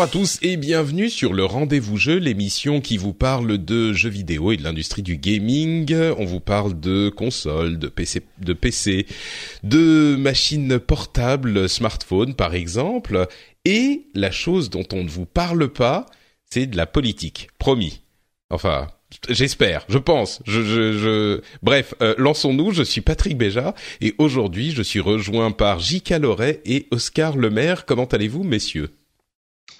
Bonjour à tous et bienvenue sur le Rendez-vous Jeu, l'émission qui vous parle de jeux vidéo et de l'industrie du gaming. On vous parle de consoles, de PC, de PC, de machines portables, smartphones par exemple. Et la chose dont on ne vous parle pas, c'est de la politique. Promis. Enfin, J'espère, je pense. Je, je. Bref, euh, lançons-nous. Je suis Patrick Béja et aujourd'hui, je suis rejoint par J.K. Loret et Oscar Lemaire. Comment allez-vous, messieurs?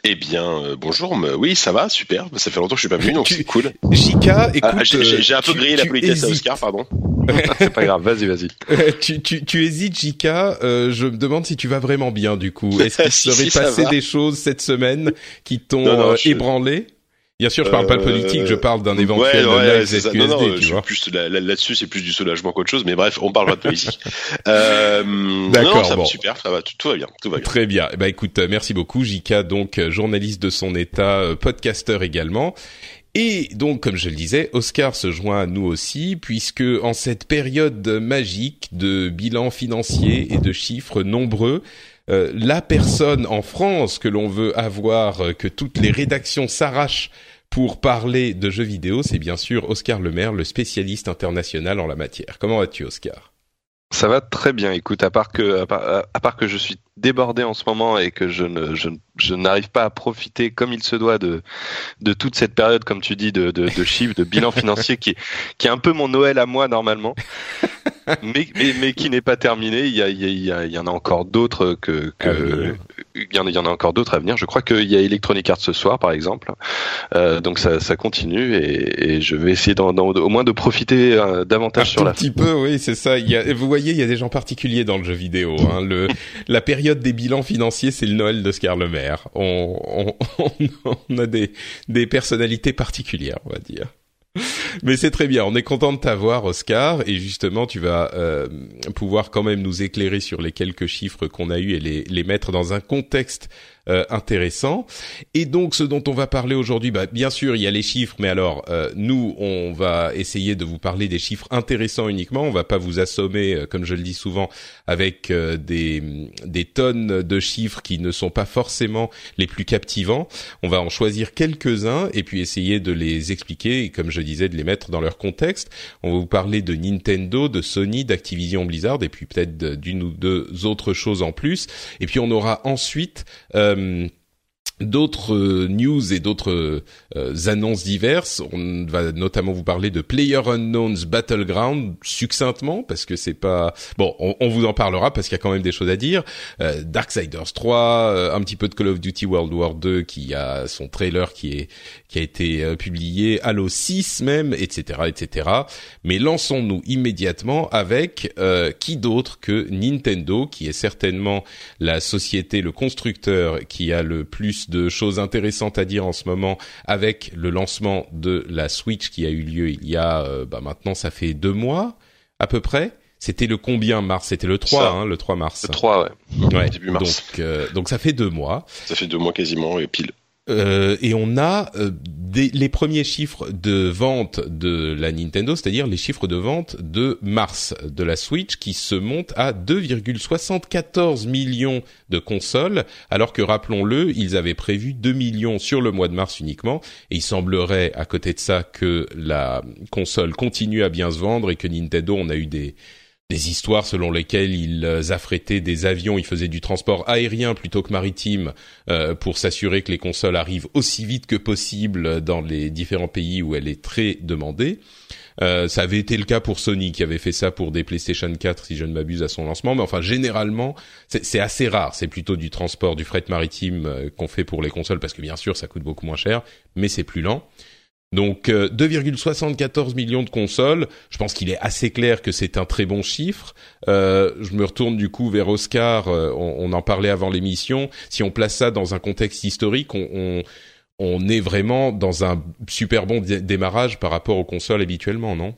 Eh bien, euh, bonjour. Mais oui, ça va, super. Ça fait longtemps que je suis pas venu, donc c'est cool. Jika, écoute, ah, j'ai un peu grillé la politesse à Oscar, pardon. c'est pas grave, vas-y, vas-y. tu, tu, tu hésites, Jika. Euh, je me demande si tu vas vraiment bien, du coup. Est-ce qu'il Si, serait si, passé des choses cette semaine qui t'ont euh, je- ébranlé? Bien sûr, je parle pas de politique, je parle d'un ouais, éventuel ouais, Non, non, je tu vois. plus là- là- là-dessus, c'est plus du soulagement qu'autre chose. Mais bref, on parle pas de politique. euh, D'accord, ça va super, ça va, tout, tout va bien, tout va bien. Très bien. Eh ben écoute, euh, merci beaucoup Jika, donc euh, journaliste de son état, euh, podcasteur également. Et donc, comme je le disais, Oscar se joint à nous aussi, puisque en cette période magique de bilan financier et de chiffres nombreux, euh, la personne en France que l'on veut avoir, euh, que toutes les rédactions s'arrachent pour parler de jeux vidéo, c'est bien sûr Oscar Lemaire, le spécialiste international en la matière. Comment vas-tu, Oscar? Ça va très bien. Écoute, à part que, à part, à part que je suis débordé en ce moment et que je ne, je, je n'arrive pas à profiter comme il se doit de, de toute cette période, comme tu dis, de, de, de chiffres, de bilan financier qui est, qui est un peu mon Noël à moi normalement, mais, mais, mais qui n'est pas terminé. Il y, a, il, y a, il, y en a encore d'autres que, À que venir. il y en a, il y en a encore d'autres à venir. Je crois qu'il y a Electronic Arts ce soir, par exemple. Euh, donc ça, ça continue et, et je vais essayer d'en- d'en- au moins de profiter euh, davantage Un sur tout la petit peu, oui, c'est ça. Il y a, vous voyez, il y a des gens particuliers dans le jeu vidéo. Hein. Le, la période des bilans financiers, c'est le Noël d'Oscar Le Maire. On, on, a des, des personnalités particulières, on va dire. Mais c'est très bien. On est content de t'avoir, Oscar, et justement, tu vas euh, pouvoir quand même nous éclairer sur les quelques chiffres qu'on a eus et les, les mettre dans un contexte euh, intéressant. Et donc, ce dont on va parler aujourd'hui, bah, bien sûr, il y a les chiffres, mais alors, euh, nous, on va essayer de vous parler des chiffres intéressants uniquement. On va pas vous assommer, euh, comme je le dis souvent, avec euh, des, des tonnes de chiffres qui ne sont pas forcément les plus captivants. On va en choisir quelques-uns et puis essayer de les expliquer et, comme je disais, de les mettre dans leur contexte. On va vous parler de Nintendo, de Sony, d'Activision Blizzard et puis peut-être d'une ou deux autres choses en plus. Et puis on aura ensuite euh, d'autres euh, news et d'autres euh, annonces diverses. On va notamment vous parler de Player Unknown's Battleground succinctement parce que c'est pas bon. On, on vous en parlera parce qu'il y a quand même des choses à dire. Euh, Darksiders 3, euh, un petit peu de Call of Duty World War 2 qui a son trailer qui est qui a été euh, publié, Halo 6 même, etc., etc. Mais lançons-nous immédiatement avec qui d'autre que Nintendo, qui est certainement la société, le constructeur qui a le plus de choses intéressantes à dire en ce moment avec le lancement de la Switch qui a eu lieu il y a euh, bah maintenant ça fait deux mois à peu près. C'était le combien mars? C'était le 3, Ça. hein, le 3 mars. Le 3, ouais. Ouais. Début mars. Donc, euh, donc ça fait deux mois. Ça fait deux mois quasiment et pile. Euh, et on a euh, les premiers chiffres de vente de la Nintendo, c'est-à-dire les chiffres de vente de mars de la Switch qui se montent à 2,74 millions de consoles, alors que rappelons-le, ils avaient prévu 2 millions sur le mois de mars uniquement, et il semblerait à côté de ça que la console continue à bien se vendre et que Nintendo, on a eu des des histoires selon lesquelles ils affrétaient des avions, ils faisaient du transport aérien plutôt que maritime pour s'assurer que les consoles arrivent aussi vite que possible dans les différents pays où elle est très demandée. Euh, ça avait été le cas pour Sony qui avait fait ça pour des PlayStation 4 si je ne m'abuse à son lancement, mais enfin généralement c'est assez rare. C'est plutôt du transport, du fret maritime euh, qu'on fait pour les consoles parce que bien sûr ça coûte beaucoup moins cher, mais c'est plus lent. Donc 2,74 euh, millions de consoles, je pense qu'il est assez clair que c'est un très bon chiffre. Euh, je me retourne du coup vers Oscar, on, on, en parlait avant l'émission. Si on place ça dans un contexte historique, on est vraiment dans un super bon démarrage par rapport aux consoles habituellement, non?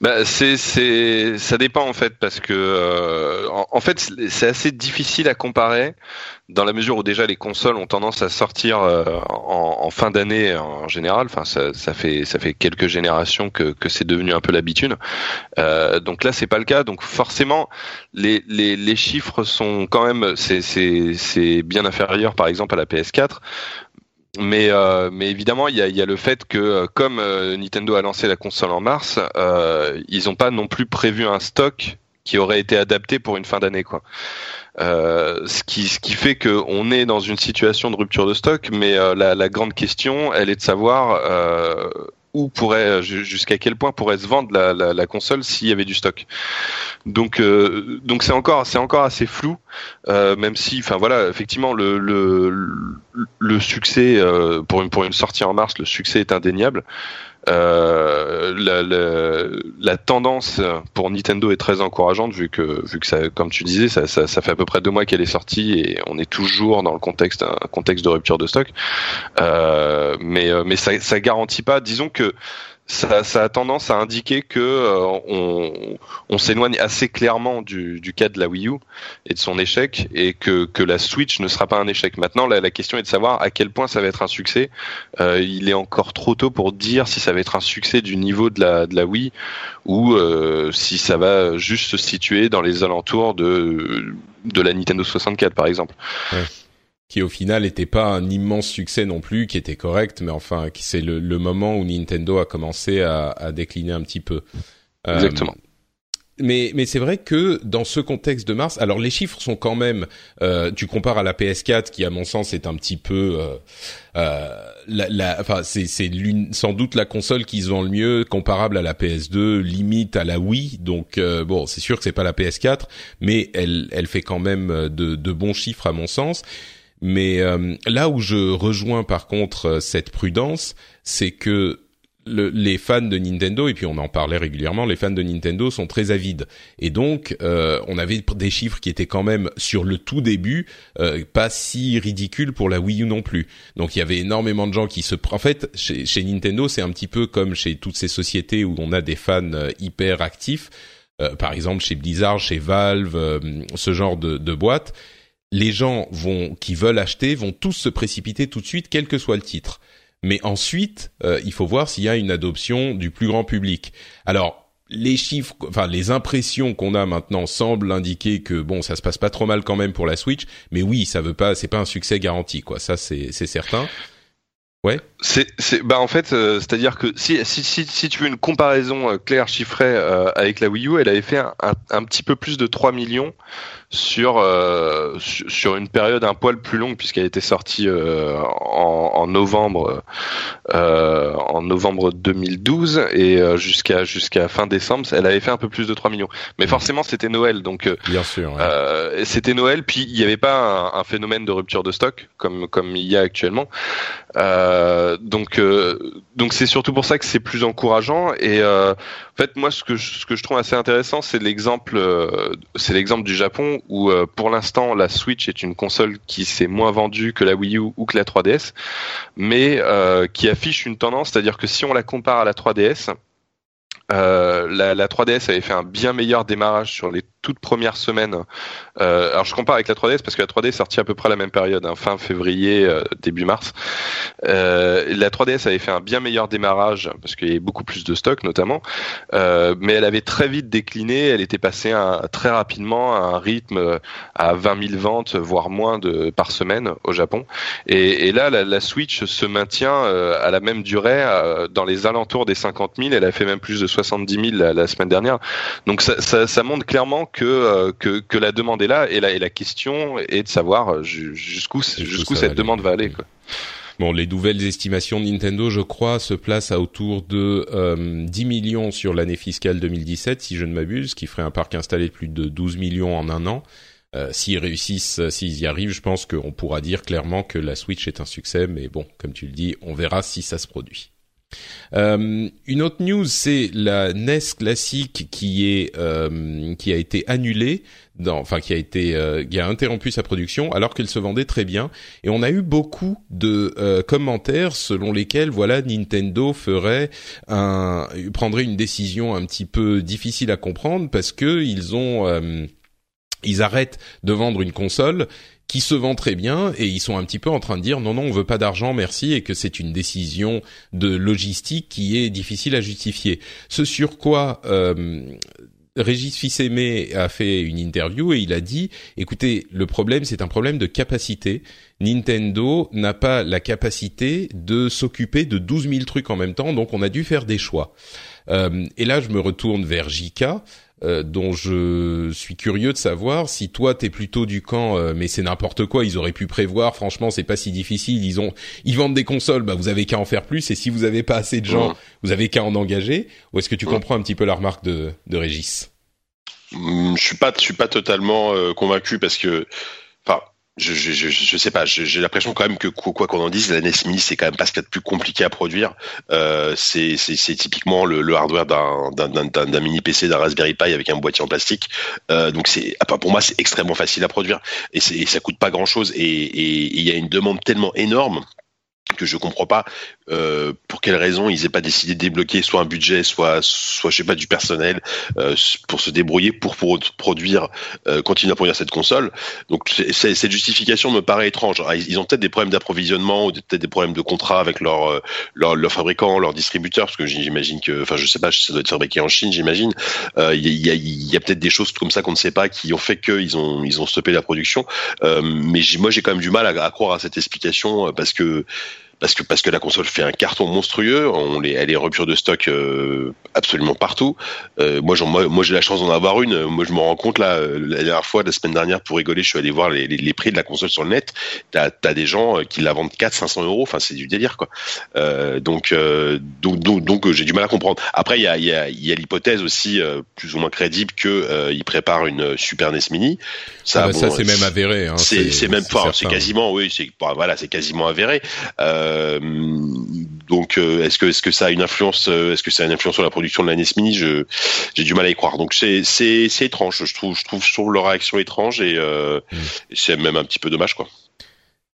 Bah, c'est c'est ça dépend en fait parce que euh, en, fait c'est assez difficile à comparer dans la mesure où déjà les consoles ont tendance à sortir euh, en, fin d'année en général. Enfin ça, ça, fait ça fait quelques générations que, que c'est devenu un peu l'habitude. Euh, donc là c'est pas le cas. Donc forcément les, les, les chiffres sont quand même c'est c'est c'est bien inférieur par exemple à la PS4 mais, euh, mais évidemment, il y a, y a, le fait que euh, comme euh, Nintendo a lancé la console en mars, euh, ils n'ont pas non plus prévu un stock qui aurait été adapté pour une fin d'année, quoi. Euh, ce qui ce qui fait que on est dans une situation de rupture de stock, mais la, la, grande question, elle est de savoir où pourrait jusqu'à quel point pourrait se vendre la, console s'il y avait du stock. Donc euh, donc c'est encore c'est encore assez flou, euh, même si enfin voilà effectivement le le, succès euh, pour pour une sortie en mars le succès est indéniable. Euh, la, la, la, tendance pour Nintendo est très encourageante vu que vu que ça, comme tu disais, ça, ça, ça fait à peu près deux mois qu'elle est sortie et on est toujours dans le contexte un contexte de rupture de stock. Euh, mais mais ça, ça garantit pas. Disons que ça, ça, a tendance à indiquer que euh, on, on s'éloigne assez clairement du, du, cas de la Wii U et de son échec et que, que la Switch ne sera pas un échec. Maintenant, la, la, question est de savoir à quel point ça va être un succès. Euh, il est encore trop tôt pour dire si ça va être un succès du niveau de la, de la Wii ou euh, si ça va juste se situer dans les alentours de, de la Nintendo 64 par exemple. Qui au final n'était pas un immense succès non plus, qui était correct, mais enfin, c'est le, le, moment où Nintendo a commencé à, à décliner un petit peu. Euh, Exactement. mais mais c'est vrai que dans ce contexte de mars, alors les chiffres sont quand même, euh, tu compares à la PS4 qui à mon sens est un petit peu, euh, euh la, la, enfin c'est c'est sans doute la console qui se vend le mieux, comparable à la PS2, limite à la Wii. Donc euh, bon, c'est sûr que c'est pas la PS4, mais elle elle fait quand même de, de bons chiffres à mon sens. Mais euh, là où je rejoins par contre euh, cette prudence, c'est que le, les fans de Nintendo, et puis on en parlait régulièrement, les fans de Nintendo sont très avides. Et donc, euh, on avait des chiffres qui étaient quand même, sur le tout début, euh, pas si ridicules pour la Wii U non plus. Donc il y avait énormément de gens qui se... En fait, chez, chez Nintendo, c'est un petit peu comme chez toutes ces sociétés où on a des fans hyper actifs. par exemple, chez Blizzard, chez Valve, ce genre de, de boîtes les gens vont qui veulent acheter vont tous se précipiter tout de suite, quel que soit le titre. Mais ensuite, euh, il faut voir s'il y a une adoption du plus grand public. Alors, les chiffres, enfin les impressions qu'on a maintenant semblent indiquer que bon, ça se passe pas trop mal quand même pour la Switch. Mais oui, ça veut pas, c'est pas un succès garanti, quoi. Ça, c'est certain. Ouais. C'est, bah en fait, euh, c'est-à-dire que si, si, si, tu veux une comparaison euh, claire chiffrée avec la Wii U, elle avait fait un, un, petit peu plus de 3 millions sur euh, sur une période un poil plus longue puisqu'elle était sortie euh, en, en, novembre euh, en novembre 2012 et euh, jusqu'à jusqu'à fin décembre elle avait fait un peu plus de 3 millions mais forcément c'était Noël donc euh, bien sûr ouais. c'était Noël puis il n'y avait pas un, un, phénomène de rupture de stock comme comme il y a actuellement donc donc c'est surtout pour ça que c'est plus encourageant. Et en fait moi ce que je, ce que je trouve assez intéressant c'est l'exemple c'est l'exemple du Japon où euh, pour l'instant la Switch est une console qui s'est moins vendue que la Wii U ou que la 3DS, mais euh, qui affiche une tendance, c'est-à-dire que si on la compare à la 3DS, euh, la, la, 3DS avait fait un bien meilleur démarrage sur les toute première semaine. Euh, alors je compare avec la 3DS parce que la 3DS est sortie à peu près à la même période, hein, fin février, euh, début mars. Euh, la 3DS avait fait un bien meilleur démarrage parce qu'il y avait beaucoup plus de stock notamment, euh, mais elle avait très vite décliné. Elle était passée à, très rapidement à un rythme à 20 000 ventes, voire moins de par semaine au Japon. Et, et là, la, la, Switch se maintient à la même durée, dans les alentours des 50 000. Elle a fait même plus de 70 000 la, la semaine dernière. Donc ça, ça, ça montre clairement que, euh, que, que la demande est là et la, et la question est de savoir euh, jusqu'où jusqu'où cette demande va aller. Quoi. Bon, les nouvelles estimations de Nintendo, je crois, se placent à autour de euh, 10 millions sur l'année fiscale 2017, si je ne m'abuse, qui ferait un parc installé de plus de 12 millions en un an. Euh, s'ils réussissent, s'ils y arrivent, je pense qu'on pourra dire clairement que la Switch est un succès, mais bon, comme tu le dis, on verra si ça se produit. Euh, une autre news, c'est la NES classique qui est euh, qui a été annulée, dans, enfin qui a été euh, qui a interrompu sa production alors qu'elle se vendait très bien. Et on a eu beaucoup de euh, commentaires selon lesquels voilà Nintendo ferait un prendrait une décision un petit peu difficile à comprendre parce que ils ont euh, ils arrêtent de vendre une console qui se vend très bien et ils sont un petit peu en train de dire non non on veut pas d'argent merci et que c'est une décision de logistique qui est difficile à justifier. Ce sur quoi euh, Régis Fils-Aimé a fait une interview et il a dit écoutez le problème c'est un problème de capacité. Nintendo n'a pas la capacité de s'occuper de 12 000 trucs en même temps donc on a dû faire des choix. Euh, et là je me retourne vers Jika euh, dont je suis curieux de savoir si toi t'es plutôt du camp euh, mais c'est n'importe quoi ils auraient pu prévoir franchement c'est pas si difficile ils ont ils vendent des consoles bah vous avez qu'à en faire plus et si vous avez pas assez de gens vous avez qu'à en engager ou est-ce que tu comprends un petit peu la remarque de de Régis? Hum, je suis pas je suis pas totalement euh, convaincu parce que je, je, je, sais pas, j'ai l'impression quand même que quoi qu'on en dise, la NES Mini c'est quand même pas ce qu'il y a de plus compliqué à produire. Euh, c'est typiquement le, le hardware d'un mini PC, d'un Raspberry Pi avec un boîtier en plastique. Euh, donc c'est, pour moi, c'est extrêmement facile à produire et, et ça coûte pas grand chose. Et il y a une demande tellement énorme que je comprends pas euh, pour quelles raisons ils aient pas décidé de débloquer soit un budget, soit soit je sais pas du personnel euh, pour se débrouiller pour, pour produire euh, continuer à produire cette console. Donc cette justification me paraît étrange. Ils ont peut-être des problèmes d'approvisionnement ou peut-être des problèmes de contrat avec leur, euh, leur leur fabricant, leur distributeur parce que j'imagine que enfin je sais pas, ça doit être fabriqué en Chine, j'imagine. Euh, il y a, y a peut-être des choses comme ça qu'on ne sait pas qui ont fait qu'ils ont ils ont stoppé la production. mais moi j'ai quand même du mal à, à croire à cette explication parce que parce que parce que la console fait un carton monstrueux, on les, elle est rupture de stock euh, absolument partout. Euh, moi, moi, moi j'ai la chance d'en avoir une. Moi, je me rends compte là, euh, la dernière fois, la semaine dernière, pour rigoler, je suis allé voir les, les, les prix de la console sur le net. T'as as des gens qui la vendent 4 500 euros. Enfin, c'est du délire quoi. donc donc donc, donc j'ai du mal à comprendre. Après, il y a il y a, y a l'hypothèse aussi plus ou moins crédible que ils préparent une Super NES Mini. Ça, ah bah, ça c'est même avéré. Hein, c'est même pas, c'est quasiment oui, c'est voilà, c'est quasiment avéré. Euh, euh, donc, euh, est-ce que est-ce que ça a une influence euh, Est-ce que ça a une influence sur la production de la NES Mini Je j'ai du mal à y croire. Donc c'est c'est c'est étrange. Je trouve je trouve sur leur réaction étrange et, mm. c'est même un petit peu dommage quoi.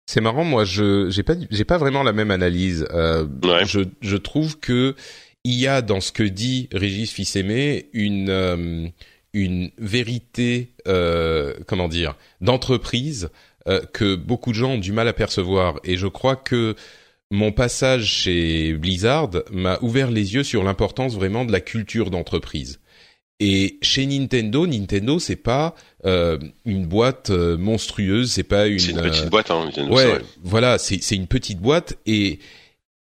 C'est marrant, moi, je j'ai pas j'ai pas vraiment la même analyse. Je je trouve que il y a dans ce que dit Régis Fils-Aimé une une vérité, comment dire, d'entreprise que beaucoup de gens ont du mal à percevoir. Et je crois que mon passage chez Blizzard m'a ouvert les yeux sur l'importance vraiment de la culture d'entreprise. Et chez Nintendo, Nintendo c'est pas euh, une boîte euh, monstrueuse, c'est pas une. C'est une petite boîte, hein, Nintendo. Ouais, voilà, c'est c'est une petite boîte et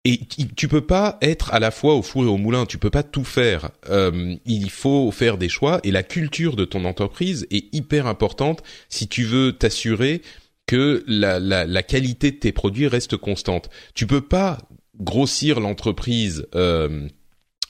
et tu peux pas être à la fois au four et au moulin, tu peux pas tout faire. Euh, il faut faire des choix et la culture de ton entreprise est hyper importante si tu veux t'assurer que la, la, la, qualité de tes produits reste constante. Tu peux pas grossir l'entreprise euh,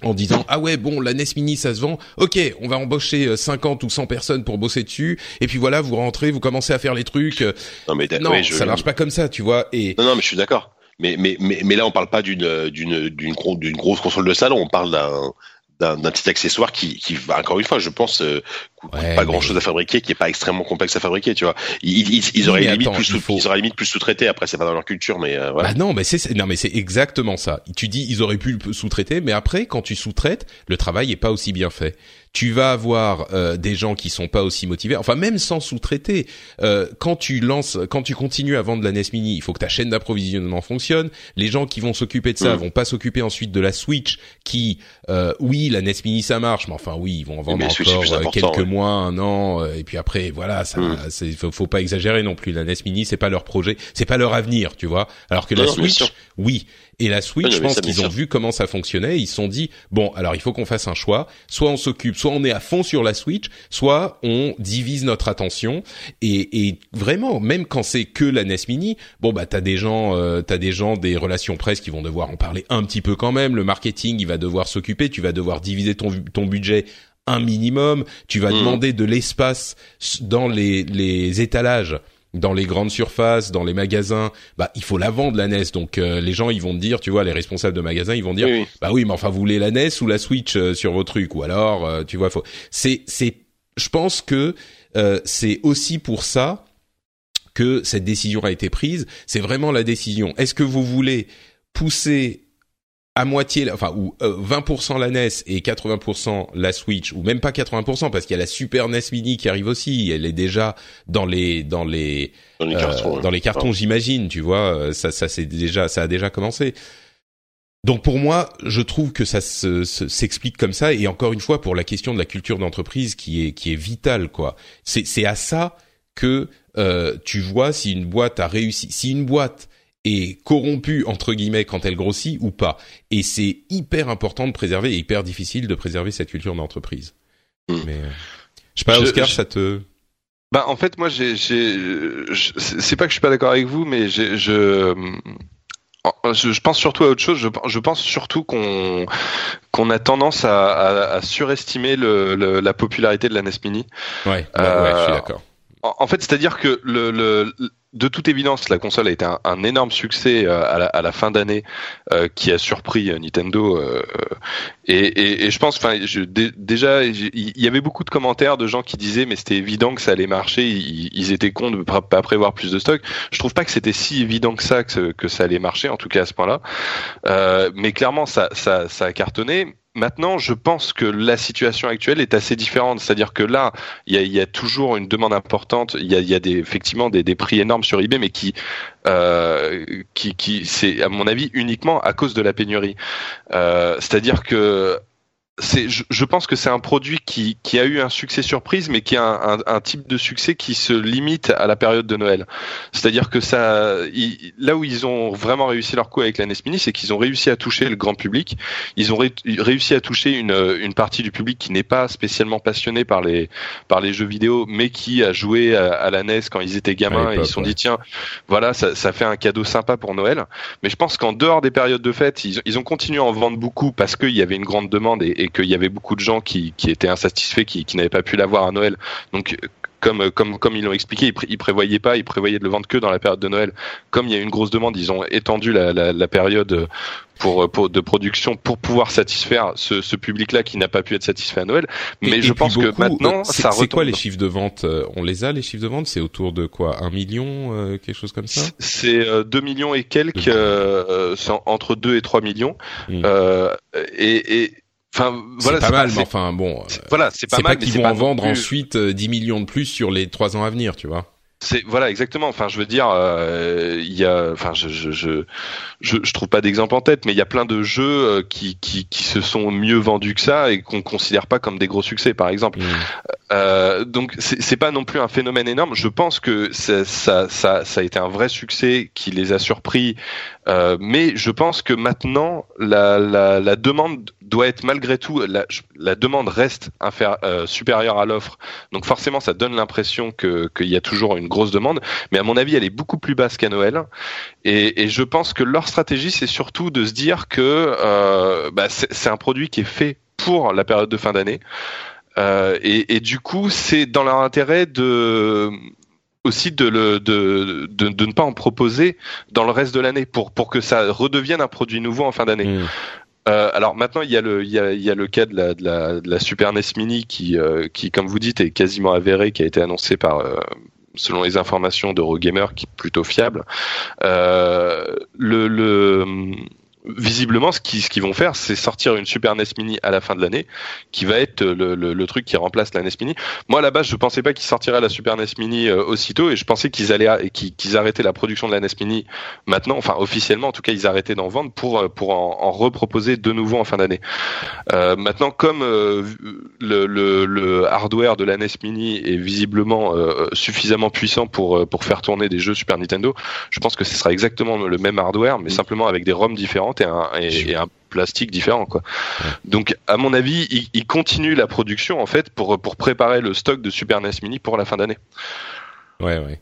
en disant ah ouais bon la NES Mini ça se vend. Ok on va embaucher 50 euh, ou 100 personnes pour bosser dessus. Et puis voilà vous rentrez vous commencez à faire les trucs. Non mais non je... ça marche pas comme ça tu vois. Et non non mais je suis d'accord. Mais mais mais mais là on parle pas d'une d'une d'une d'une grosse console de salon. On parle d'un d'un petit accessoire qui, qui va encore une fois, je pense euh, pas grand chose à fabriquer, qui est pas extrêmement complexe à fabriquer, tu vois. Ils, auraient limite plus sous, ils auraient limite plus sous-traité. Après, c'est pas dans leur culture, mais euh, voilà. Bah non, mais c'est non, mais c'est exactement ça. Tu dis ils auraient pu sous-traiter, mais après, quand tu sous-traites, le travail est pas aussi bien fait tu vas avoir euh, des gens qui sont pas aussi motivés. Enfin, même sans sous-traiter, euh, quand tu lances, quand tu continues à vendre la NES Mini, il faut que ta chaîne d'approvisionnement fonctionne. Les gens qui vont s'occuper de ça mm. vont pas s'occuper ensuite de la Switch, qui, euh, oui, la NES Mini ça marche, mais enfin oui, ils vont en vendre encore quelques mois, un an, et puis après, voilà, ça, mm. faut, pas exagérer non plus. La NES Mini, c'est pas leur projet, c'est pas leur avenir, tu vois. Alors que la Switch, oui. Et la Switch, je pense qu'ils ont vu comment ça fonctionnait. Ils se sont dit bon, alors il faut qu'on fasse un choix. Soit on s'occupe, soit on est à fond sur la Switch, soit on divise notre attention. Et, et vraiment, même quand c'est que la NES Mini, bon bah t'as des gens, euh, t'as des gens des relations presse qui vont devoir en parler un petit peu quand même. Le marketing, il va devoir s'occuper. Tu vas devoir diviser ton ton budget un minimum. Tu vas mmh. demander de l'espace dans les les étalages dans les grandes surfaces, dans les magasins, bah il faut la vendre la NES. Donc euh, les gens ils vont te dire, tu vois, les responsables de magasins ils vont dire, bah oui, mais enfin vous voulez la NES ou la Switch euh, sur vos trucs? Ou alors euh, tu vois, faut. C'est c'est, je pense que c'est aussi pour ça que cette décision a été prise. C'est vraiment la décision. Est-ce que vous voulez pousser à moitié, enfin ou 20% euh, la NES et 80% la Switch, ou même pas 80% parce qu'il y a la Super NES Mini qui arrive aussi. Elle est déjà dans les dans les dans les cartons, euh, dans les cartons j'imagine. Tu vois, euh, ça ça c'est déjà ça a déjà commencé. Donc pour moi, je trouve que ça s'explique comme ça. Et encore une fois, pour la question de la culture d'entreprise qui est qui est vitale, quoi. C'est c'est à ça que tu vois si une boîte a réussi. Si une boîte est corrompue entre guillemets quand elle grossit ou pas. Et c'est hyper important de préserver et hyper difficile de préserver cette culture d'entreprise. Hmm. Mais euh, je sais pas, Oscar, ça te bah en fait moi j'ai c'est pas que je suis pas d'accord avec vous mais je je pense surtout à autre chose. Je, pense surtout qu'on qu'on a tendance à, à, surestimer le, la popularité de la NES Mini. Ouais, ouais, je suis euh, d'accord. En, fait, c'est-à-dire que le, le, de toute évidence, la console a été un, énorme succès euh, à, la, fin d'année, euh, qui a surpris euh, Nintendo. et, je pense, enfin, déjà, il y avait beaucoup de commentaires de gens qui disaient, mais c'était évident que ça allait marcher. Ils, étaient cons de pas, pas prévoir plus de stock. Je trouve pas que c'était si évident que ça que, ça allait marcher, en tout cas à ce point-là. mais clairement, ça, ça, ça a cartonné. Maintenant, je pense que la situation actuelle est assez différente. C'est-à-dire que là, il y a, toujours une demande importante. Il y a, effectivement des, prix énormes sur eBay, mais qui, euh, qui, qui c'est à mon avis uniquement à cause de la pénurie. Euh, c'est-à-dire que c'est, je, pense que c'est un produit qui, qui a eu un succès surprise, mais qui a un, un, type de succès qui se limite à la période de Noël. C'est-à-dire que ça, là où ils ont vraiment réussi leur coup avec la NES Mini, c'est qu'ils ont réussi à toucher le grand public. Ils ont réussi à toucher une, une partie du public qui n'est pas spécialement passionné par les par les jeux vidéo, mais qui a joué à, la NES quand ils étaient gamins et ils se sont dit tiens, voilà, ça, ça fait un cadeau sympa pour Noël. Mais je pense qu'en dehors des périodes de fête, ils, ils ont continué à en vendre beaucoup parce qu'il y avait une grande demande et, et qu'il y avait beaucoup de gens qui, qui étaient insatisfaits, qui, qui n'avaient pas pu l'avoir à Noël. Donc comme comme comme ils l'ont expliqué, ils, prévoyaient pas, ils prévoyaient de le vendre que dans la période de Noël. Comme il y a une grosse demande, ils ont étendu la, la, la période pour, pour, de production pour pouvoir satisfaire ce, ce public-là qui n'a pas pu être satisfait à Noël. Mais je pense que maintenant, ça C'est quoi les chiffres de vente euh, On les a les chiffres de vente? C'est autour de quoi? Un million, euh, quelque chose comme ça? C'est euh, 2 millions et quelques, euh, entre 2 et 3 millions. Hmm. et, et Enfin, voilà, c'est pas mal, mais enfin bon. Voilà, c'est pas mal. C'est pas qu'ils vont en vendre ensuite 10 euh, millions de plus sur les 3 ans à venir, tu vois. C'est voilà exactement. Enfin, je veux dire, euh, il y a, enfin, je je, je je trouve pas d'exemple en tête, mais il y a plein de jeux euh, qui, qui qui se sont mieux vendus que ça et qu'on considère pas comme des gros succès, par exemple. Mmh. Euh, donc c'est pas non plus un phénomène énorme. Je pense que ça ça ça, a été un vrai succès qui les a surpris, euh, mais je pense que maintenant la la, la demande doit être malgré tout la, la demande reste euh, supérieure à l'offre. Donc forcément, ça donne l'impression que qu'il y a toujours une grosse demande, mais à mon avis, elle est beaucoup plus basse qu'à Noël. Et, et, je pense que leur stratégie, c'est surtout de se dire que euh, bah, c'est un produit qui est fait pour la période de fin d'année. Euh, et, et, du coup, c'est dans leur intérêt de aussi de, le, de, de, de, ne pas en proposer dans le reste de l'année pour, pour que ça redevienne un produit nouveau en fin d'année. Mmh. Euh, alors maintenant, il y a le, il y a, il y a le cas de la, de la, de la Super NES Mini qui, euh, qui, comme vous dites, est quasiment avéré, qui a été annoncé par, euh, selon les informations d'Eurogamer, qui est plutôt fiable. Le, le, visiblement, ce qu'ils ce vont faire, c'est sortir une Super NES Mini à la fin de l'année, qui va être le, le, le truc qui remplace la NES Mini. Moi, à la base, je pensais pas qu'ils sortiraient la Super NES Mini euh, aussitôt, et je pensais qu'ils allaient qu'ils arrêtaient la production de la NES Mini maintenant, enfin officiellement, en tout cas, ils arrêtaient d'en vendre pour euh, pour en, en reproposer de nouveau en fin d'année. Euh, maintenant, comme euh, le, hardware de la NES Mini est visiblement suffisamment puissant pour pour faire tourner des jeux Super Nintendo, je pense que ce sera exactement le même hardware, mais simplement avec des ROM différentes et un, et, et un plastique différent quoi. Donc à mon avis, il, il, continue la production en fait pour pour préparer le stock de Super NES Mini pour la fin d'année. Ouais ouais.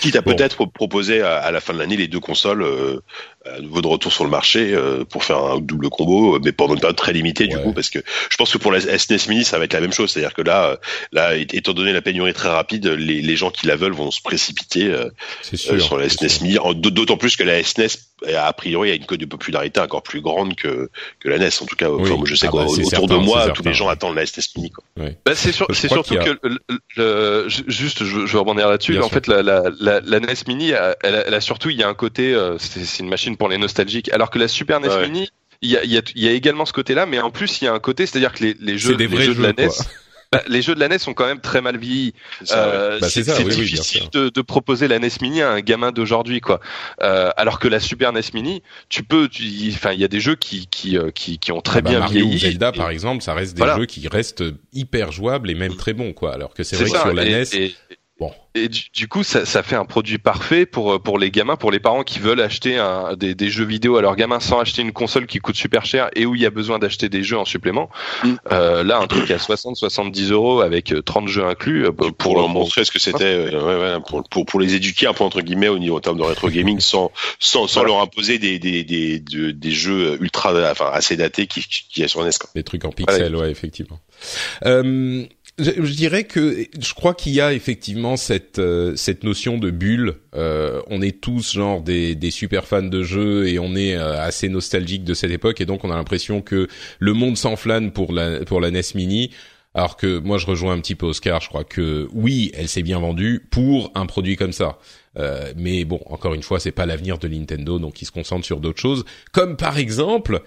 Quitte à bon. peut-être proposer à, à, la fin de l'année les deux consoles euh, à nouveau de retour sur le marché euh, pour faire un double combo, mais pendant une période très limitée du ouais. coup, parce que je pense que pour la SNES Mini ça va être la même chose, c'est-à-dire que là, euh, là, étant donné la pénurie très rapide, les, les gens qui la veulent vont se précipiter euh, sûr, sur la SNES Mini, d'autant plus que la SNES a priori a une cote de popularité encore plus grande que que la NES en tout cas. Oui. Enfin, moi, je sais ah bah, autour certain, de moi, tous les gens attendent la SNES Mini. Quoi. Oui. Bah, c'est sur, surtout que le, le, juste, je, je vais rebondir là-dessus. En fait, la, la, la, la, NES Mini, elle, elle, a surtout, il y a un côté, c'est une machine pour les nostalgiques alors que la Super NES ouais. Mini, il y a, y, a, y a, également ce côté-là, mais en plus il y a un côté, c'est-à-dire que les, les jeux, les les jeux de la NES, bah, les jeux de la NES sont quand même très mal vieillis. C'est euh, bah, oui, difficile oui, de, de, proposer la NES Mini à un gamin d'aujourd'hui, quoi. Euh, alors que la Super NES Mini, tu peux, enfin, il y a des jeux qui qui, euh, qui, qui ont très ah bah, bien Mario vieilli. Ou Zelda, et, par exemple, ça reste des voilà. jeux qui restent hyper jouables et même très bons, quoi. Alors que c'est vrai ça, que sur la et, NES. Et, Bon. Et du, du, coup, ça, ça, fait un produit parfait pour pour les gamins, pour les parents qui veulent acheter un, des, des, jeux vidéo à leurs gamins sans acheter une console qui coûte super cher et où il y a besoin d'acheter des jeux en supplément. Mm. Euh, là, un truc à 60-70 euros avec 30 jeux inclus. Euh, pour, pour leur montrer ce que c'était, euh, ouais, pour, pour, pour, les éduquer un peu entre guillemets au niveau en termes de rétro gaming, sans sans, sans leur imposer des des, des, des, des jeux ultra, enfin assez datés qui qui est sur NES. Quoi. Des trucs en pixels, ouais, effectivement. Euh, je, je, dirais que je crois qu'il y a effectivement cette euh, cette notion de bulle. Euh, on est tous genre des, des super fans de jeux et on est euh, assez nostalgique de cette époque et donc on a l'impression que le monde s'enflamme pour la pour la NES Mini. Alors que moi je rejoins un petit peu Oscar. Je crois que oui, elle s'est bien vendue pour un produit comme ça. Euh, mais bon, encore une fois, c'est pas l'avenir de Nintendo, donc ils se concentrent sur d'autres choses, comme par exemple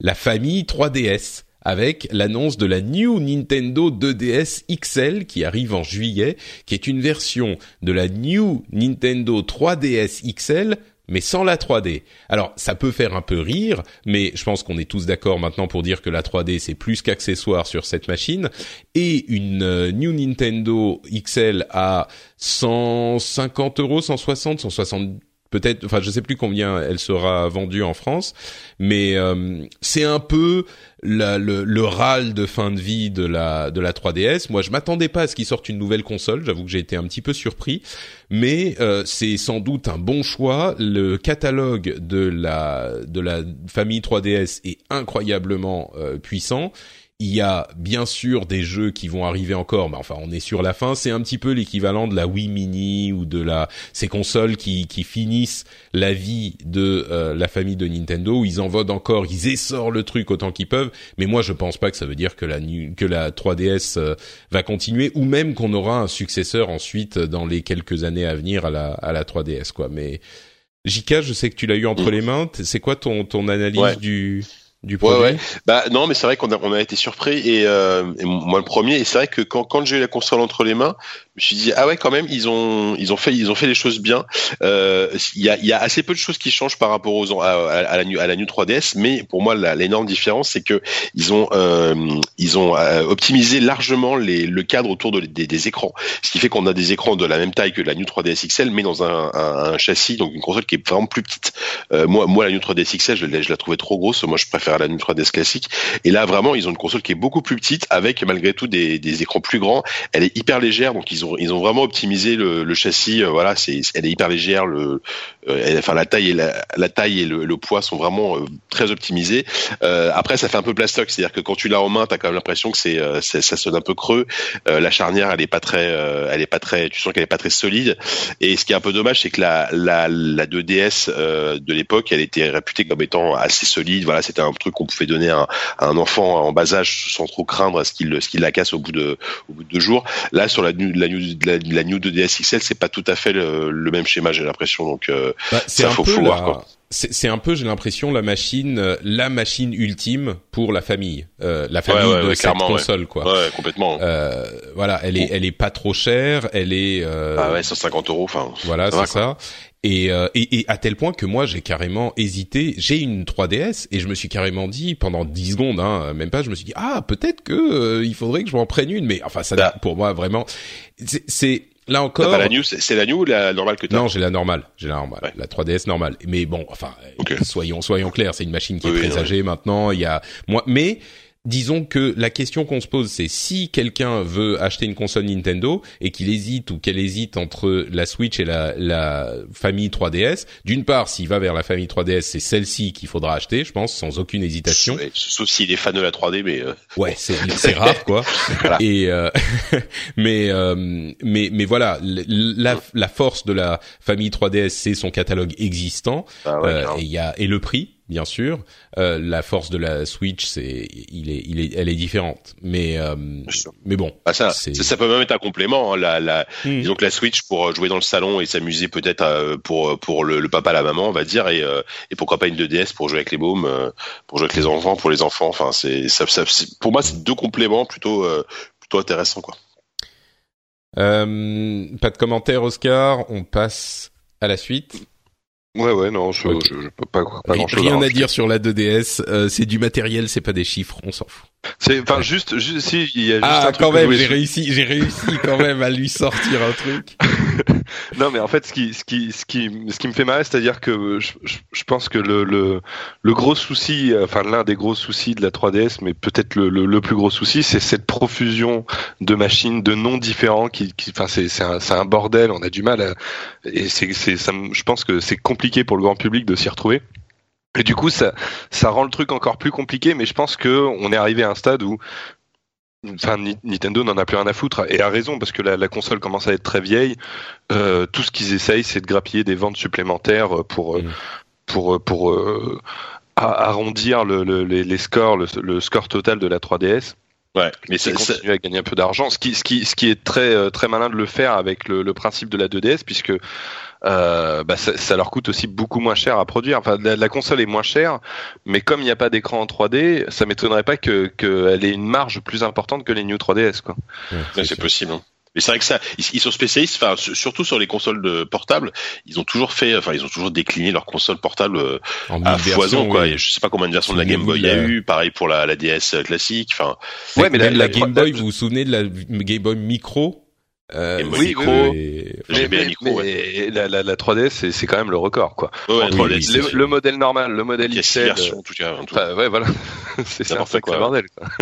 la famille 3DS avec l'annonce de la New Nintendo 2DS XL qui arrive en juillet, qui est une version de la New Nintendo 3DS XL mais sans la 3D. Alors, ça peut faire un peu rire, mais je pense qu'on est tous d'accord maintenant pour dire que la 3D c'est plus qu'accessoire sur cette machine. Et une euh, New Nintendo XL à 150 euros, 160, 160 peut-être, enfin je sais plus combien elle sera vendue en France, mais euh, c'est un peu la, le, le râle de fin de vie de la de la 3DS. Moi, je m'attendais pas à ce qu'ils sortent une nouvelle console. J'avoue que j'ai été un petit peu surpris, mais euh, c'est sans doute un bon choix. Le catalogue de la de la famille 3DS est incroyablement euh, puissant il y a bien sûr des jeux qui vont arriver encore, mais enfin on est sur la fin. C'est un petit peu l'équivalent de la Wii Mini ou de la ces consoles qui qui finissent la vie de euh, la famille de Nintendo. Où ils en votent encore, ils essorent le truc autant qu'ils peuvent. Mais moi je pense pas que ça veut dire que la que la 3DS euh, va continuer ou même qu'on aura un successeur ensuite dans les quelques années à venir à la à la 3DS quoi. Mais Jika, je sais que tu l'as eu entre les mains. C'est quoi ton ton analyse ouais. du du produit. Ouais, ouais. Bah non, mais c'est vrai qu'on a on a été surpris et, euh, et moi le premier. Et c'est vrai que quand quand j'ai eu la console entre les mains, me suis dit ah ouais quand même ils ont ils ont fait ils ont fait les choses bien. Euh, il y a y a assez peu de choses qui changent par rapport aux à, à, la à la New 3DS, mais pour moi l'énorme différence c'est que ils ont euh, ils ont euh, optimisé largement les le cadre autour de, des, des écrans, ce qui fait qu'on a des écrans de la même taille que la New 3DS XL, mais dans un, un, un châssis donc une console qui est vraiment plus petite. Euh, moi moi la New 3DS XL je, je la trouvais trop grosse. Moi je préfère la New 3DS classique. Et là, vraiment, ils ont une console qui est beaucoup plus petite, avec malgré tout des, des écrans plus grands. Elle est hyper légère, donc ils ont ils ont vraiment optimisé le, châssis. euh, voilà, c'est elle est hyper légère. Le enfin la taille et la, la taille et le, le poids sont vraiment euh, très optimisés. Euh, après, ça fait un peu plastoc, c'est-à-dire que quand tu l'as en main, t'as quand même l'impression que c'est euh, ça sonne un peu creux. Euh, la charnière, elle est pas très, euh, elle est pas très. Tu sens qu'elle est pas très solide. Et ce qui est un peu dommage, c'est que la la la 2DS euh, de l'époque, elle était réputée comme étant assez solide. Voilà, c'était un truc qu'on pouvait donner à, à un enfant en bas âge sans trop craindre ce qu'il ce qu'il la casse au bout de au bout de deux jours. Là, sur la la, la new 2DS XL, c'est pas tout à fait le, le même schéma, j'ai l'impression. Donc euh, Bah, c'est Ça, un faut- quoi. c'est un peu, j'ai l'impression, la machine, euh, la machine ultime pour la famille, euh, la famille ouais, de ouais, cette console, quoi. ouais, complètement. Euh, voilà, elle est, elle est pas trop chère, elle est, euh, ah ouais, 150 euros. Enfin, voilà, c'est ça. Et, euh, et, et à tel point que moi j'ai carrément hésité. J'ai une 3DS et je me suis carrément dit pendant 10 secondes, hein, même pas, je me suis dit ah peut-être que euh, il faudrait que je m'en prenne une, mais enfin ça Bah. pour moi vraiment, c'est là encore. pas la new, c'est la new ou la normale que t'as Non, j'ai la normale, j'ai la normale, Ouais. la 3DS normale. Mais bon, enfin, euh, Ok. soyons soyons clairs, c'est une machine qui est très âgée maintenant. Il y a moi, mais disons que la question qu'on se pose, c'est si quelqu'un veut acheter une console Nintendo et qu'il hésite ou qu'elle hésite entre la Switch et la, la famille 3DS. D'une part, s'il va vers la famille 3DS, c'est celle-ci qu'il faudra acheter, je pense, sans aucune hésitation. Sauf s'il est fan de la 3D, mais euh, Ouais, c'est rare quoi. Voilà. Et euh, mais euh, mais mais voilà, la la force de la famille 3DS, c'est son catalogue existant ah ouais, euh, et y a et le prix bien sûr. Euh, la force de la Switch, c'est il est il est elle est différente. Mais euh, mais bon. Ah, ça, c'est- ça, ça peut même être un complément. Hein, la, la, Hmm. Disons que la Switch pour euh, jouer dans le salon et s'amuser peut-être euh, pour pour le, le papa la maman on va dire et euh, et pourquoi pas une 2DS pour jouer avec les mômes euh, pour jouer avec les enfants pour les enfants enfin c'est ça, ça c'est- pour moi c'est deux compléments plutôt euh, plutôt intéressants quoi Euh, pas de commentaires, Oscar. On passe à la suite. Ouais, ouais, non, je, Ok. je, je peux pas, pas grand chose. Rien à dire sur la 2DS. euh, c'est du matériel, c'est pas des chiffres. On s'en fout. C'est, enfin, juste, juste, si, il y a juste Ah, un truc quand même, j'ai réussi, j'ai réussi quand même à lui sortir un truc. Non, mais en fait, ce qui, ce qui, ce qui, ce qui me fait marrer, c'est-à-dire que je, je, pense que le, le, le gros souci, enfin l'un des gros soucis de la 3DS, mais peut-être le, le, plus gros souci, c'est cette profusion de machines, de noms différents, qui, qui, enfin c'est, c'est un, un bordel. On a du mal, à, et c'est, c'est, ça, je pense que c'est compliqué pour le grand public de s'y retrouver. Et du coup, ça, ça rend le truc encore plus compliqué, mais je pense que on est arrivé à un stade où Enfin, Ni- Nintendo n'en a plus rien à foutre et a raison parce que la, la console commence à être très vieille. Euh, tout ce qu'ils essayent, c'est de grappiller des ventes supplémentaires pour Mm. pour pour euh, arrondir le, le- les, les scores, le, le score total de la 3DS ouais mais c'est- continuer à gagner un peu d'argent. Ce qui ce qui ce qui est très euh, très malin de le faire avec le, le principe de la 2DS puisque euh, bah, ça, ça leur coûte aussi beaucoup moins cher à produire. Enfin, la, la console est moins chère, mais comme il n'y a pas d'écran en 3D, ça m'étonnerait pas que qu'elle ait une marge plus importante que les New 3DS quoi. Ouais, c'est possible. hein. Mais c'est vrai que ça, ils, sont spécialistes, enfin su- surtout sur les consoles de portables, ils ont toujours fait, enfin ils ont toujours décliné leurs consoles portables euh, En à foison quoi. oui. Et Je sais pas combien de versions de la Game Boy il y a eu, pareil pour la, la DS classique. Enfin, Ouais, mais la- Même la- la Game la- Boy, vous vous souvenez de la Game Boy Micro? Euh, c'est- Micro. Mais, bien mais- micro, mais la, la, la 3DS, c'est, c'est quand même le record, quoi. ouais, ouais, Oui, 3DS, oui, c'est c'est le, le modèle normal, le modèle XL. versions en tout cas. en tout. Enfin, ouais, voilà. c'est, c'est un sacré quoi. bordel. quoi.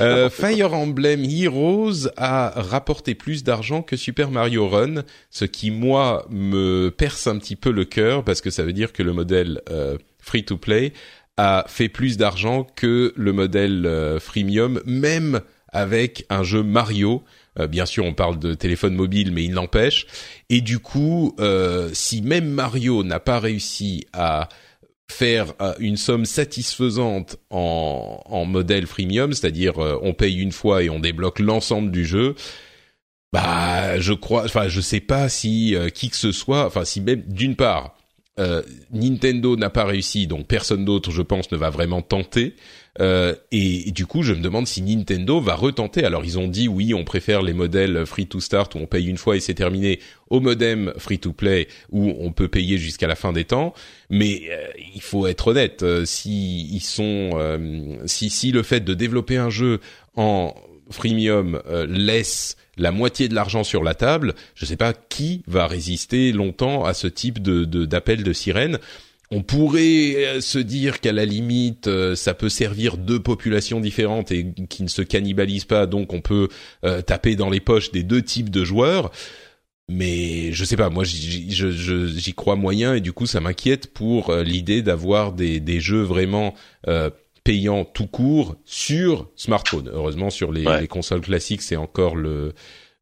Euh, Fire Emblem Heroes a rapporté plus d'argent que Super Mario Run, ce qui moi me perce un petit peu le cœur parce que ça veut dire que le modèle euh, free to play a fait plus d'argent que le modèle euh, freemium, même avec un jeu Mario. Euh, bien sûr, on parle de téléphone mobile, mais il n'empêche. Et du coup, euh, si même Mario n'a pas réussi à faire euh, une somme satisfaisante en, en modèle freemium, c'est-à-dire on paye une fois et on débloque l'ensemble du jeu. Bah, je crois, enfin, je sais pas si euh, qui que ce soit, enfin, si même d'une part euh, Nintendo n'a pas réussi, donc personne d'autre, je pense, ne va vraiment tenter. Euh, et, du coup, je me demande si Nintendo va retenter. Alors, ils ont dit oui, on préfère les modèles free to start où on paye une fois et c'est terminé, au modem free to play où on peut payer jusqu'à la fin des temps. Mais euh, il faut être honnête, euh, si ils sont, euh, si si le fait de développer un jeu en freemium euh, laisse la moitié de l'argent sur la table, je sais pas qui va résister longtemps à ce type de- d'appel de, sirène. On pourrait se dire qu'à la limite, ça peut servir deux populations différentes et qui ne se cannibalisent pas, donc on peut taper dans les poches des deux types de joueurs mais je sais pas, moi j'y crois moyen et du coup ça m'inquiète pour euh, l'idée d'avoir des, des jeux vraiment euh, payants tout court sur smartphone. Heureusement sur les, les consoles classiques c'est encore le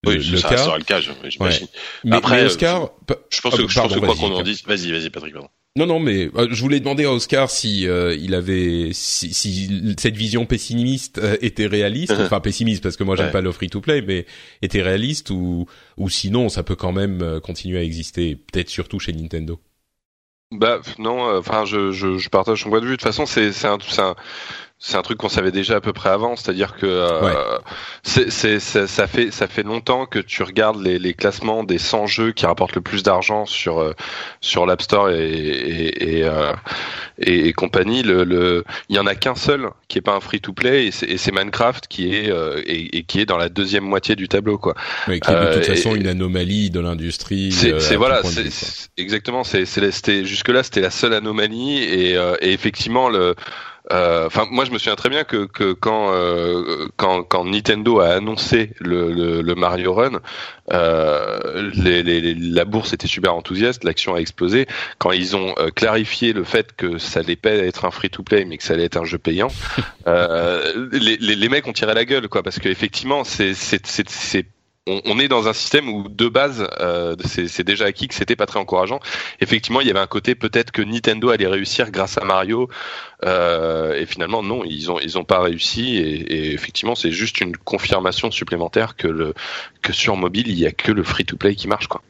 le, oui, ça cas. le cas, j'imagine. Mais, Après, Oscar, je pense que, je pense que quoi qu'on en dise, vas-y, vas-y, Patrick. Pardon. Non, non, mais euh, je voulais demander à Oscar si euh, il avait si, si, cette vision pessimiste euh, était réaliste, enfin pessimiste parce que moi j'aime pas le free to play, mais était réaliste ou ou sinon ça peut quand même continuer à exister, peut-être surtout chez Nintendo. Bah non, enfin je, je, je partage son point de vue. De toute façon, c'est c'est un, un c'est un truc qu'on savait déjà à peu près avant, c'est-à-dire que euh, c'est, ça, fait ça fait longtemps que tu regardes les, les classements des 100 jeux qui rapportent le plus d'argent sur euh, sur l'App Store et et, et, euh, et, compagnie. Le, le, il y en a qu'un seul qui est pas un free to play et c'est, Minecraft qui est euh, et, qui est dans la deuxième moitié du tableau quoi. Mais qui est de toute façon une anomalie de l'industrie. C'est, voilà, c'est, exactement. C'est, c'était jusque là c'était la seule anomalie et, et effectivement le euh, enfin, moi, je me souviens très bien que, que quand, euh, quand, quand Nintendo a annoncé le, le, Mario Run, euh, les, les, la bourse était super enthousiaste, l'action a explosé. Quand ils ont euh, clarifié le fait que ça allait pas être un free-to-play, mais que ça allait être un jeu payant, euh, les, les, les, mecs ont tiré la gueule, quoi, parce qu'effectivement, c'est c'est on, est dans un système où de base, euh, c'est déjà acquis que c'était pas très encourageant. Effectivement, il y avait un côté peut-être que Nintendo allait réussir grâce à Mario, euh, et finalement non, ils ont ils ont pas réussi. Et, effectivement, c'est juste une confirmation supplémentaire que le que sur mobile, il y a que le free-to-play qui marche quoi.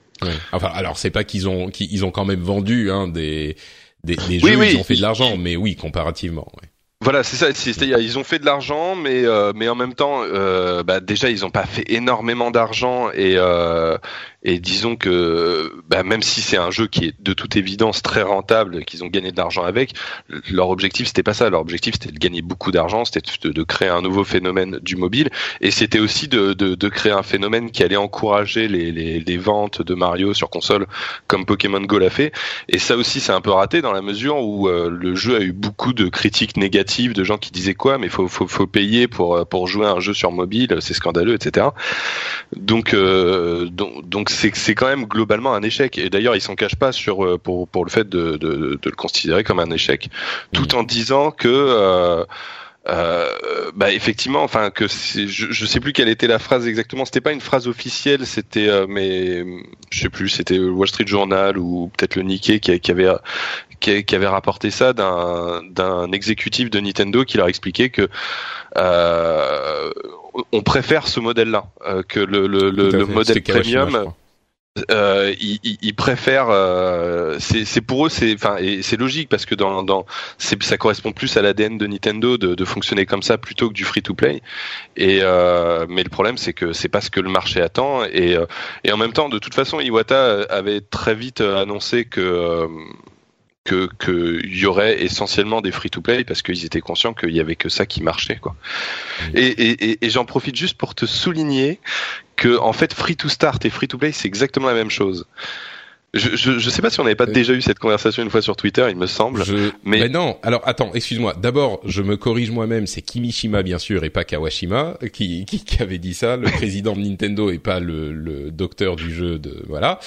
Enfin, alors c'est pas qu'ils ont qu'ils ont quand même vendu hein, des des, jeux, ils ont fait de l'argent, mais oui, comparativement. Ouais. Voilà, c'est ça. C'est-à-dire, ils ont fait de l'argent, mais euh, mais en même temps, euh, bah, déjà, ils n'ont pas fait énormément d'argent et euh, et disons que bah, même si c'est un jeu qui est de toute évidence très rentable, qu'ils ont gagné de l'argent avec, leur objectif c'était pas ça. Leur objectif c'était de gagner beaucoup d'argent, c'était de, créer un nouveau phénomène du mobile, et c'était aussi de, de, de, créer un phénomène qui allait encourager les, les, les, ventes de Mario sur console, comme Pokémon Go l'a fait. Et ça aussi c'est un peu raté dans la mesure où euh, le jeu a eu beaucoup de critiques négatives, de gens qui disaient quoi, mais faut faut, faut payer pour pour jouer un jeu sur mobile, c'est scandaleux, etc. Donc euh, donc, donc c'est quand même globalement un échec. Et d'ailleurs, ils s'en cachent pas sur euh, pour pour le fait de, de, de le considérer comme un échec, tout en disant que euh, euh, bah effectivement, enfin que je, je sais plus quelle était la phrase exactement. C'était pas une phrase officielle, c'était euh, mais je sais plus, c'était le Wall Street Journal ou peut-être le Nikkei qui, qui avait qui, avait rapporté ça d'un d'un exécutif de Nintendo qui leur expliquait que euh, on préfère ce modèle-là euh, que le, le, le, modèle premium euh, ils, préfèrent. Euh, c'est pour eux, c'est enfin et c'est logique parce que dans, dans ça correspond plus à l'ADN de Nintendo de, de, fonctionner comme ça plutôt que du free to play. Et euh, mais le problème c'est que c'est pas ce que le marché attend et euh, et en même temps de toute façon Iwata avait très vite annoncé que euh, que qu'il y aurait essentiellement des free to play parce qu'ils étaient conscients qu'il y avait que ça qui marchait quoi. Mmh. Et, et, et j'en profite juste pour te souligner que en fait free to start et free to play c'est exactement la même chose. Je, je, je, sais pas si on n'avait pas déjà eu cette conversation une fois sur Twitter, il me semble. Mais... non. Alors attends, excuse-moi. D'abord, je me corrige moi-même. C'est Kimishima bien sûr et pas Kawashima qui, qui, qui avait dit ça, le président de Nintendo et pas le, le docteur du jeu de voilà.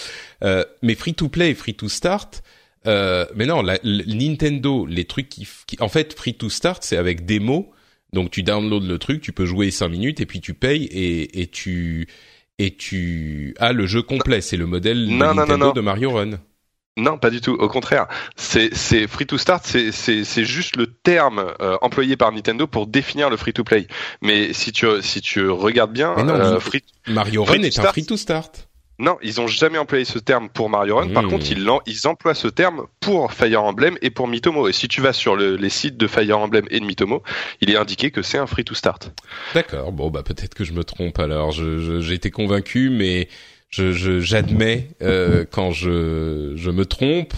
Euh, mais free to play, free to start. Euh, mais non, la, Nintendo, les trucs qui, qui, en fait, free to start, c'est avec démo. Donc tu downloads le truc, tu peux jouer 5 minutes et puis tu payes et, et tu et tu as le jeu complet. C'est le modèle de Nintendo de Mario Run. Non, pas du tout. Au contraire, c'est free to start, c'est juste le terme euh, employé par Nintendo pour définir le free to play. Mais si tu si tu regardes bien, euh, Mario Run est un free to start. Non, ils ont jamais employé ce terme pour Mario Run. Par hmm. contre, ils, ils, emploient ce terme pour Fire Emblem et pour Mitomo. Et si tu vas sur les sites de Fire Emblem et de Mitomo, il est indiqué que c'est un free to start. D'accord. Bon, bah peut-être que je me trompe. Alors, j'ai été convaincu, mais je j'admets euh, quand je je me trompe.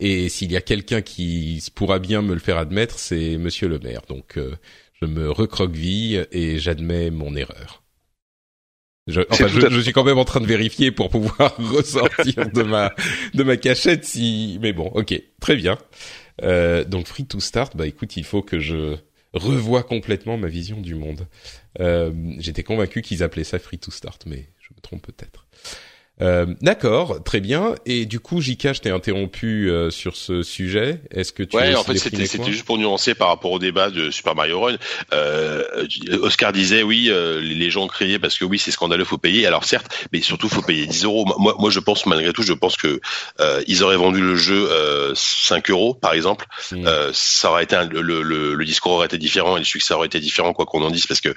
Et s'il y a quelqu'un qui pourra bien me le faire admettre, c'est Monsieur le Maire. Donc, euh, je me recroqueville et j'admets mon erreur. Je, enfin, je, je, suis quand même en train de vérifier pour pouvoir ressortir de ma de ma cachette si. Mais bon, ok, très bien. Euh, donc free to start, bah écoute, il faut que je revoie complètement ma vision du monde. Euh, J'étais convaincu qu'ils appelaient ça free to start, mais je me trompe peut-être. Euh, D'accord, très bien. Et du coup, Jika, je t'ai interrompu euh, sur ce sujet. Est-ce que tu Ouais, en fait, c'était juste pour nuancer par rapport au débat de Super Mario Run. Euh, Oscar disait oui, euh, les gens criaient parce que oui, c'est scandaleux, faut payer. Alors certes, mais surtout, faut payer 10 euros. Moi, moi, je pense malgré tout, je pense que ils auraient vendu le jeu 5 euros, par exemple. Mm. ça aurait été un, le, le, le, discours aurait été différent et le succès aurait été différent, quoi qu'on en dise, parce que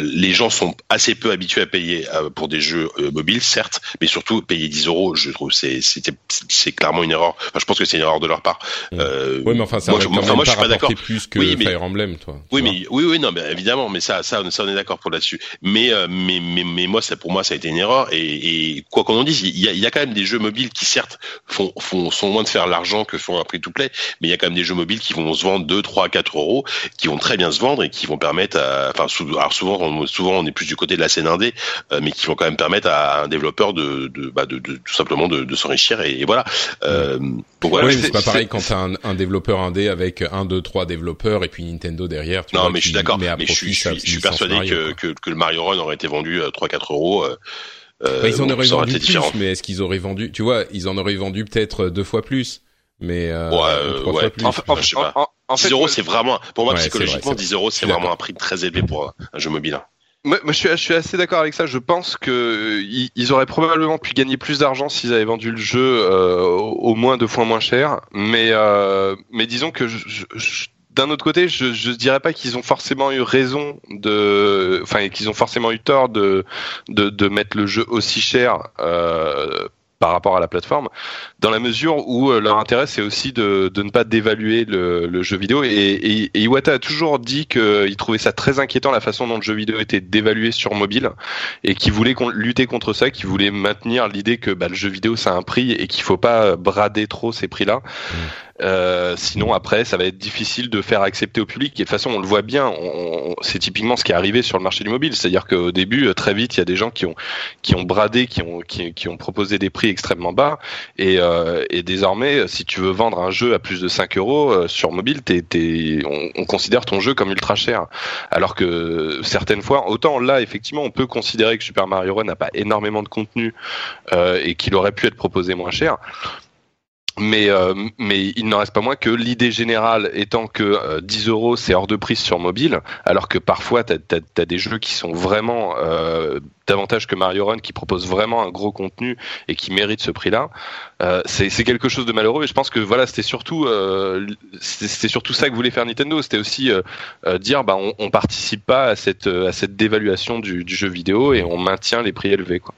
les gens sont assez peu habitués à payer pour des jeux mobiles, certes, mais surtout payer 10 euros, je trouve c'est c'est clairement une erreur. Enfin, je pense que c'est une erreur de leur part. Euh, oui, mais enfin ça moi, je, enfin, moi, je suis pas d'accord. Plus que oui, mais, Fire Emblem, toi. Oui, mais oui, oui, non, mais évidemment, mais ça, ça, ça on est d'accord pour là-dessus. Mais, euh, mais, mais, mais moi, ça pour moi, ça a été une erreur. Et, et quoi qu'on en dise, il y a, y a quand même des jeux mobiles qui certes font, font sont loin de faire l'argent que font un prix to play, mais il y a quand même des jeux mobiles qui vont se vendre 2, 3, 4 euros, qui vont très bien se vendre et qui vont permettre, à, enfin, alors souvent, on, souvent, on est plus du côté de la scène indé, euh, mais qui vont quand même permettre à un développeur de, de, bah, de, de tout simplement de, de s'enrichir et, voilà. Euh, voilà oui, c'est pas pareil quand t'as un, un développeur indé avec un, deux, trois développeurs et puis Nintendo derrière. Tu non, mais je suis d'accord. Mais je suis, je suis, persuadé que, que, que, le Mario Run aurait été vendu à 3-4 euros. Euh, bah, ils en auraient vendu plus, mais est-ce qu'ils auraient vendu Tu vois, ils en auraient vendu peut-être deux fois plus, mais euh, ouais, trois ouais. fois plus. En, je sais pas. En, en 10 euros, c'est vraiment, pour moi psychologiquement, vrai, 10 euros, c'est vraiment un prix très élevé pour un jeu mobile. Moi, je, suis, assez d'accord avec ça. Je pense que euh, ils, auraient probablement pu gagner plus d'argent s'ils avaient vendu le jeu euh, au moins deux fois moins cher. Mais, euh, mais disons que je, d'un autre côté, je, je dirais pas qu'ils ont forcément eu raison de, enfin, qu'ils ont forcément eu tort de, de, de mettre le jeu aussi cher. Euh, par rapport à la plateforme, dans la mesure où euh, leur intérêt c'est aussi de, de, ne pas dévaluer le, le jeu vidéo. Et, et, et, Iwata a toujours dit qu'il trouvait ça très inquiétant la façon dont le jeu vidéo était dévalué sur mobile et qu'il voulait lutter contre ça, qu'il voulait maintenir l'idée que bah, le jeu vidéo ça a un prix et qu'il faut pas brader trop ces prix-là. Mmh. Euh, sinon, après, ça va être difficile de faire accepter au public. Et de toute façon, on le voit bien. c'est typiquement ce qui est arrivé sur le marché du mobile. C'est-à-dire qu'au début, euh, très vite, il y a des gens qui ont qui ont bradé, qui ont qui, qui ont proposé des prix extrêmement bas. Et, euh, et désormais, si tu veux vendre un jeu à plus de 5 euros euh, sur mobile, on, on, considère ton jeu comme ultra cher. Alors que certaines fois, autant là, effectivement, on peut considérer que Super Mario Run n'a pas énormément de contenu euh, et qu'il aurait pu être proposé moins cher mais euh, mais il n'en reste pas moins que l'idée générale étant que euh, 10 euros c'est hors de prix sur mobile, alors que parfois tu as, des jeux qui sont vraiment euh, davantage que Mario Run qui propose vraiment un gros contenu et qui mérite ce prix-là. Euh, c'est quelque chose de malheureux et je pense que voilà c'était surtout euh, c'était surtout ça que voulait faire Nintendo, c'était aussi euh, dire bah on, on participe pas à cette à cette dévaluation du, du jeu vidéo et on maintient les prix élevés quoi.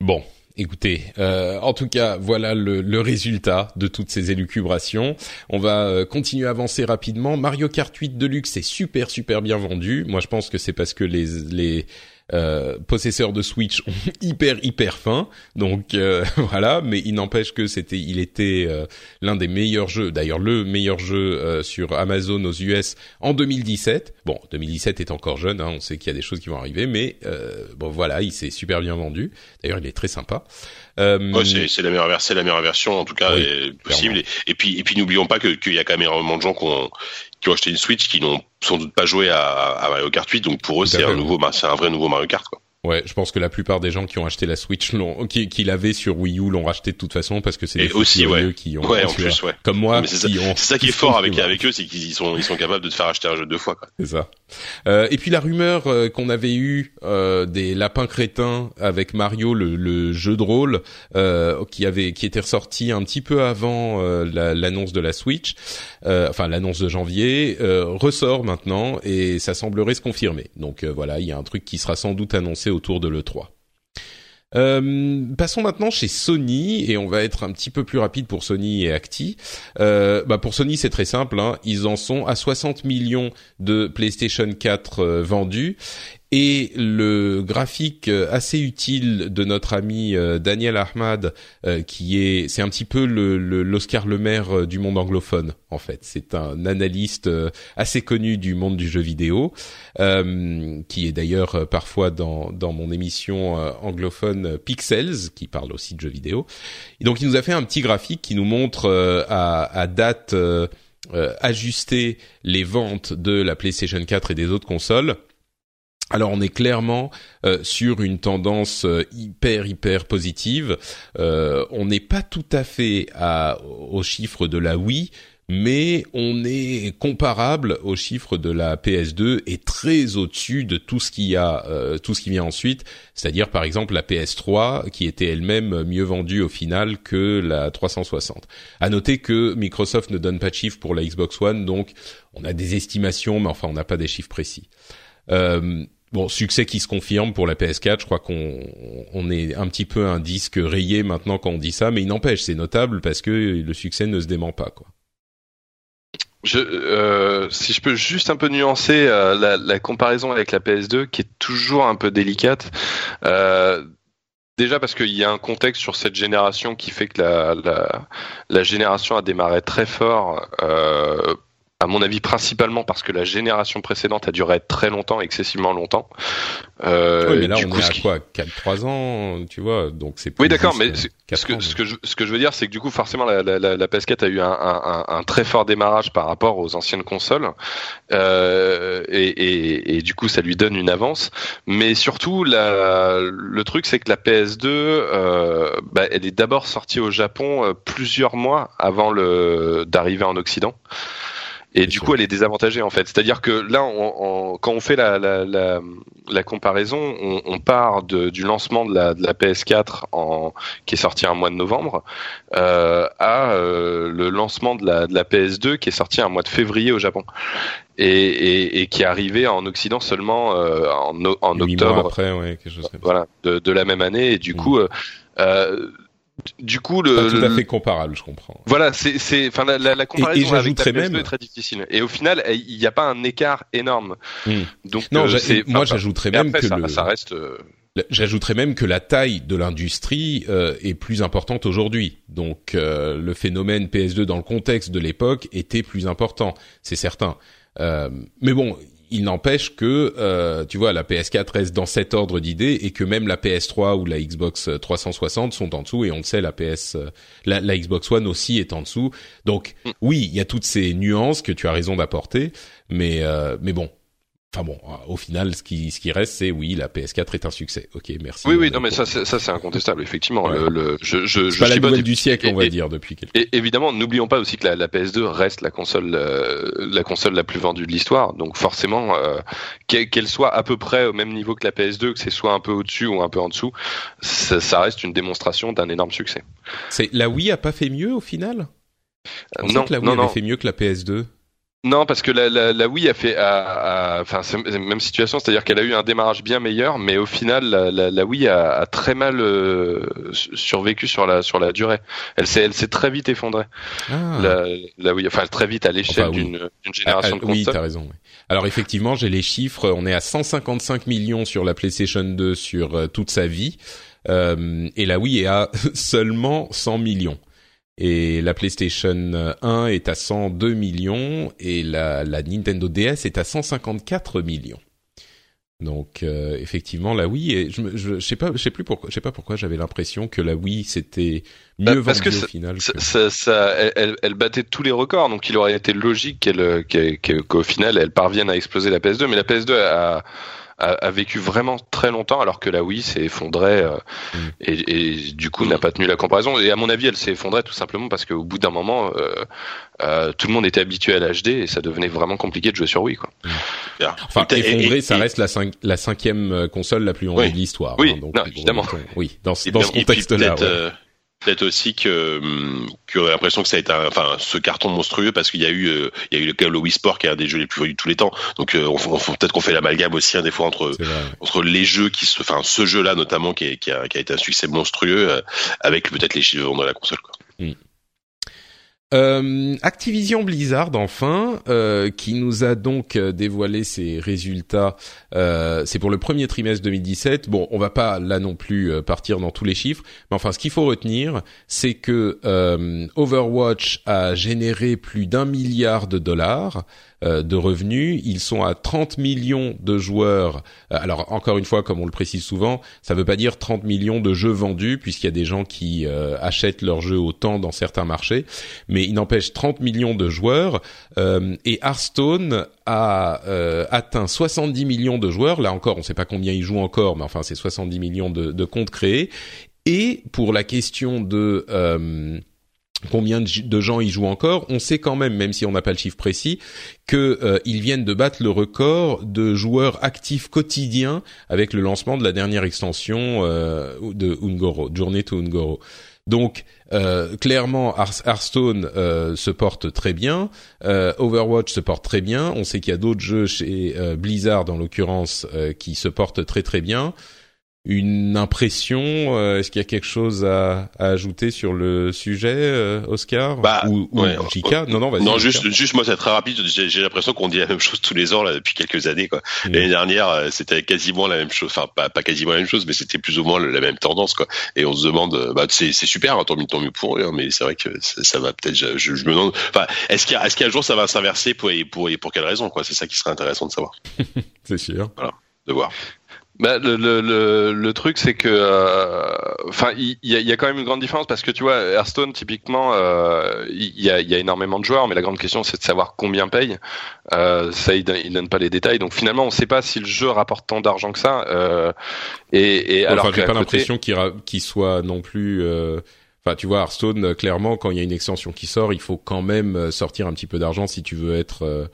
Bon, écoutez, euh, en tout cas, voilà le, résultat de toutes ces élucubrations. On va euh, continuer à avancer rapidement. Mario Kart 8 Deluxe est super super bien vendu. Moi, je pense que c'est parce que les les euh, possesseurs de Switch ont hyper hyper faim. Donc euh, voilà, mais il n'empêche que c'était, il était euh, l'un des meilleurs jeux, d'ailleurs le meilleur jeu sur Amazon aux US en 2017. Bon, 2017 est encore jeune, hein, on sait qu'il y a des choses qui vont arriver, mais bon voilà, il s'est super bien vendu. D'ailleurs, il est très sympa. Euh, c'est la meilleure version, la meilleure version en tout cas possible. Et, puis et puis n'oublions pas qu'il y a quand même énormément de gens qui ont, qui ont acheté une Switch qui n'ont sans doute pas joué à, à Mario Kart 8, donc pour eux c'est un nouveau, c'est un vrai nouveau Mario Kart quoi. Ouais, je pense que la plupart des gens qui ont acheté la Switch, l'ont, qui, qui l'avaient sur Wii U, l'ont racheté de toute façon parce que c'est des aussi ouais. qui ont. Ouais, en plus, ouais. Comme moi, c'est ça, ça, qui est fort avec avec eux, c'est qu'ils sont ils sont capables de te faire acheter un jeu deux fois. Quoi. C'est ça. Euh, et puis la rumeur euh, qu'on avait eu euh, des lapins crétins avec Mario, le, le jeu de rôle, qui avait qui était ressorti un petit peu avant l'annonce de la Switch, enfin l'annonce de janvier, ressort maintenant et ça semblerait se confirmer. Donc voilà, il y a un truc qui sera sans doute annoncé autour de l'E3. Euh, passons maintenant chez Sony et on va être un petit peu plus rapide pour Sony et Acti. Euh, bah pour Sony c'est très simple, hein. ils en sont à 60 millions de PlayStation 4 euh, vendus et le graphique assez utile de notre ami Daniel Ahmad, qui est, c'est un petit peu l'Oscar Le Maire du monde anglophone en fait. C'est un analyste assez connu du monde du jeu vidéo, qui est d'ailleurs parfois dans dans mon émission anglophone Pixels, qui parle aussi de jeux vidéo. Et donc il nous a fait un petit graphique qui nous montre à, à date euh, ajuster les ventes de la PlayStation 4 et des autres consoles. Alors on est clairement euh, sur une tendance euh, hyper hyper positive. on n'est pas tout à fait à, aux chiffres de la Wii, mais on est comparable aux chiffres de la PS2 et très au-dessus de tout ce euh, tout ce qui vient ensuite, c'est-à-dire par exemple la PS3 qui était elle-même mieux vendue au final que la 360. À noter que Microsoft ne donne pas de chiffres pour la Xbox One, donc on a des estimations, mais enfin on n'a pas des chiffres précis. Euh, Bon, succès qui se confirme pour la PS4. Je crois qu'on on est un petit peu un disque rayé maintenant quand on dit ça, mais il n'empêche, c'est notable parce que le succès ne se dément pas, euh, si je peux juste un peu nuancer euh, la, comparaison avec la PS2, qui est toujours un peu délicate. Euh, déjà parce qu'il y a un contexte sur cette génération qui fait que la, génération a démarré très fort à mon avis principalement parce que la génération précédente a duré très longtemps, excessivement longtemps. Euh, oui, mais là on est à quoi? 4-3 ans, tu vois, donc c'est Oui, d'accord, mais ce que, ce, que je, ce que je veux dire, c'est que du coup, forcément, la, la, la, PS4 a eu un, un, un, très fort démarrage par rapport aux anciennes consoles, euh, et, et, et, du coup, ça lui donne une avance. Mais surtout, la, le truc, c'est que la PS2, euh, bah, elle est d'abord sortie au Japon euh, plusieurs mois avant le d'arriver en Occident. Et du coup, elle est désavantagée en fait. C'est-à-dire que là, on, quand on fait la, la, la, la comparaison, on, on part de, du lancement de la, de la PS4 en, qui est sorti un mois de novembre euh, à euh, le lancement de la, de la PS2 qui est sorti un mois de février au Japon. Et, et, et qui est arrivé en Occident seulement euh, en, en octobre. après, ouais, quelque chose comme voilà, de, de, la même année. Et du mm. coup, euh, euh du coup, le, pas tout à fait comparable, je comprends. Voilà, c'est, c'est, enfin, la, la, comparaison avec la PS2 est très difficile. Et au final, il n'y a pas un écart énorme. Hmm. Donc, non, euh, c'est, moi, j'ajouterais même que ça, le... ça reste. Euh, j'ajouterais même que la taille de l'industrie euh, est plus importante aujourd'hui. Donc, euh, le phénomène PS2 dans le contexte de l'époque était plus important, c'est certain. mais bon, il n'empêche que euh, tu vois la PS4 reste dans cet ordre d'idées et que même la PS3 ou la Xbox 360 sont en dessous et on le sait la PS la, Xbox One aussi est en dessous. Donc oui, il y a toutes ces nuances que tu as raison d'apporter, mais euh, mais bon, Enfin bon, au final, ce qui ce qui reste, c'est oui, la PS4 est un succès. Ok, merci. Oui, oui, non, mais ça, c'est, ça, c'est incontestable, effectivement. Le, le, je, je, je pas la nouvelle du siècle, on va dire, depuis quelques. Et évidemment, n'oublions pas aussi que la, la PS2 reste la console, euh, la console la plus vendue de l'histoire. Donc forcément, euh, qu'elle soit à peu près au même niveau que la PS2, que c'est soit un peu au-dessus ou un peu en dessous, ça, ça reste une démonstration d'un énorme succès. C'est la Wii a pas fait mieux au final? non, que la Wii non, avait non. fait mieux que la PS2. Non, parce que la, la, la Wii a fait, enfin, même situation, c'est-à-dire qu'elle a eu un démarrage bien meilleur, mais au final, la, la, la Wii a, a, très mal euh, survécu sur la sur la durée. Elle s'est, elle s'est très vite effondrée. Ah. La, la Wii, enfin, très vite à l'échelle enfin, oui. d'une, génération ah, ah, de consoles. Oui, t'as raison. Oui. Alors effectivement, j'ai les chiffres. On est à 155 millions sur la PlayStation 2 sur euh, toute sa vie, euh, et la Wii est à seulement 100 millions et la PlayStation 1 est à 102 millions et la, la Nintendo DS est à 154 millions. Donc euh, effectivement la Wii, et je, je, je sais pas, je sais plus pourquoi, je sais pas pourquoi j'avais l'impression que la Wii c'était mieux bah, parce vendu que au final. Ça, que... ça, ça, elle, elle, battait tous les records, donc il aurait été logique qu'elle, qu'au qu final elle parvienne à exploser la PS2, mais la PS2 a a, a, vécu vraiment très longtemps, alors que la Wii s'est effondrée euh, mm. et, et, du coup n'a pas tenu la comparaison. Et à mon avis, elle s'est effondrée tout simplement parce qu'au bout d'un moment, euh, euh, tout le monde était habitué à l'HD et ça devenait vraiment compliqué de jouer sur Wii. Quoi. Mm. Enfin, effondrée, ça reste la, cinq, la cinquième console la plus vendue oui. de l'histoire. Oui, hein, donc, non, évidemment. oui, dans, dans ce contexte-là. Peut-être aussi que que l'impression que ça a été un, enfin ce carton monstrueux parce qu'il y a eu euh, il y a eu le, le Wii Sport qui est un des jeux les plus vendus de tous les temps donc euh, on, on, peut-être qu'on fait l'amalgame aussi hein, des fois entre entre les jeux qui se enfin ce jeu là notamment qui, est, qui, a, qui a été un succès monstrueux euh, avec peut-être les chiffres de la console quoi. Mm. Euh, Activision Blizzard, enfin, euh, qui nous a donc euh, dévoilé ses résultats. C'est pour le premier trimestre 2017. Bon, on va pas là non plus partir dans tous les chiffres, mais enfin, ce qu'il faut retenir, c'est que Overwatch a généré plus d'un milliard de dollars. Euh, de revenus. Ils sont à 30 millions de joueurs. Euh, alors encore une fois, comme on le précise souvent, ça ne veut pas dire 30 millions de jeux vendus, puisqu'il y a des gens qui euh, achètent leurs jeux autant dans certains marchés. Mais il n'empêche 30 millions de joueurs. et Hearthstone a atteint 70 millions de joueurs. Là encore, on ne sait pas combien ils jouent encore, mais enfin c'est 70 millions de, de comptes créés. Et pour la question de combien de gens y jouent encore, on sait quand même, même si on n'a pas le chiffre précis, qu'ils euh, viennent de battre le record de joueurs actifs quotidiens avec le lancement de la dernière extension euh, de Ungoro, Journey to Ungoro. Donc euh, clairement, Hearthstone se porte très bien, Overwatch se porte très bien. On sait qu'il y a d'autres jeux chez Blizzard, en l'occurrence, qui se portent très très bien une impression euh, Est-ce qu'il y a quelque chose à, à, ajouter sur le sujet, euh, Oscar bah, ou, ou Non, non, vas-y. Non, juste, juste moi, c'est très rapide. J'ai l'impression qu'on dit la même chose tous les ans là depuis quelques années. Quoi. Mm. L'année dernière, euh, c'était quasiment la même chose. Enfin, pas, pas quasiment la même chose, mais c'était plus ou moins la même tendance. Quoi. Et on se demande, bah, c'est super, hein, tant mieux, tant mieux pour eux, hein, mais c'est vrai que ça, ça va peut-être. Je, je, me demande. Enfin, est-ce qu'un jour ça va s'inverser pour, pour, pour quelle raison Quoi, c'est ça qui serait intéressant de savoir. c'est sûr. Voilà, de voir. Bah, le, le, le, le, truc, c'est que, euh, enfin, il y, a, y, a, quand même une grande différence parce que tu vois, Hearthstone, typiquement, euh, il y, a, y, a, énormément de joueurs, mais la grande question, c'est de savoir combien paye. Euh, ça, il, il donne pas les détails, donc finalement, on ne sait pas si le jeu rapporte tant d'argent que ça. Euh, et, et enfin, alors, j'ai pas l'impression qu'il soit non plus. Euh, enfin, tu vois, Hearthstone, clairement, quand il y a une extension qui sort, il faut quand même sortir un petit peu d'argent si tu veux être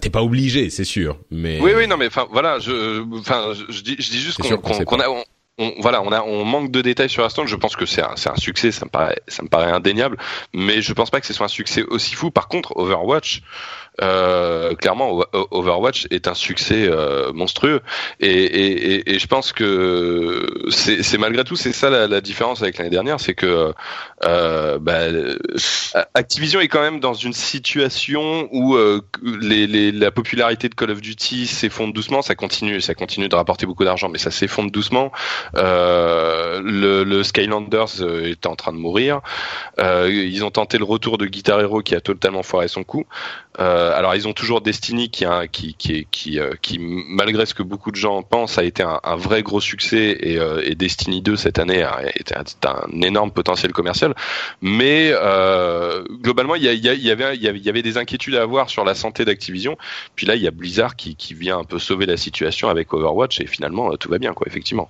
T'es pas obligé, c'est sûr, mais. Oui, oui, non, mais enfin, voilà, je, enfin, je, dis, je dis juste qu'on a, on, voilà, on a, on manque de détails sur Hearthstone. Je pense que c'est un, c'est un succès, ça me paraît, ça me paraît indéniable, mais je pense pas que ce soit un succès aussi fou. Par contre, Overwatch, euh, clairement, Overwatch est un succès euh, monstrueux, et, et, et, je pense que c'est malgré tout c'est ça la, la, différence avec l'année dernière, c'est que euh, bah, Activision est quand même dans une situation où euh, les, les, la popularité de Call of Duty s'effondre doucement, ça continue, ça continue de rapporter beaucoup d'argent, mais ça s'effondre doucement. Euh, le, le, Skylanders est en train de mourir. ils ont tenté le retour de Guitar Hero qui a totalement foiré son coup. Euh, alors ils ont toujours Destiny qui, a, qui, qui, qui, euh, qui, malgré ce que beaucoup de gens pensent, a été un, un vrai gros succès et, euh, et, Destiny 2 cette année a été un, un énorme potentiel commercial. Mais euh, globalement, il y, y, y, avait, il y avait des inquiétudes à avoir sur la santé d'Activision. Puis là, il y a Blizzard qui, qui vient un peu sauver la situation avec Overwatch et finalement tout va bien, quoi, effectivement.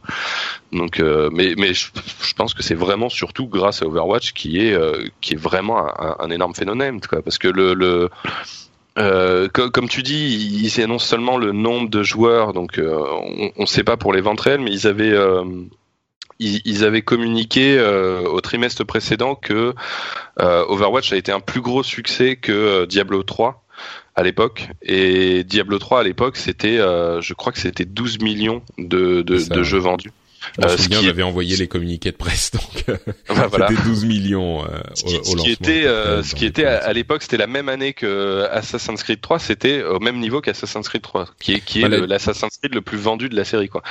Donc, mais, mais je, pense que c'est vraiment surtout grâce à Overwatch qui est, qui est vraiment un, un énorme phénomène, parce que le, le euh, comme tu dis, ils annoncent seulement le nombre de joueurs, donc euh, on ne sait pas pour les ventes réelles, mais ils avaient euh, ils, avaient communiqué au trimestre précédent que Overwatch a été un plus gros succès que Diablo 3 à l'époque et Diablo 3 à l'époque c'était je crois que c'était 12 millions de, de jeux vendus. Je me souviens, on avait envoyé les communiqués de presse, donc euh, c'était 12 millions euh, au, ce qui, était, euh, ce qui était à, l'époque, c'était la même année que Assassin's Creed 3, c'était au même niveau qu'Assassin's Creed 3, qui est qui est l'Assassin's Creed le plus vendu de la série, quoi.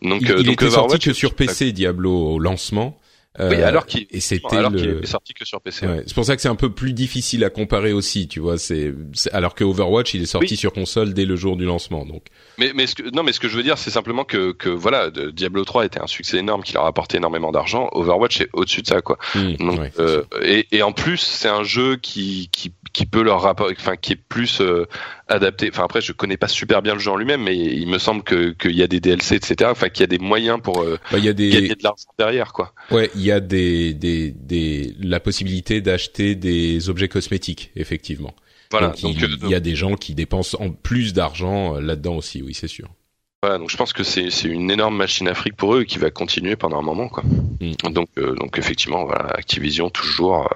Donc, il, il donc était sorti que sur PC, Diablo au lancement. Oui, euh, alors qu'il et c'était alors est sorti que sur PC. Ouais. C'est pour ça que c'est un peu plus difficile à comparer aussi, tu vois. C'est alors que Overwatch, il est sorti sur console dès le jour du lancement, donc. Mais mais ce que, non, mais ce que je veux dire, c'est simplement que que voilà, Diablo 3 était un succès énorme qui leur a apporté énormément d'argent. Overwatch est au-dessus de ça, quoi. Mmh, donc euh, et et en plus, c'est un jeu qui qui qui peut leur rapporter, enfin qui est plus euh, adapté. Enfin après, je connais pas super bien le jeu en lui-même, mais il me semble que qu'il y a des DLC, etc. Enfin qu'il y a des moyens pour euh, bah, y a des... gagner de l'argent derrière, quoi. Ouais, il y a des des des la possibilité d'acheter des objets cosmétiques, effectivement. Voilà. Donc, il, euh, y a des gens qui dépensent en plus d'argent là-dedans aussi, oui, c'est sûr. Voilà, donc je pense que c'est c'est une énorme machine fric pour eux qui va continuer pendant un moment, quoi. Mm. Donc donc effectivement, voilà, Activision toujours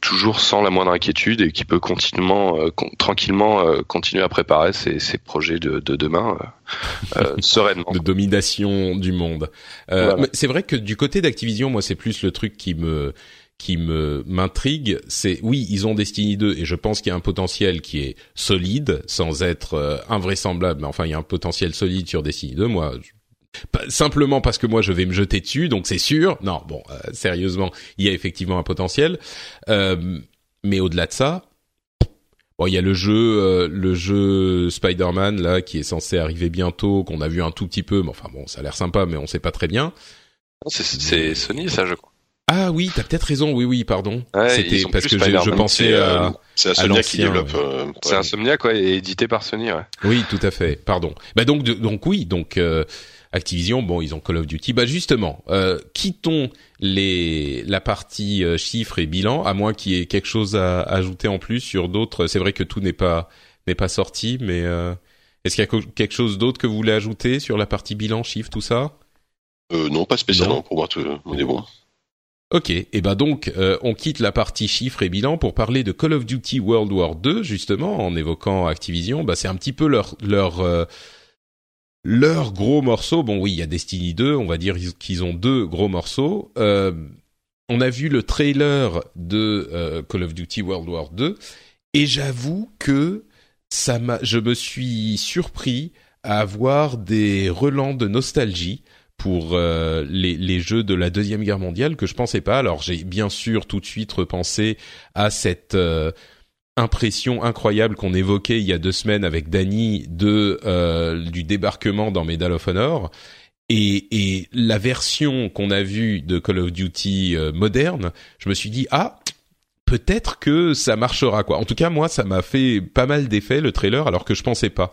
toujours sans la moindre inquiétude et qui peut continuellement, tranquillement continuer à préparer ses, ses projets de, de demain sereinement. De domination du monde. C'est vrai que du côté d'Activision, moi, c'est plus le truc qui me qui me m'intrigue, c'est oui, ils ont Destiny 2 et je pense qu'il y a un potentiel qui est solide sans être euh, invraisemblable, mais enfin il y a un potentiel solide sur Destiny 2. Moi, simplement parce que moi je vais me jeter dessus, donc c'est sûr. Non, bon, euh, sérieusement, il y a effectivement un potentiel, euh, mais au-delà de ça. Bon, il y a le jeu, le jeu Spider-Man là qui est censé arriver bientôt, qu'on a vu un tout petit peu, mais enfin bon, ça a l'air sympa, mais on sait pas très bien. C'est Sony ça, je crois. Ah oui, t'as peut-être raison. Oui, oui, pardon. C'était parce que je, pensais à. C'est Insomniac qui développe. Euh, c'est Insomniac, quoi, et édité par Sony. Ouais. Oui, tout à fait. Pardon. Bah donc, donc oui, donc euh, Activision, bon, ils ont Call of Duty. Bah justement, euh, quittons les la partie euh, chiffres et bilan, à moins qu'il y ait quelque chose à ajouter en plus sur d'autres. C'est vrai que tout n'est pas n'est pas sorti, mais est-ce qu'il y a quelque chose d'autre que vous voulez ajouter sur la partie bilan, chiffres, tout ça? Non, pas spécialement. Pour voir tout, on est bon. Ok, et ben donc euh, on quitte la partie chiffres et bilan pour parler de Call of Duty World War 2 justement en évoquant Activision. Bah c'est un petit peu leur leur euh, leur gros morceau. Bon oui, il y a Destiny 2, on va dire qu'ils ont deux gros morceaux. Euh, on a vu le trailer de Call of Duty World War 2 et j'avoue que ça m'a, je me suis surpris à avoir des relents de nostalgie pour euh, les, les, jeux de la deuxième guerre mondiale que je pensais pas. Alors j'ai bien sûr tout de suite repensé à cette euh, impression incroyable qu'on évoquait il y a deux semaines avec Danny de euh, du débarquement dans Medal of Honor. Et, et la version qu'on a vue de Call of Duty moderne, je me suis dit ah peut-être que ça marchera quoi. En tout cas moi ça m'a fait pas mal d'effet le trailer alors que je pensais pas.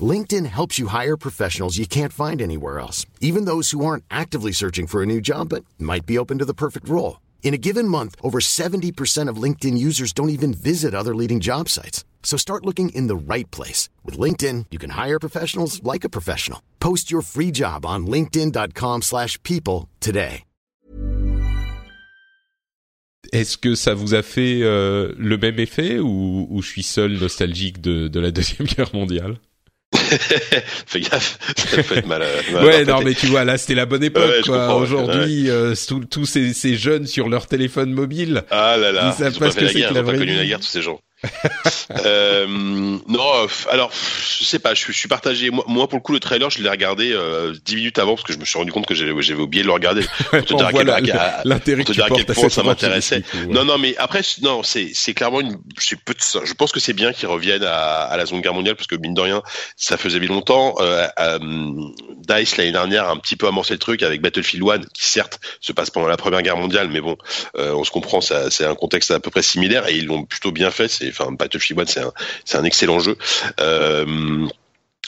LinkedIn helps you hire professionals you can't find anywhere else, even those who aren't actively searching for a new job but might be open to the perfect role. In a given month, over 70% of LinkedIn users don't even visit other leading job sites. So start looking in the right place. With LinkedIn, you can hire professionals like a professional. Post your free job on linkedin.com slash people today. Est-ce que ça vous a fait euh, le même effet ou, ou je suis seul nostalgique de, de la Deuxième Guerre mondiale Fais gaffe, ça peut être mal. ouais, non, mais tu vois, là, c'était la bonne époque. quoi. Aujourd'hui, euh, tous ces, ces, jeunes sur leur téléphone mobile, ah là là, ils savent pas ce que c'est que la vraie vie. la guerre, tous ces gens. euh, non, alors je sais pas, je, suis partagé. Moi, moi, pour le coup, le trailer, je l'ai regardé euh, 10 minutes avant parce que je me suis rendu compte que j'avais oublié de le regarder. Pour te dire à l'intérêt que, à quel point ça m'intéressait. Non, non, mais après, non, c'est c'est clairement une. Je, je pense que c'est bien qu'ils reviennent à, à, la Seconde Guerre mondiale parce que mine de rien, ça faisait bien longtemps. Euh, euh, Dice l'année dernière a un petit peu amorcé le truc avec Battlefield 1 qui certes se passe pendant la Première Guerre mondiale, mais bon, euh, on se comprend, c'est un contexte à peu près similaire et ils l'ont plutôt bien fait. C'est enfin Battlefield 1 c'est un un excellent jeu. Euh,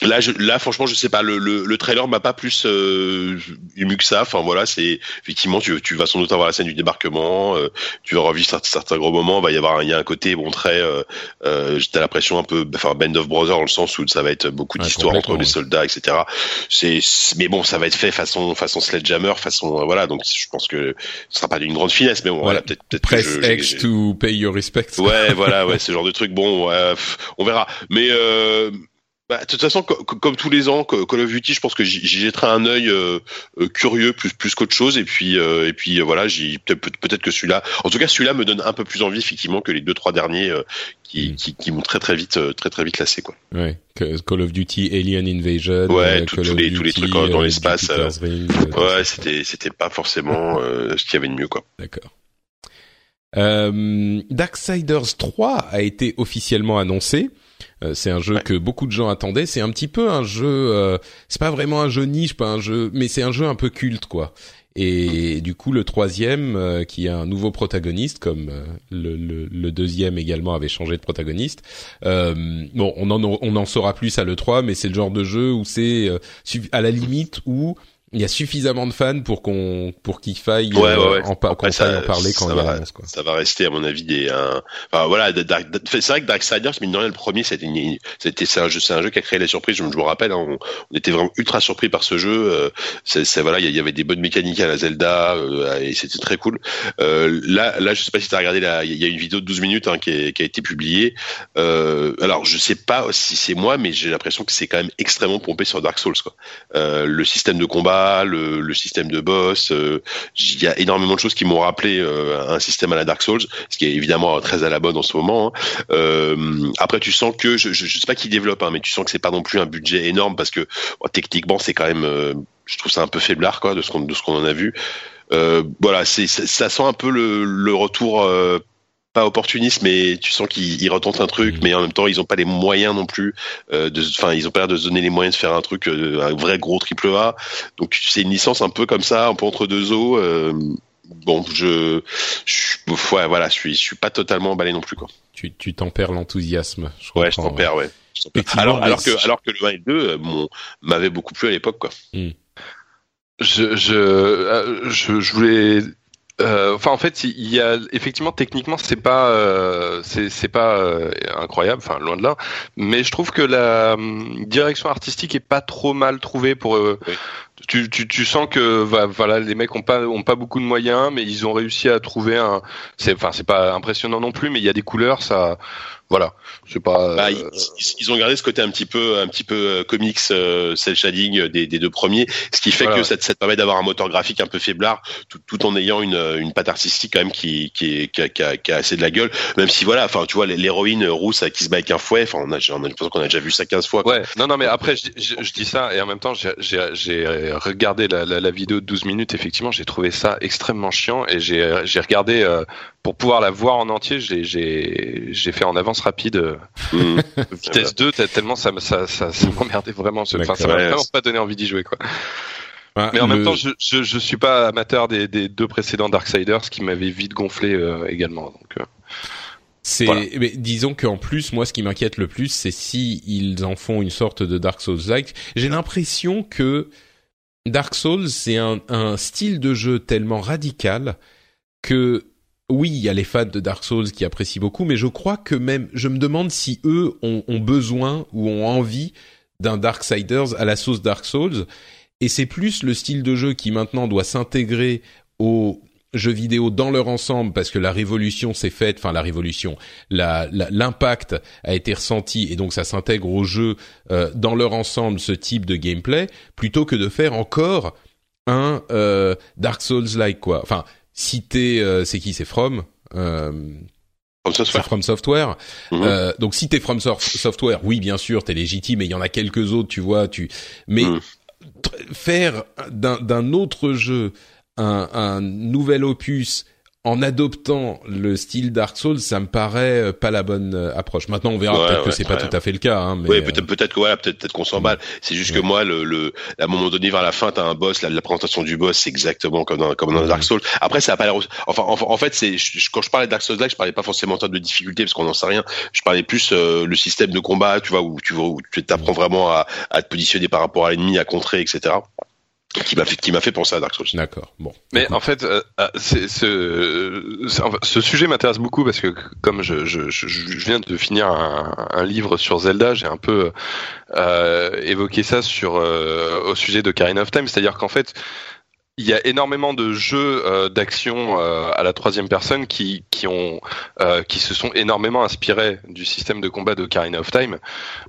Là, je, là, franchement, je sais pas. Le, le, le trailer m'a pas plus euh, ému que ça. Enfin, voilà, c'est effectivement, tu, tu vas sans doute avoir la scène du débarquement. Euh, tu vas revivre certains, certains, gros moments. Il va y avoir, il y a un côté bon très. Euh, euh, T'as l'impression un peu, enfin, Band of Brothers dans le sens où ça va être beaucoup d'histoires entre les soldats, etc. C'est, mais bon, ça va être fait façon, façon Sledgehammer, façon, voilà. Donc, je pense que ce sera pas d'une grande finesse, mais bon, voilà, peut-être, peut-être. Press X to pay your respect. Ouais, voilà, ouais, ce genre de truc. Bon, on verra. Mais euh, bah, de toute façon, comme tous les ans, Call of Duty, je pense que j'y jetterai un œil euh, euh, curieux plus plus qu'autre chose. Et puis euh, et puis voilà, peut-être que celui-là, en tout cas celui-là me donne un peu plus envie effectivement que les deux trois derniers qui, mm. qui, qui m'ont très très vite très très vite lassé quoi. Ouais, Call of Duty Alien Invasion. Ouais, tous les tous les trucs dans l'espace. ouais, c'était c'était pas forcément ce qu'il y avait de mieux quoi. D'accord. Darksiders 3 a été officiellement annoncé. Euh, c'est un jeu que beaucoup de gens attendaient. C'est un petit peu un jeu. Euh, c'est pas vraiment un jeu niche, pas un jeu, mais c'est un jeu un peu culte, quoi. Et du coup, le troisième, euh, qui a un nouveau protagoniste, comme euh, le, le, le, deuxième également avait changé de protagoniste. Euh, bon, on en on en saura plus à le 3, mais c'est le genre de jeu où c'est à la limite où il y a suffisamment de fans pour qu'on pour qu'il faille ouais, ouais, en, qu'on ça, en parler quand ça il va, quoi. Ça va rester à mon avis des un... enfin voilà c'est vrai que Darksiders mais non le premier c'était c'était c'est un jeu c'est un jeu qui a créé la surprise je me, rappelle hein, on, on, était vraiment ultra surpris par ce jeu euh, c'est voilà il y, avait des bonnes mécaniques à la Zelda euh, et c'était très cool. Euh, là là je sais pas si tu as regardé il y a une vidéo de 12 minutes hein, qui, est, qui, a été publiée. Euh, alors je sais pas si c'est moi mais j'ai l'impression que c'est quand même extrêmement pompé sur Dark Souls quoi. Euh, le système de combat le, le système de boss. Euh, il y a énormément de choses qui m'ont rappelé euh, un système à la Dark Souls, ce qui est évidemment très à la mode en ce moment. Hein. Euh, après, tu sens que je, je, sais pas qui développe, hein, mais tu sens que c'est pas non plus un budget énorme parce que techniquement c'est quand même, je trouve ça un peu faiblard quoi de ce qu'on en a vu. voilà, ça, sent un peu le retour pas opportuniste, mais tu sens qu'ils retentent un truc, mm. mais en même temps, ils ont pas les moyens non plus. Euh, de, enfin, ils ont pas l'air de se donner les moyens de faire un truc, euh, un vrai gros triple A. Donc, c'est une licence un peu comme ça, un peu entre deux eaux. Euh, bon, je, je, ouais, voilà, je suis, je suis pas totalement emballé non plus, quoi. Tu, tu tempères l'enthousiasme. Je ouais, je tempère, ouais. ouais. Alors, alors que, alors que le 1 et le 2 m'avait beaucoup plu à l'époque, quoi. Mm. Je, je, je, je voulais euh, enfin, en fait, il y a effectivement techniquement, c'est pas, euh, c'est pas euh, incroyable, enfin loin de là. Mais je trouve que la hum, direction artistique est pas trop mal trouvée pour. Tu, tu, tu, sens que voilà les mecs ont pas ont pas beaucoup de moyens mais ils ont réussi à trouver un c'est enfin c'est pas impressionnant non plus mais il y a des couleurs ça voilà, c'est pas. Bah, ils, ils, ont gardé ce côté un petit peu, un petit peu euh, comics, euh, cel shading des, des, deux premiers, ce qui fait que ça, ça, te permet d'avoir un moteur graphique un peu faiblard, tout, tout en ayant une, une patte artistique quand même qui, qui, qui, a, qui, a, qui a assez de la gueule. Même si voilà, enfin tu vois l'héroïne rousse qui se bat avec un fouet, enfin on a, on a l'impression qu'on a déjà vu ça 15 fois. Quoi. Ouais, non non mais après je, je, je, dis ça et en même temps j'ai regardé la, la, la, vidéo de 12 minutes. Effectivement, j'ai trouvé ça extrêmement chiant et j'ai regardé euh, pour pouvoir la voir en entier, j'ai fait en avance rapide mmh. vitesse 2 tellement ça ça ça, ça m'emmerdait vraiment. Enfin, ça m'a vraiment pas donné envie d'y jouer quoi. mais en même temps, je, je, je suis pas amateur des, des deux précédents Darksiders qui m'avaient vite gonflé euh, également. Donc, euh, c'est, mais disons qu'en plus, moi, ce qui m'inquiète le plus, c'est si ils en font une sorte de Dark Souls-like. J'ai l'impression que Dark Souls, c'est un, un style de jeu tellement radical que oui, il y a les fans de Dark Souls qui apprécient beaucoup, mais je crois que même, je me demande si eux ont, ont besoin ou ont envie d'un Darksiders à la sauce Dark Souls. Et c'est plus le style de jeu qui maintenant doit s'intégrer aux jeux vidéo dans leur ensemble parce que la révolution s'est faite, enfin la révolution, l'impact a été ressenti et donc ça s'intègre aux jeux euh, dans leur ensemble ce type de gameplay plutôt que de faire encore un euh, Dark Souls like quoi. Enfin, si t'es, euh, c'est qui, c'est From. Euh, From Software. From Software. Mhm. euh, donc si t'es From Software, oui, bien sûr, t'es légitime. Et il y en a quelques autres, tu vois. Tu, mais mhm. faire d'un autre jeu un, un nouvel opus en adoptant le style Dark Souls, ça me paraît euh, pas la bonne euh, approche. Maintenant, on verra peut-être que c'est pas tout à fait le cas. Hein, mais oui, peut-être, peut-être que peut-être, peut-être qu'on s'emballe. C'est juste que moi, le, le, à un moment donné, vers la fin, t'as un boss. La, la présentation du boss, c'est exactement comme dans, comme dans Dark Souls. Après, ça a pas l'air. Enfin, en, fait, c'est quand je parlais de Dark Souls là, je parlais pas forcément en termes de difficulté parce qu'on n'en sait rien. Je parlais plus euh, le système de combat, tu vois, où tu où tu t'apprends vraiment à, à te positionner par rapport à l'ennemi, à contrer, etc qui m'a fait qui m'a fait penser à Dark Souls. D'accord. Bon. Mais en fait, euh, euh c'est, ce sujet m'intéresse beaucoup parce que comme je, je, je, viens de finir un, un livre sur Zelda, j'ai un peu euh, évoqué ça sur euh, au sujet de Karine of Time, c'est-à-dire qu'en fait il y a énormément de jeux euh, d'action euh, à la troisième personne qui qui ont euh, qui se sont énormément inspirés du système de combat de Karina of Time,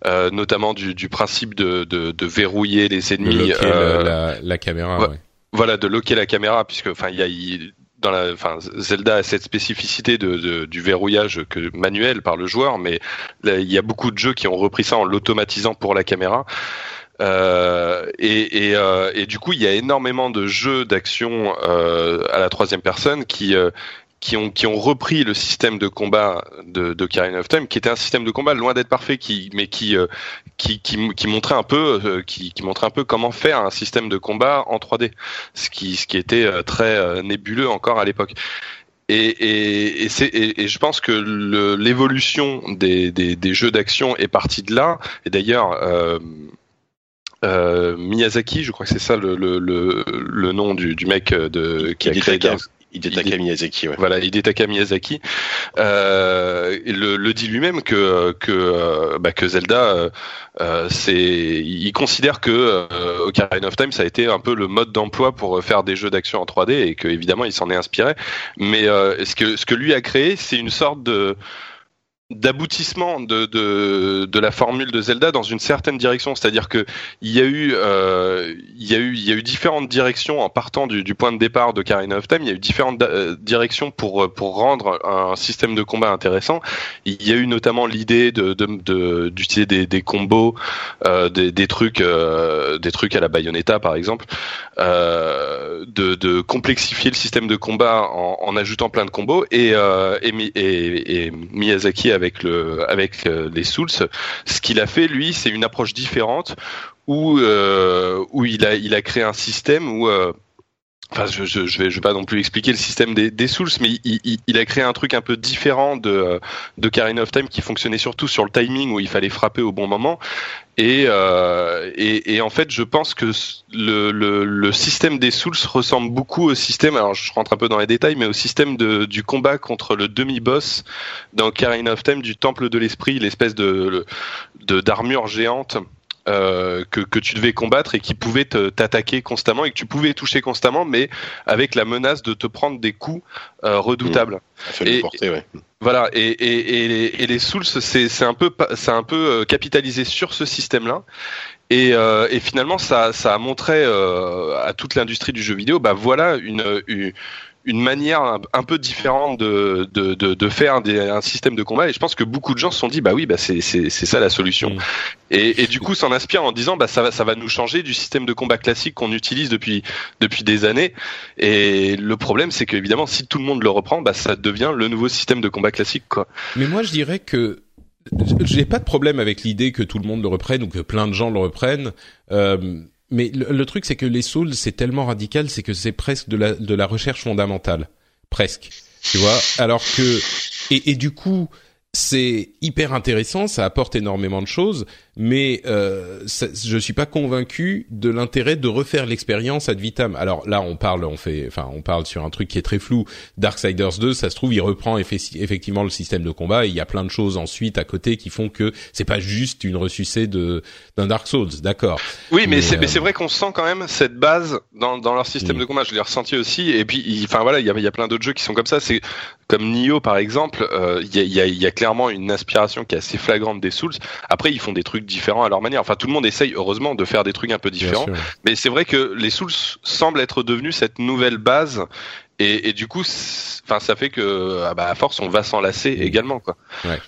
euh, notamment du, du principe de, de, de, verrouiller les ennemis. Euh, la, la, caméra. Ouais. Voilà, de loquer la caméra, puisque enfin il y a dans la, enfin Zelda a cette spécificité de, de, du verrouillage que manuel par le joueur, mais il y a beaucoup de jeux qui ont repris ça en l'automatisant pour la caméra. Euh, et, et, euh, et, du coup, il y a énormément de jeux d'action euh, à la troisième personne qui qui ont qui ont repris le système de combat de de of Time, qui était un système de combat loin d'être parfait, qui mais qui qui, qui, qui montrait un peu qui, qui montrait un peu comment faire un système de combat en 3D, ce qui ce qui était très nébuleux encore à l'époque. Et, et, et, et, je pense que l'évolution des, des, des, jeux d'action est partie de là. Et d'ailleurs, euh, euh, Miyazaki, je crois que c'est ça le, le, le, le, nom du, du mec de, qui a créé Hidetaka Miyazaki, ouais. Voilà, Hidetaka Miyazaki euh, le, le, dit lui-même que que euh, bah, que Zelda, euh, c'est, il considère que euh, Ocarina of Time ça a été un peu le mode d'emploi pour faire des jeux d'action en 3D et que évidemment il s'en est inspiré. Mais euh, ce que ce que lui a créé, c'est une sorte de d'aboutissement de, de, de, la formule de Zelda dans une certaine direction. C'est-à-dire que il y a eu euh, il y a eu il y a eu différentes directions en partant du, du point de départ de Karina of Time. Il y a eu différentes euh, directions pour pour rendre un système de combat intéressant. Il y a eu notamment l'idée de d'utiliser de, des, des combos, euh, des, des trucs euh, des trucs à la Bayonetta par exemple, euh, de, complexifier le système de combat en, en ajoutant plein de combos et et, et, et Miyazaki avec le avec euh, les Souls, ce qu'il a fait lui, c'est une approche différente où euh, il a il a créé un système où euh, Enfin, je, vais, pas non plus expliquer le système des, Souls, mais il, a créé un truc un peu différent de, de Karina of Time qui fonctionnait surtout sur le timing où il fallait frapper au bon moment. Et, euh, en fait, je pense que le, système des Souls ressemble beaucoup au système, alors je rentre un peu dans les détails, mais au système du combat contre le demi-boss dans Karina of Time du Temple de l'Esprit, l'espèce de d'armure géante euh, que, que, tu devais combattre et qui pouvait t'attaquer constamment et que tu pouvais toucher constamment, mais avec la menace de te prendre des coups euh, redoutables. Mmh. Et, porter, ouais. Voilà, et, et, et, les, et les Souls, c'est un peu, c'est un peu euh, capitalisé sur ce système-là. Et, euh, et, finalement, ça, ça a montré euh, à toute l'industrie du jeu vidéo, bah voilà une, une, une manière un, peu différente de, de, de, de faire des, un système de combat. Et je pense que beaucoup de gens se sont dit bah oui bah c'est c'est ça la solution. Mmh. et, et, du coup s'en inspire en disant bah ça va ça va nous changer du système de combat classique qu'on utilise depuis depuis des années. Et le problème c'est que évidemment si tout le monde le reprend bah ça devient le nouveau système de combat classique quoi. Mais moi je dirais que j'ai pas de problème avec l'idée que tout le monde le reprenne ou que plein de gens le reprennent. Euh, mais le, truc, c'est que les souls, c'est tellement radical, c'est que c'est presque de la, de la recherche fondamentale. Presque. Tu vois? Alors que... Et du coup, c'est hyper intéressant, ça apporte énormément de choses, mais euh, ça, je suis pas convaincu de l'intérêt de refaire l'expérience ad vitam. Alors là, on parle, on fait, enfin, on parle sur un truc qui est très flou. Darksiders 2, ça se trouve, il reprend effectivement le système de combat. Et il y a plein de choses ensuite à côté qui font que c'est pas juste une ressucée de d'un Dark Souls, d'accord. Oui, mais, c'est euh... vrai qu'on sent quand même cette base dans, dans leur système mm. de combat. Je l'ai ressenti aussi. Et puis, enfin voilà, il y a, y a plein d'autres jeux qui sont comme ça. C'est comme Nioh par exemple. Euh, il y, a, y, a, y a clairement une inspiration qui est assez flagrante des Souls. Après, ils font des trucs différents à leur manière. Enfin, tout le monde essaye heureusement de faire des trucs un peu différents, mais c'est vrai que les Souls semblent être devenus cette nouvelle base. Et, et du coup, enfin, ça fait que, ah bah, à force, on va s'en lasser mmh. également, quoi. Ouais.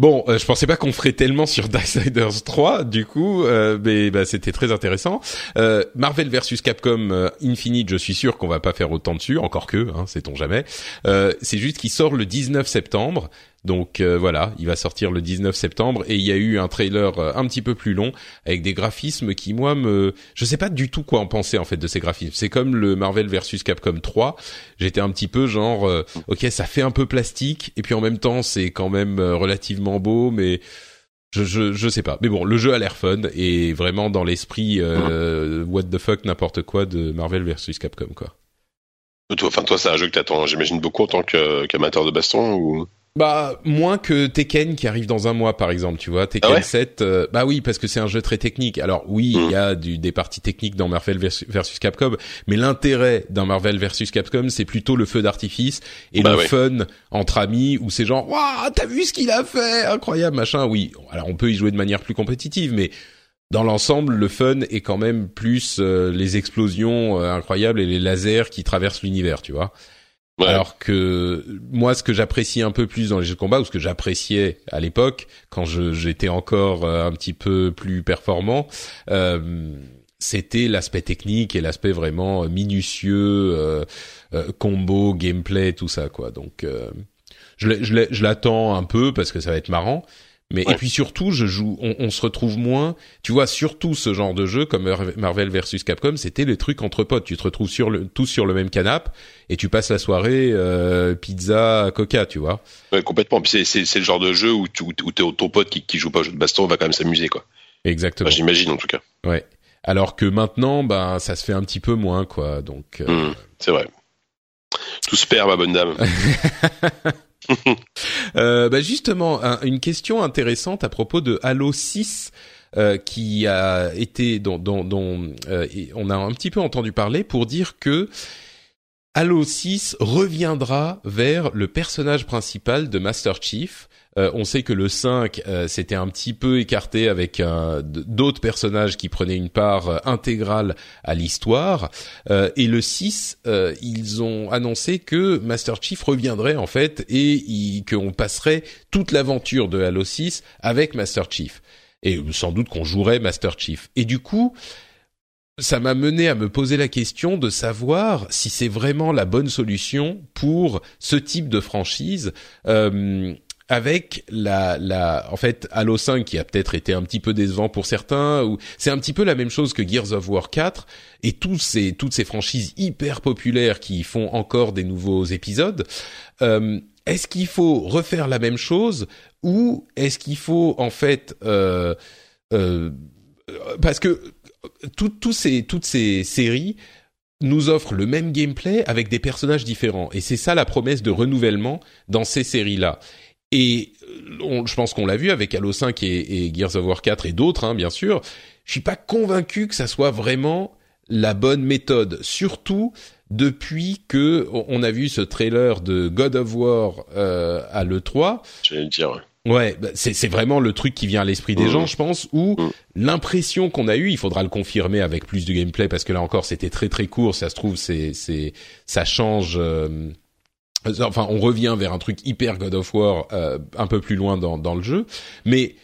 Bon, euh, je pensais pas qu'on ferait tellement sur Darksiders 3, du coup, euh, mais bah, c'était très intéressant. Euh, Marvel versus Capcom euh, Infinite, je suis sûr qu'on va pas faire autant dessus, encore que, hein, sait-on jamais. C'est juste qu'il sort le 19 septembre. Donc euh, voilà, il va sortir le 19 septembre et il y a eu un trailer euh, un petit peu plus long avec des graphismes qui moi me je sais pas du tout quoi en penser en fait de ces graphismes. C'est comme le Marvel versus Capcom 3, j'étais un petit peu genre euh, OK, ça fait un peu plastique et puis en même temps c'est quand même relativement beau mais je, je je sais pas. Mais bon, le jeu a l'air fun et vraiment dans l'esprit what the fuck n'importe quoi de Marvel versus Capcom quoi. Toi, enfin toi, c'est un jeu que t'attends, j'imagine beaucoup en tant qu'amateur de baston ou? Bah moins que Tekken qui arrive dans un mois par exemple, tu vois. Tekken ah ouais 7, euh, bah oui parce que c'est un jeu très technique. Alors oui, il y a du, des parties techniques dans Marvel versus, Capcom, mais l'intérêt d'un Marvel versus Capcom, c'est plutôt le feu d'artifice et bah le fun entre amis où c'est genre waouh, t'as vu ce qu'il a fait, incroyable machin. Oui, alors on peut y jouer de manière plus compétitive, mais dans l'ensemble, le fun est quand même plus euh, les explosions euh, incroyables et les lasers qui traversent l'univers, tu vois. Alors que moi, ce que j'apprécie un peu plus dans les jeux de combat, ou ce que j'appréciais à l'époque, quand j'étais encore euh, un petit peu plus performant, euh, c'était l'aspect technique et l'aspect vraiment minutieux, combo, gameplay, tout ça quoi. Donc je l'attends un peu parce que ça va être marrant. Mais et puis surtout, je joue, on, on, se retrouve moins. Tu vois, surtout ce genre de jeu comme Marvel versus Capcom, c'était les trucs entre potes. Tu te retrouves sur le, tous sur le même canapé et tu passes la soirée euh, pizza, coca, tu vois. Ouais, complètement. Puis c'est c'est le genre de jeu où, tu, où ton pote qui, qui joue pas au jeu de baston va quand même s'amuser, quoi. Exactement. J'imagine en tout cas. Ouais. Alors que maintenant, ben, ça se fait un petit peu moins, quoi. Donc. Euh... Mmh, c'est vrai. Tout se perd, ma bonne dame. euh, bah justement, une question intéressante à propos de Halo 6. Euh, qui a été dont, euh, on a un petit peu entendu parler pour dire que Halo 6 reviendra vers le personnage principal de Master Chief euh, on sait que le 5 euh, s'était un petit peu écarté avec euh, d'autres personnages qui prenaient une part intégrale à l'histoire. et le 6, ils ont annoncé que Master Chief reviendrait en fait et qu'on passerait toute l'aventure de Halo 6 avec Master Chief. Et sans doute qu'on jouerait Master Chief. Et du coup, ça m'a mené à me poser la question de savoir si c'est vraiment la bonne solution pour ce type de franchise. Euh, avec la, la, en fait, Halo 5 qui a peut-être été un petit peu décevant pour certains, ou c'est un petit peu la même chose que Gears of War 4 et tous ces, toutes ces franchises hyper populaires qui font encore des nouveaux épisodes. Euh, est-ce qu'il faut refaire la même chose ou est-ce qu'il faut en fait, euh, euh, parce que toutes ces, toutes ces séries nous offrent le même gameplay avec des personnages différents. Et c'est ça la promesse de renouvellement dans ces séries-là. Et euh, je pense qu'on l'a vu avec Halo 5 et, et, Gears of War 4 et d'autres, hein, bien sûr. Je suis pas convaincu que ça soit vraiment la bonne méthode, surtout depuis que on a vu ce trailer de God of War euh, à l'E3. J'allais le dire. Ouais, bah, c'est vraiment le truc qui vient à l'esprit des mmh. gens, je pense, où mmh. l'impression qu'on a eue, il faudra le confirmer avec plus de gameplay parce que là encore c'était très très court, ça se trouve c'est ça change euh, enfin on revient vers un truc hyper God of War euh, un peu plus loin dans, dans le jeu, mais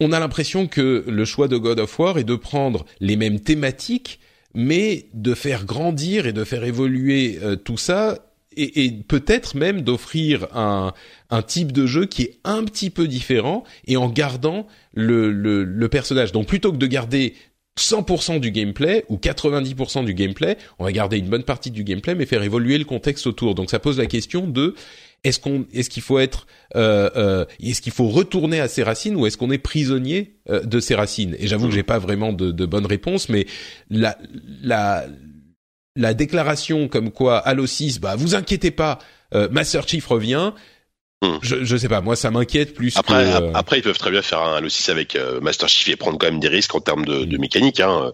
on a l'impression que le choix de God of War est de prendre les mêmes thématiques, mais de faire grandir et de faire évoluer euh, tout ça, et, et peut-être même d'offrir un, un type de jeu qui est un petit peu différent et en gardant le, le, le personnage. Donc plutôt que de garder 100% du gameplay ou 90% du gameplay, on va garder une bonne partie du gameplay mais faire évoluer le contexte autour. Donc ça pose la question de est-ce qu'on est-ce qu'il faut être euh, euh, est-ce qu'il faut retourner à ses racines ou est-ce qu'on est prisonnier euh, de ses racines? Et j'avoue que j'ai pas vraiment de, de bonne réponse mais la la la déclaration comme quoi Halo 6 bah vous inquiétez pas euh, Master Chief revient Hmm. Je, je sais pas, moi ça m'inquiète plus. Après, que, euh, après ils peuvent très bien faire un Halo 6 avec euh, Master Chief et prendre quand même des risques en termes de, de mécanique. Hein.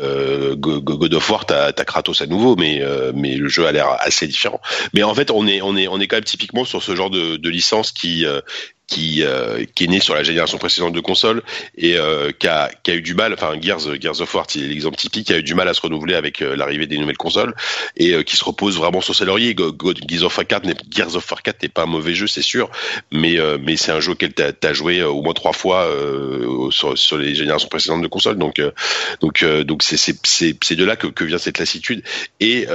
Euh, God of War, t'as as Kratos à nouveau, mais euh, mais le jeu a l'air assez différent. Mais en fait, on est on est on est quand même typiquement sur ce genre de, de licence qui qui, euh, qui est né sur la génération précédente de consoles et euh, qui, a, qui a eu du mal, enfin Gears, Gears of War, c'est l'exemple typique, qui a eu du mal à se renouveler avec euh, l'arrivée des nouvelles consoles et euh, qui se repose vraiment sur ses lauriers. Gears of War 4 n'est Gears of War 4 n'est pas un mauvais jeu, c'est sûr, mais euh, mais c'est un jeu auquel t'as as joué au moins trois fois sur, sur les générations précédentes de consoles, donc donc donc c'est de là que, que vient cette lassitude et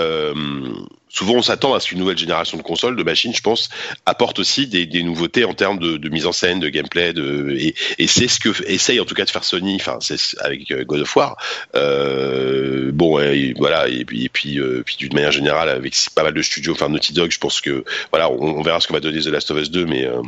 souvent on s'attend à ce qu'une nouvelle génération de consoles, de machines, je pense, apporte aussi des, des nouveautés en termes de, de, mise en scène, de gameplay, de et, et c'est ce que essaye en tout cas de faire Sony, enfin avec euh, God of War. Euh, bon, et, voilà, et puis et puis, euh, puis d'une manière générale avec pas mal de studios, enfin Naughty Dog, je pense que voilà, on, on verra ce que va donner The Last of Us 2, mais euh,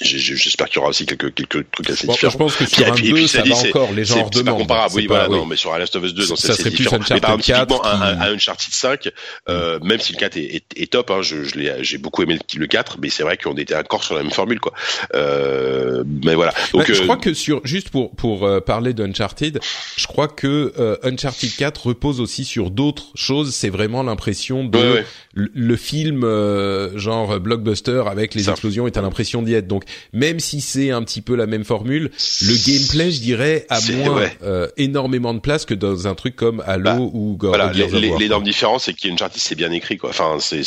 J'espère qu'il y aura aussi quelques, quelques trucs assez bon, différents. Je pense que sur un 2, ça va encore, les gens C'est pas comparable, oui, voilà, non, mais sur un Last of Us 2, ça serait plus Uncharted mais par exemple, 4. Typiquement, un, un Uncharted 5, euh, même si le 4 est, est, est top, hein, je, je j'ai beaucoup aimé le 4, mais c'est vrai qu'on était encore sur la même formule, quoi. Euh, mais voilà. Donc, bah, je euh, crois que sur, juste pour, pour euh, parler d'Uncharted, je crois que euh, Uncharted 4 repose aussi sur d'autres choses. C'est vraiment l'impression de ouais, ouais. Le, le, film genre blockbuster avec les ça. explosions et t'as l'impression d'y être. Donc, même si c'est un petit peu la même formule, le gameplay, je dirais, a moins euh, énormément de place que dans un truc comme Halo bah, ou God Voilà, l'énorme différence, c'est qu'Uncharted c'est bien écrit, quoi. Enfin, c'est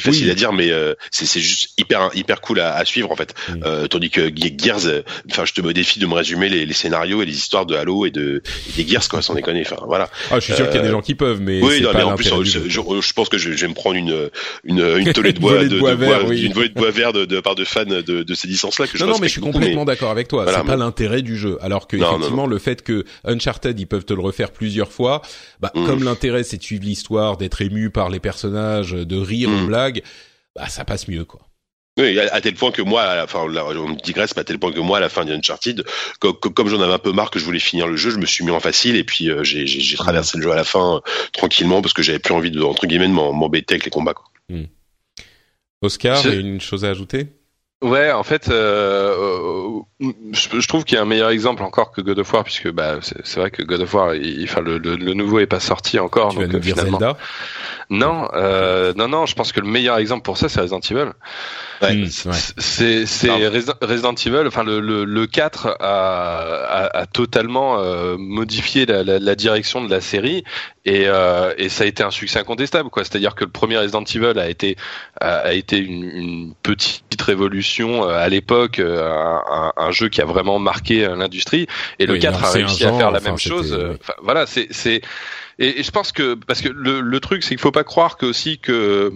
facile à dire, mais euh, c'est juste hyper hyper cool à, à suivre en fait. Euh, tandis que Gears, euh, enfin, je te me défie de me résumer les, les, scénarios et les histoires de Halo et de des Gears, quoi, sans déconner. Enfin, voilà. Ah, je suis sûr qu'il y a des gens qui peuvent, mais oui, non, mais en plus, je, je, pense que je, je vais me prendre une une une tollée de bois, de, bois, vert, une volée de bois vert de, de part de fans de, de ces licences-là que je non, non, mais je suis complètement d'accord avec toi. c'est pas l'intérêt du jeu. Alors que effectivement, le fait que Uncharted, ils peuvent te le refaire plusieurs fois, bah, mm. comme l'intérêt c'est de suivre l'histoire, d'être ému par les personnages, de rire aux mm. blagues, bah ça passe mieux quoi. Oui, à, tel point que moi, enfin, on me digresse, mais à tel point que moi, à la fin d'Uncharted, comme, comme j'en avais un peu marre que je voulais finir le jeu, je me suis mis en facile et puis euh, j'ai traversé le jeu à la fin euh, tranquillement parce que j'avais plus envie de entre guillemets de m'embêter avec les combats. Quoi. Mm. Oscar, une chose à ajouter? Ouais, en fait, euh, euh je, trouve qu'il y a un meilleur exemple encore que God of War, puisque bah, c'est vrai que God of War, il, enfin, le, le, le, nouveau est pas sorti encore. Tu donc, vas nous finalement... Zelda non, euh, non, non. Je pense que le meilleur exemple pour ça, c'est Resident Evil. Ouais. Mmh, c'est c'est Resident Evil. Enfin, le, le, le 4 a, a, a totalement euh, modifié la, la, la, direction de la série et, euh, et ça a été un succès incontestable. quoi. C'est-à-dire que le premier Resident Evil a été a, été une, une petite révolution euh, à l'époque, euh, un, un, jeu qui a vraiment marqué l'industrie. Et le 4 a réussi à faire la même chose. Enfin, voilà, c'est c'est et, je pense que parce que le, le truc, c'est qu'il faut pas croire que aussi que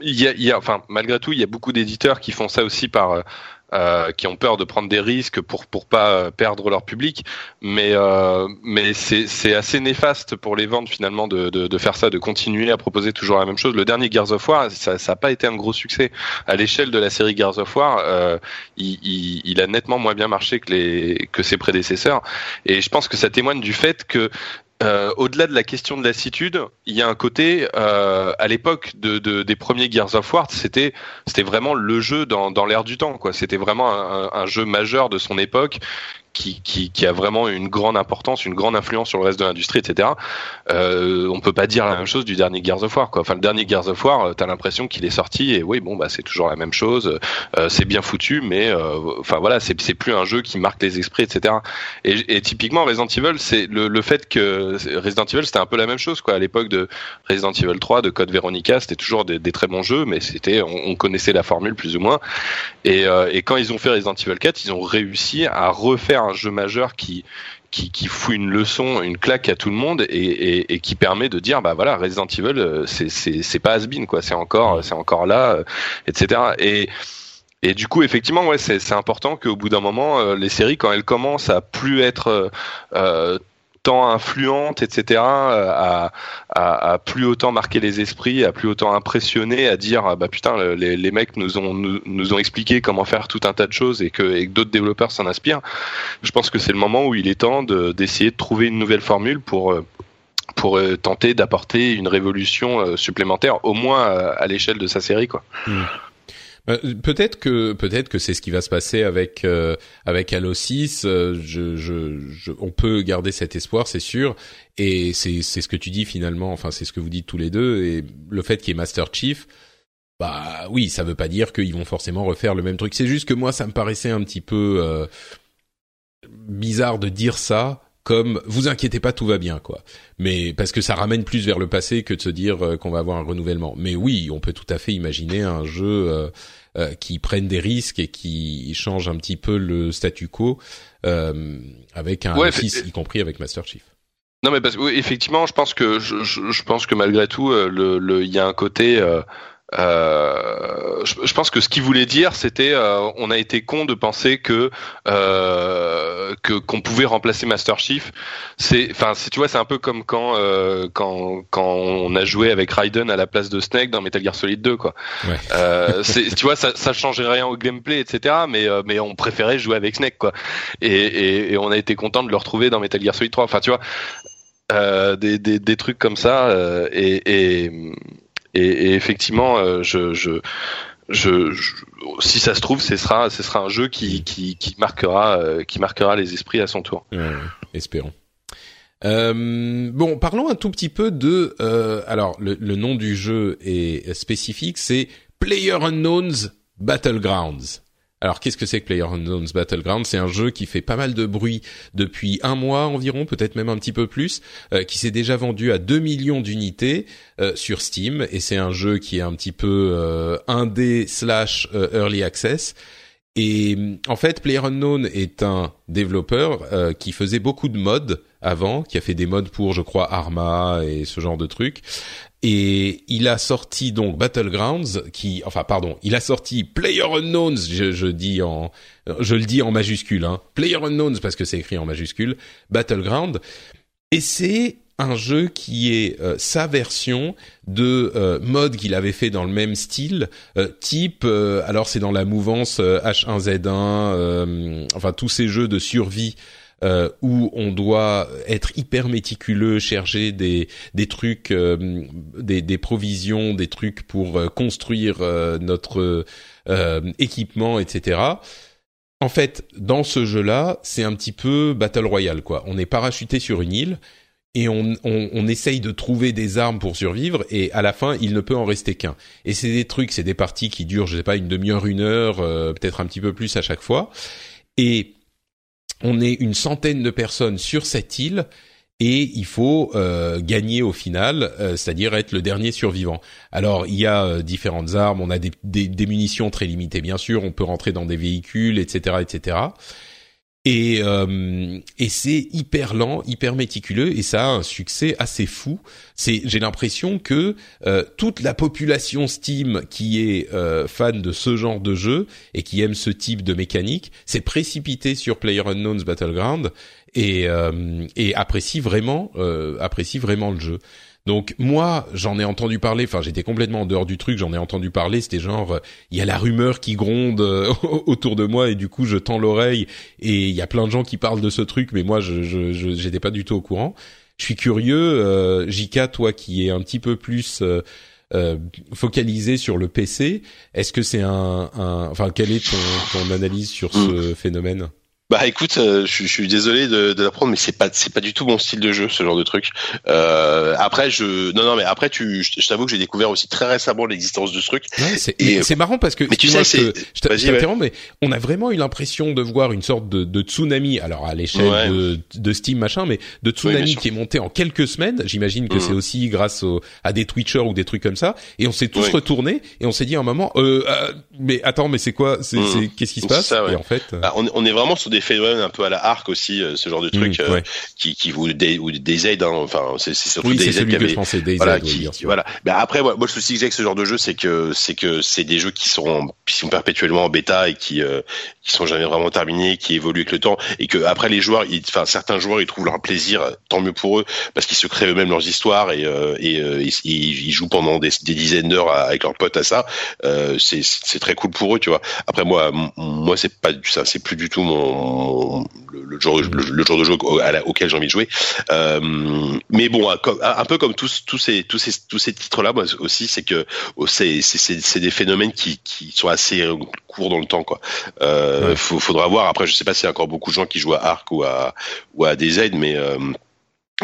il y a, il y a, enfin malgré tout, il y a beaucoup d'éditeurs qui font ça aussi par euh, qui ont peur de prendre des risques pour pour pas perdre leur public, mais euh, mais c'est assez néfaste pour les ventes finalement de, de, de faire ça, de continuer à proposer toujours la même chose. Le dernier Gears of War, ça ça a pas été un gros succès à l'échelle de la série Gears of War. Euh, il, il, il, a nettement moins bien marché que les que ses prédécesseurs, et je pense que ça témoigne du fait que euh, au-delà de la question de lassitude, il y a un côté euh, à l'époque de, de, des premiers Gears of War, c'était vraiment le jeu dans, dans l'air du temps. C'était vraiment un, jeu majeur de son époque qui, a vraiment une grande importance, une grande influence sur le reste de l'industrie, etc. Euh, on peut pas dire la même chose du dernier Gears of War. Enfin, le dernier Gears of War, euh, t'as l'impression qu'il est sorti et oui, bon, bah c'est toujours la même chose. Euh, c'est bien foutu, mais euh, enfin voilà, c'est plus un jeu qui marque les esprits, etc. Et, typiquement Resident Evil, c'est le, fait que Resident Evil, c'était un peu la même chose quoi. À l'époque de Resident Evil 3, de Code Veronica, c'était toujours des, très bons jeux, mais c'était on, on, connaissait la formule plus ou moins. Et quand ils ont fait Resident Evil 4, ils ont réussi à refaire un jeu majeur qui qui, fout une leçon, une claque à tout le monde et, qui permet de dire bah voilà Resident Evil euh, c'est pas has quoi. C'est encore c'est encore là euh, etc et et du coup, effectivement, ouais, c'est important qu'au bout d'un moment, euh, les séries, quand elles commencent à plus être tant influente, etc., à, à, à, plus autant marquer les esprits, à plus autant impressionner, à dire ah bah putain les, les mecs nous ont nous, nous, ont expliqué comment faire tout un tas de choses et que, et que d'autres développeurs s'en inspirent. Je pense que c'est le moment où il est temps d'essayer de, trouver une nouvelle formule pour euh, pour euh, tenter d'apporter une révolution euh, supplémentaire, au moins à l'échelle de sa série, quoi. Mmh. Euh, peut-être que peut-être que c'est ce qui va se passer avec euh, avec Halo 6. Euh, je, je, je, on peut garder cet espoir, c'est sûr. Et c'est c'est ce que tu dis finalement. Enfin, c'est ce que vous dites tous les deux. Et le fait qu'il y ait Master Chief, bah oui, ça veut pas dire qu'ils vont forcément refaire le même truc. C'est juste que moi, ça me paraissait un petit peu bizarre de dire ça comme vous inquiétez pas tout va bien quoi. Mais parce que ça ramène plus vers le passé que de se dire euh, qu'on va avoir un renouvellement. Mais oui on peut tout à fait imaginer un jeu euh, euh, qui prenne des risques et qui change un petit peu le statu quo avec un ouais, y compris avec Master Chief. Non mais parce oui, effectivement je pense que je, je, pense que malgré tout le il y a un côté euh, je, je, pense que ce qu'il voulait dire, c'était euh, on a été con de penser que euh, que qu'on pouvait remplacer Master Chief. C'est, enfin, tu vois, c'est un peu comme quand euh, quand quand on a joué avec Raiden à la place de Snake dans Metal Gear Solid 2, quoi. Ouais. Euh, tu vois, ça, ça changeait rien au gameplay, etc. Mais mais on préférait jouer avec Snake, quoi. Et, et, et on a été content de le retrouver dans Metal Gear Solid 3. Enfin, tu vois. des, des, des trucs comme ça et, et et, et effectivement, euh, je, je, je, si ça se trouve, ce sera, ce sera un jeu qui, qui, qui marquera, euh, qui marquera les esprits à son tour. Ouais, espérons. Euh, bon, parlons un tout petit peu de. Euh, alors, le, le, nom du jeu est spécifique, c'est Player Unknowns Battlegrounds. Alors qu'est-ce que c'est que PlayerUnknown's Battleground? C'est un jeu qui fait pas mal de bruit depuis un mois environ, peut-être même un petit peu plus, euh, qui s'est déjà vendu à 2 millions d'unités euh, sur Steam et c'est un jeu qui est un petit peu euh, indé slash early access. Et en fait, PlayerUnknown est un développeur qui faisait beaucoup de mods avant, qui a fait des mods pour, je crois, Arma et ce genre de trucs. Et il a sorti donc Battlegrounds, qui, enfin, pardon, il a sorti Player Unknowns, je, je dis en, je le dis en majuscule, hein, Player Unknowns parce que c'est écrit en majuscule, Battleground, et c'est un jeu qui est euh, sa version de euh, mode qu'il avait fait dans le même style, euh, type, alors c'est dans la mouvance H1Z1, enfin tous ces jeux de survie euh, où on doit être hyper méticuleux, chercher des des trucs, euh, des, des provisions, des trucs pour euh, construire notre équipement, etc. En fait, dans ce jeu-là, c'est un petit peu battle royale, quoi. On est parachuté sur une île et on, on, on, essaye de trouver des armes pour survivre et à la fin il ne peut en rester qu'un. Et c'est des trucs, c'est des parties qui durent, je sais pas, une demi-heure, une heure, peut-être un petit peu plus à chaque fois. Et on est une centaine de personnes sur cette île et il faut euh, gagner au final, euh, c'est-à-dire être le dernier survivant. Alors il y a euh, différentes armes, on a des, des, munitions très limitées bien sûr, on peut rentrer dans des véhicules, etc., etc et, euh, et c'est hyper lent, hyper méticuleux et ça a un succès assez fou. C'est j'ai l'impression que euh, toute la population Steam qui est euh, fan de ce genre de jeu et qui aime ce type de mécanique s'est précipité sur PlayerUnknown's Battleground et, et apprécie vraiment apprécie vraiment le jeu. Donc moi, j'en ai entendu parler. Enfin, j'étais complètement en dehors du truc. J'en ai entendu parler. C'était genre, il y a la rumeur qui gronde euh, autour de moi et du coup, je tends l'oreille et il y a plein de gens qui parlent de ce truc, mais moi, je je j'étais pas du tout au courant. Je suis curieux, euh, Jika, toi qui est un petit peu plus euh, euh, focalisé sur le PC, est-ce que c'est un, un, enfin, quelle est ton, ton analyse sur ce phénomène? Bah écoute, euh, je, je, suis désolé de, de l'apprendre, mais c'est pas c'est pas du tout mon style de jeu ce genre de truc. Euh, après je non non mais après tu je, t'avoue que j'ai découvert aussi très récemment l'existence de ce truc. Ouais, c'est marrant parce que mais tu sais c'est je t'interromps mais on a vraiment eu l'impression de voir une sorte de, de tsunami alors à l'échelle de, de, Steam machin mais de tsunami qui est monté en quelques semaines. J'imagine que c'est mm. aussi grâce au, à des Twitchers ou des trucs comme ça et on s'est tous retournés et on s'est dit à un moment euh, euh, mais attends mais c'est quoi? C'est mm. qu'est-ce qui se passe? ça, et en fait bah, on, on est vraiment sur des phénomènes un peu à la arc aussi, euh, ce genre de truc mmh, euh, qui, qui vous des, ou des aides. Hein, enfin, c'est surtout oui, des aides qui avaient, voilà, qui, voilà. Mais après, moi, moi, le souci que j'ai avec ce genre de jeu, c'est que c'est que c'est des jeux qui sont qui sont perpétuellement en bêta et qui euh, qui sont jamais vraiment terminés, qui évoluent avec le temps, et que après les joueurs, ils, enfin certains joueurs, ils trouvent leur plaisir, tant mieux pour eux, parce qu'ils se créent eux-mêmes leurs histoires et et, ils, jouent pendant des, des dizaines d'heures avec leurs potes à ça. c'est c'est très cool pour eux, tu vois. Après moi, moi c'est pas ça, c'est plus du tout mon le, le, genre, le, genre de jeu auquel j'ai envie de jouer. Euh, mais bon, un peu comme tous, tous ces, tous ces, tous ces titres-là, moi aussi, c'est que oh, c'est, c'est, des phénomènes qui, qui sont assez courts dans le temps, quoi. Euh, faudra voir. Après, je sais pas s'il y a encore beaucoup de gens qui jouent à Arc ou à, ou à DZ, mais euh,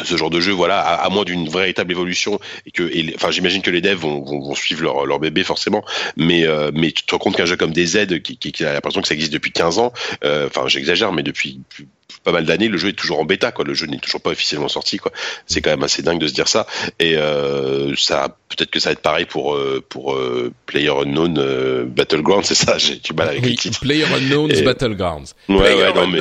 ce genre de jeu, voilà, à, moins d'une véritable évolution et que, enfin, j'imagine que les devs vont, vont, suivre leur, leur, bébé forcément, mais euh, mais tu te rends compte qu'un jeu comme DZ, qui, qui, qui a l'impression que ça existe depuis 15 ans, euh, enfin, j'exagère, mais depuis pas mal d'années, le jeu est toujours en bêta, quoi. Le jeu n'est toujours pas officiellement sorti, quoi. C'est quand même assez dingue de se dire ça. Et euh, ça, peut-être que ça va être pareil pour euh, pour euh, Player Unknown euh, Battlegrounds, c'est ça. J'ai du mal avec oui. Player Unknown's Battlegrounds. Ouais, Player ouais, non, mais,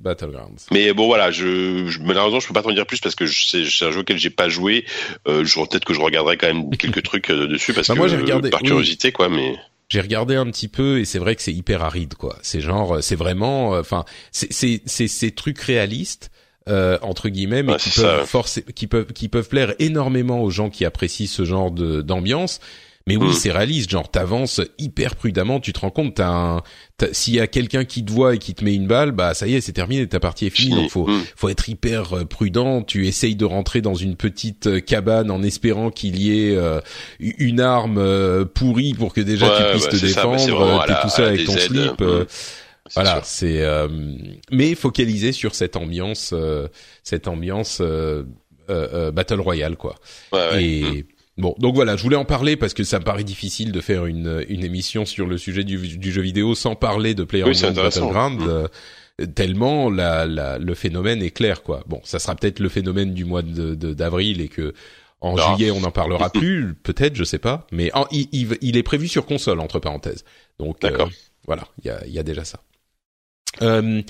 Battlegrounds. Mais bon voilà, je, je malheureusement je peux pas t'en dire plus parce que c'est un jeu auquel j'ai pas joué. Euh, peut-être que je regarderai quand même quelques trucs dessus parce bah, que moi, regardé, par curiosité oui. quoi. Mais j'ai regardé un petit peu et c'est vrai que c'est hyper aride quoi. C'est genre, c'est vraiment, enfin, c'est c'est c'est ces trucs réalistes. Euh, entre guillemets, mais ouais, qui peuvent forcer, qui peuvent qui peuvent plaire énormément aux gens qui apprécient ce genre de d'ambiance. Mais oui, mmh. c'est réaliste. Genre, t'avances hyper prudemment. Tu te rends compte, t'as un, s'il y a quelqu'un qui te voit et qui te met une balle, bah ça y est, c'est terminé. Ta partie est finie. Donc faut, mmh. faut être hyper euh, prudent. Tu essayes de rentrer dans une petite euh, cabane en espérant qu'il y ait euh, une arme euh, pourrie pour que déjà ouais, tu puisses ouais, te défendre. T'es tout seul avec ton slip. Mmh. Voilà, c'est euh, mais focalisé sur cette ambiance, euh, cette ambiance euh, battle royale quoi. Ouais, et Bon, donc voilà, je voulais en parler parce que ça me paraît difficile de faire une, une émission sur le sujet du, du jeu vidéo sans parler de PlayerUnknown's Battleground. Mmh. euh, tellement la, la, le phénomène est clair, quoi. Bon, ça sera peut-être le phénomène du mois de de- d'avril et que en Ah. juillet on n'en parlera plus, peut-être, je sais pas. Mais en- il, il, il est prévu sur console entre parenthèses. Donc euh, voilà, il y a, il y a déjà ça. Euh,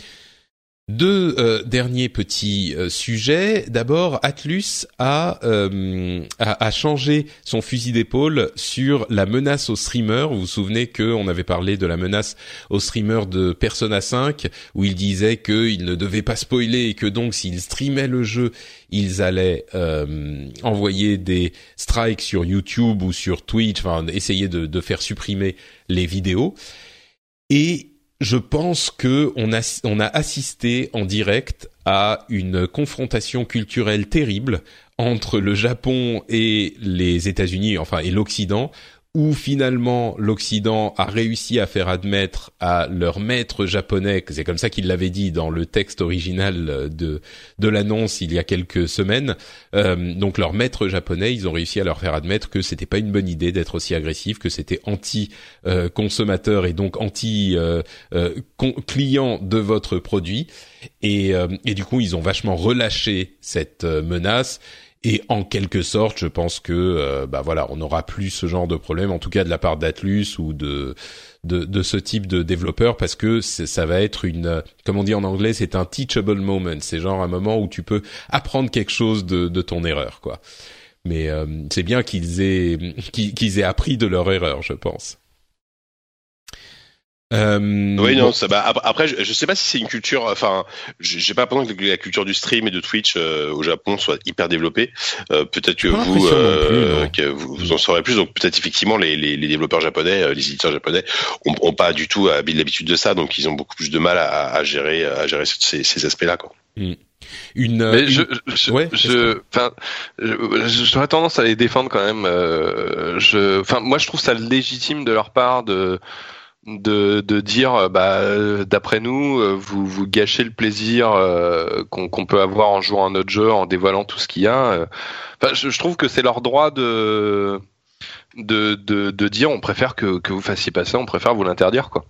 deux euh, derniers petits euh, sujets. D'abord, Atlus a, euh, a a changé son fusil d'épaule sur la menace aux streamers. Vous vous souvenez qu'on avait parlé de la menace aux streamers de Persona 5, où il disait qu'ils ne devaient pas spoiler et que donc s'ils streamaient le jeu, ils allaient envoyer des strikes sur YouTube ou sur Twitch, enfin essayer de, de faire supprimer les vidéos. Et je pense que on a assisté en direct à une confrontation culturelle terrible entre le Japon et les États-Unis, enfin et l'Occident, où finalement l'Occident a réussi à faire admettre à leur maître japonais, que c'est comme ça qu'il l'avait dit dans le texte original de de l'annonce il y a quelques semaines, euh, donc leur maître japonais, ils ont réussi à leur faire admettre que c'était pas une bonne idée d'être aussi agressif, que c'était anti euh, consommateur et donc anti euh, euh, client de votre produit. Et, euh, et du coup, ils ont vachement relâché cette euh, menace. Et en quelque sorte, je pense que euh, bah voilà, on n'aura plus ce genre de problème, en tout cas de la part d'Atlus ou de, de de ce type de développeur, parce que ça va être une, comme on dit en anglais, c'est un teachable moment. C'est genre un moment où tu peux apprendre quelque chose de, de ton erreur, quoi. Mais euh, c'est bien qu'ils aient qu'ils aient appris de leur erreur, je pense. Euh, Oui, non, ça, bah, ap- après, je, je sais pas si c'est une culture, enfin, j'ai j'ai pas l'impression que la culture du stream et de Twitch euh, au Japon soit hyper développée. Euh, peut-être que vous, plus, euh, que vous, vous en saurez plus. Donc peut-être effectivement les, les, les développeurs japonais, euh, les éditeurs japonais, ont, ont pas du tout euh, l'habitude de ça, donc ils ont beaucoup plus de mal à, à gérer, à gérer ces, ces aspects-là. Quoi. une, Mais une- je, je, Ouais, je, enfin, je- je- j'aurais tendance à les défendre quand même. euh, je, enfin, moi, je trouve ça légitime de leur part de de, de dire, euh, bah, euh, d'après nous, euh, vous vous gâchez le plaisir euh, qu'on qu'on peut avoir en jouant à notre jeu, en dévoilant tout ce qu'il y a. Enfin, je, je trouve que c'est leur droit de de, de, de dire on préfère que, que vous fassiez pas ça, on préfère vous l'interdire quoi.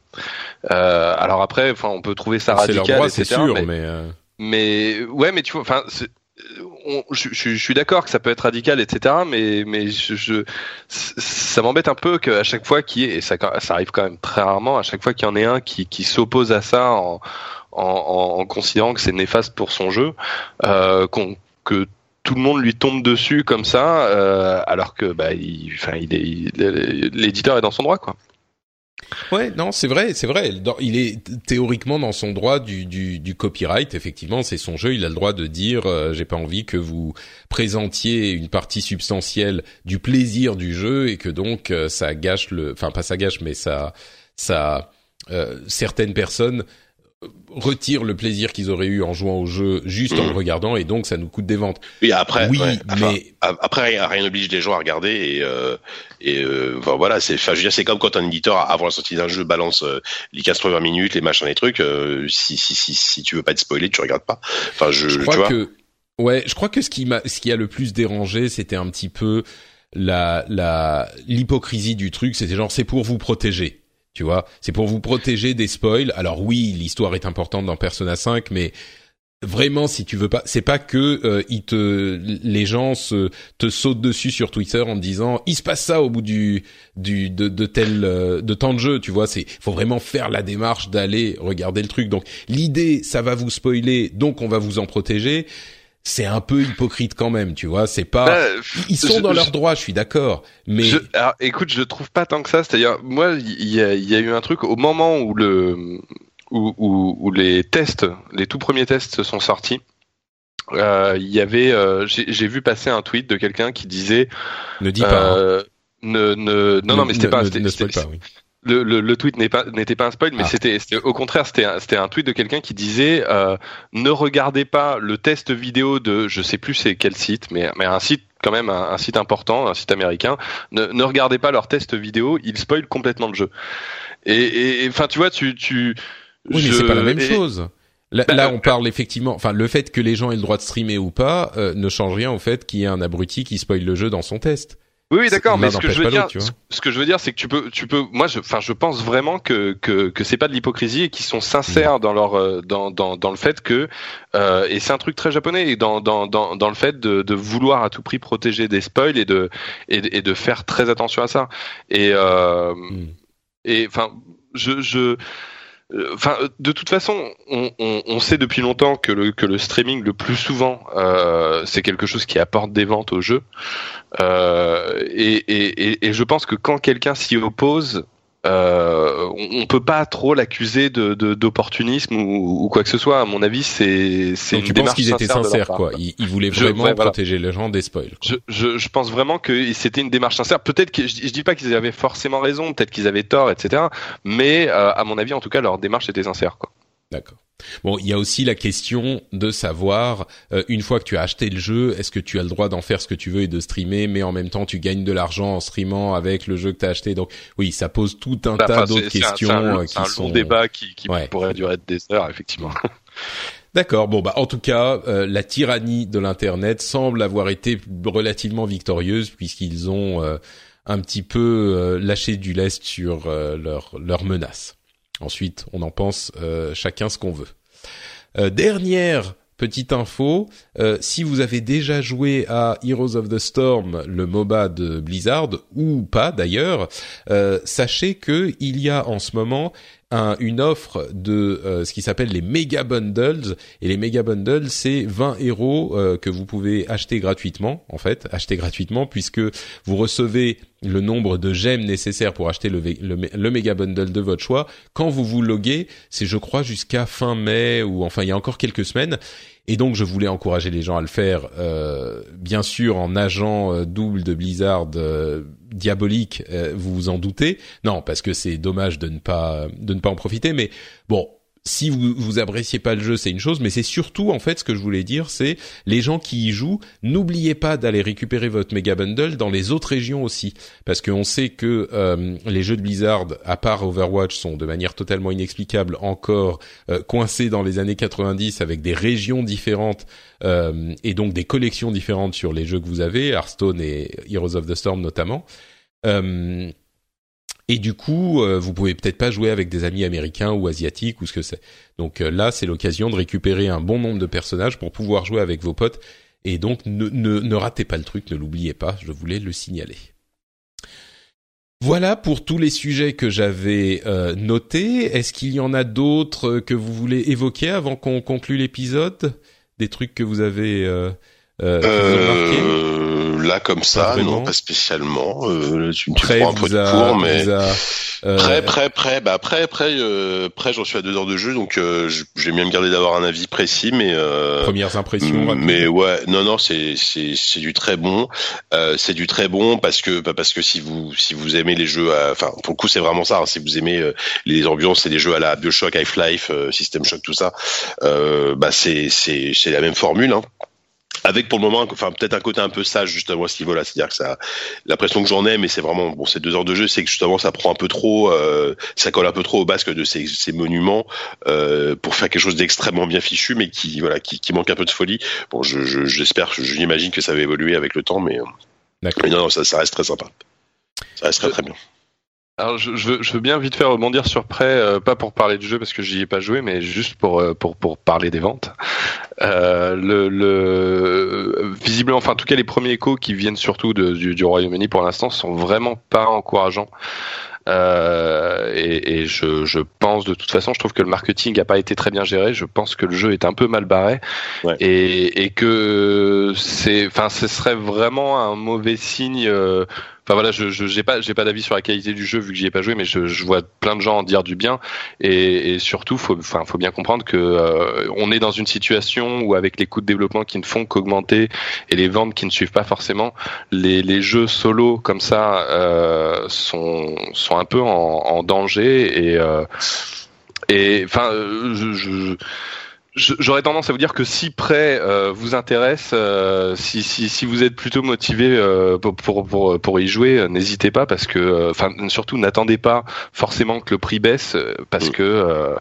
Euh, alors après, enfin, on peut trouver ça c'est leur radical, droit, c'est sûr, mais- mais, euh, mais ouais, mais tu vois, enfin, je, suis d'accord que ça peut être radical, etc. Mais ça m'embête un peu qu'à chaque fois qu'il y ait, et ça, arrive quand même très rarement, à chaque fois qu'il y en ait un qui, s'oppose à ça en, considérant que c'est néfaste pour son jeu, euh, que tout le monde lui tombe dessus comme ça, euh, alors que bah, il est, l'éditeur est dans son droit, quoi. Ouais, non, c'est vrai, c'est vrai. Il est théoriquement dans son droit du, du, du copyright. Effectivement, c'est son jeu. Il a le droit de dire euh, j'ai pas envie que vous présentiez une partie substantielle du plaisir du jeu et que donc euh, ça gâche le, enfin pas ça gâche, mais ça, ça, euh, certaines personnes retirent le plaisir qu'ils auraient eu en jouant au jeu juste en le regardant et donc ça nous coûte des ventes. Oui, après, oui, ouais, mais après rien n'oblige les gens à regarder et euh, et euh, enfin, voilà c'est enfin, je veux dire c'est comme quand un éditeur avant la sortie d'un jeu balance euh, les 15 premières minutes les machins les trucs euh, si si si si tu veux pas être spoilé tu regardes pas enfin je, je tu crois vois que ouais, je crois que ce qui m'a ce qui a le plus dérangé, c'était un petit peu la la l'hypocrisie du truc, c'était genre c'est pour vous protéger. Tu vois, c'est pour vous protéger des spoils. Alors oui, l'histoire est importante dans Persona 5, mais vraiment si tu veux pas, c'est pas que euh, ils te les gens se te sautent dessus sur Twitter en disant il se passe ça au bout du du de, de tel euh, de temps de jeu, tu vois, c'est faut vraiment faire la démarche d'aller regarder le truc. Donc l'idée, ça va vous spoiler, donc on va vous en protéger. C'est un peu hypocrite quand même, tu vois. C'est pas. Bah, Ils sont je- dans je- leur droit, je suis d'accord. Mais Je, alors, écoute, je trouve pas tant que ça. C'est-à-dire, moi, il y y a eu un truc au moment où le où, où, où les tests, les tout premiers tests se sont sortis. euh, Il y avait, euh, j'ai vu passer un tweet de quelqu'un qui disait, ne dis pas. hein. euh, ne, ne, non, non, mais c'était pas, c'était- pas, oui. Le, le, le tweet n'est pas n'était pas un spoil, mais Ah. c'était au contraire c'était un, tweet de quelqu'un qui disait euh, ne regardez pas le test vidéo de je sais plus c'est quel site, mais mais un site quand même un, un site important, un site américain. Ne, ne regardez pas leur test vidéo, ils spoilent complètement le jeu. Et enfin tu vois tu tu Oui, mais c'est pas la même et- chose. Là, Bah, là, euh, on parle effectivement. Enfin, le fait que les gens aient le droit de streamer ou pas euh, ne change rien au fait qu'il y ait un abruti qui spoil le jeu dans son test. Oui, oui d'accord, mais ce que je veux dire, ce que je veux dire, c'est que tu peux, tu peux, moi, je, enfin, je pense vraiment que que que c'est pas de l'hypocrisie et qu'ils sont sincères dans leur euh, dans dans dans le fait que euh, et c'est un truc très japonais et dans dans dans dans le fait de de vouloir à tout prix protéger des spoils et de et, de- et de faire très attention à ça. Et euh, Mm. et enfin je je Enfin, de toute façon, on, sait depuis longtemps que le, streaming, le plus souvent, euh, c'est quelque chose qui apporte des ventes au jeu. Euh, et je pense que quand quelqu'un s'y oppose, euh, on, peut pas trop l'accuser de de- d'opportunisme ou, ou quoi que ce soit. À mon avis, c'est c'est une tu penses qu'ils étaient sincères, part, quoi. Ils, ils voulaient Je- vraiment voilà. protéger les gens des spoils. Je, je, je pense vraiment que c'était une démarche sincère. Peut-être que je, je dis pas qu'ils avaient forcément raison, peut-être qu'ils avaient tort, etc. Mais euh, à mon avis, en tout cas, leur démarche était sincère. Quoi. D'accord. Bon, il y a aussi la question de savoir, euh, une fois que tu as acheté le jeu, est-ce que tu as le droit d'en faire ce que tu veux et de streamer, mais en même temps tu gagnes de l'argent en streamant avec le jeu que tu as acheté. Donc oui, ça pose tout un tas d'autres c'est- c'est un- questions c'est un, euh, c'est un qui long sont. débat qui, qui Ouais. pourrait durer des heures, effectivement. D'accord. Bon bah en tout cas, euh, la tyrannie de l'internet semble avoir été relativement victorieuse puisqu'ils ont euh, un petit peu euh, lâché du lest sur euh, leurs leurs menaces. Ensuite, on en pense euh, chacun ce qu'on veut. Euh, dernière petite info, euh, si vous avez déjà joué à Heroes of the Storm, le MOBA de Blizzard, ou pas d'ailleurs, sachez que il y a en ce moment un- une offre de euh, ce qui s'appelle les Mega Bundles. Et les Mega Bundles, c'est 20 héros euh, que vous pouvez acheter gratuitement, en fait, acheter gratuitement, puisque vous recevez le nombre de gemmes nécessaires pour acheter le, le, Mega Bundle de votre choix. Quand vous vous loguez, c'est je crois jusqu'à fin mai, ou enfin il y a encore quelques semaines. Et donc je voulais encourager les gens à le faire, euh, bien sûr en agent double de Blizzard diabolique, euh, vous vous en doutez. Non, parce que c'est dommage de ne pas de ne pas en profiter. Mais bon, si vous vous appréciez pas le jeu, c'est une chose, mais c'est surtout en fait ce que je voulais dire, c'est les gens qui y jouent, n'oubliez pas d'aller récupérer votre méga bundle dans les autres régions aussi, parce qu'on sait que euh, les jeux de Blizzard, à part Overwatch, sont de manière totalement inexplicable encore euh, coincés dans les années 90 avec des régions différentes euh, et donc des collections différentes sur les jeux que vous avez, Hearthstone et Heroes of the Storm notamment. Euh, et du coup, euh, vous pouvez peut-être pas jouer avec des amis américains ou asiatiques ou ce que c'est. Donc euh, là, c'est l'occasion de récupérer un bon nombre de personnages pour pouvoir jouer avec vos potes. Et donc, ne, ratez pas le truc, ne l'oubliez pas, je voulais le signaler. Voilà pour tous les sujets que j'avais euh, notés. Est-ce qu'il y en a d'autres que vous voulez évoquer avant qu'on conclue l'épisode? Des trucs que vous avez euh, euh, là comme ça, vraiment. non, pas spécialement. Euh, tu me Prêt prends un peu de cours, mais a, euh, prêt, prêt, prêt. Bah prêt, prêt, euh, prêt. J'en suis à deux heures de jeu, donc euh, je- j'ai bien me garder d'avoir un avis précis, mais euh, premières impressions. mais ouais, non, non, c'est c'est c'est du très bon. Euh, c'est du très bon parce que bah, parce que si vous si vous aimez les jeux, à- enfin pour le coup c'est vraiment ça. hein, si vous aimez euh, les ambiances et les jeux à la Bioshock, Half-Life, euh, System Shock, tout ça, euh, bah c'est c'est c'est la même formule. Hein. Avec pour le moment, enfin peut-être un côté un peu sage justement à ce niveau-là, c'est-à-dire que ça, l'impression que j'en ai, mais c'est vraiment bon, ces deux heures de jeu, c'est que justement ça prend un peu trop, euh, ça colle un peu trop au basque de ces, ces monuments euh, pour faire quelque chose d'extrêmement bien fichu, mais qui voilà, qui, qui manque un peu de folie. Bon, je je- j'espère, je, j'imagine que ça va évoluer avec le temps, mais, euh, D'accord. mais non, non, ça, ça reste très sympa. Ça reste très très bien. Alors je, je, veux, je veux bien vite faire rebondir sur prêt, euh, pas pour parler du jeu parce que j'y ai pas joué, mais juste pour euh, pour pour parler des ventes. Euh, le, le visiblement, enfin en tout cas les premiers échos qui viennent surtout de, du, du Royaume-Uni pour l'instant sont vraiment pas encourageants. Euh, et, et je, je pense de toute façon, je trouve que le marketing n'a pas été très bien géré. Je pense que le jeu est un peu mal barré Ouais. et, et que c'est, enfin, ce serait vraiment un mauvais signe. euh, Enfin voilà, je j'ai pas j'ai pas d'avis sur la qualité du jeu vu que j'y ai pas joué, mais je, je vois plein de gens en dire du bien. Et, et surtout faut enfin faut bien comprendre que euh, on est dans une situation où avec les coûts de développement qui ne font qu'augmenter et les ventes qui ne suivent pas forcément, les les jeux solo comme ça euh, sont sont un peu en, en danger et euh, et enfin euh, je je- J'aurais tendance à vous dire que si prêt euh, vous intéresse, euh, si, si, si vous êtes plutôt motivé euh, pour, pour, pour, pour y jouer, euh, n'hésitez pas parce que, euh, enfin surtout n'attendez pas forcément que le prix baisse euh, parce Mm. que euh,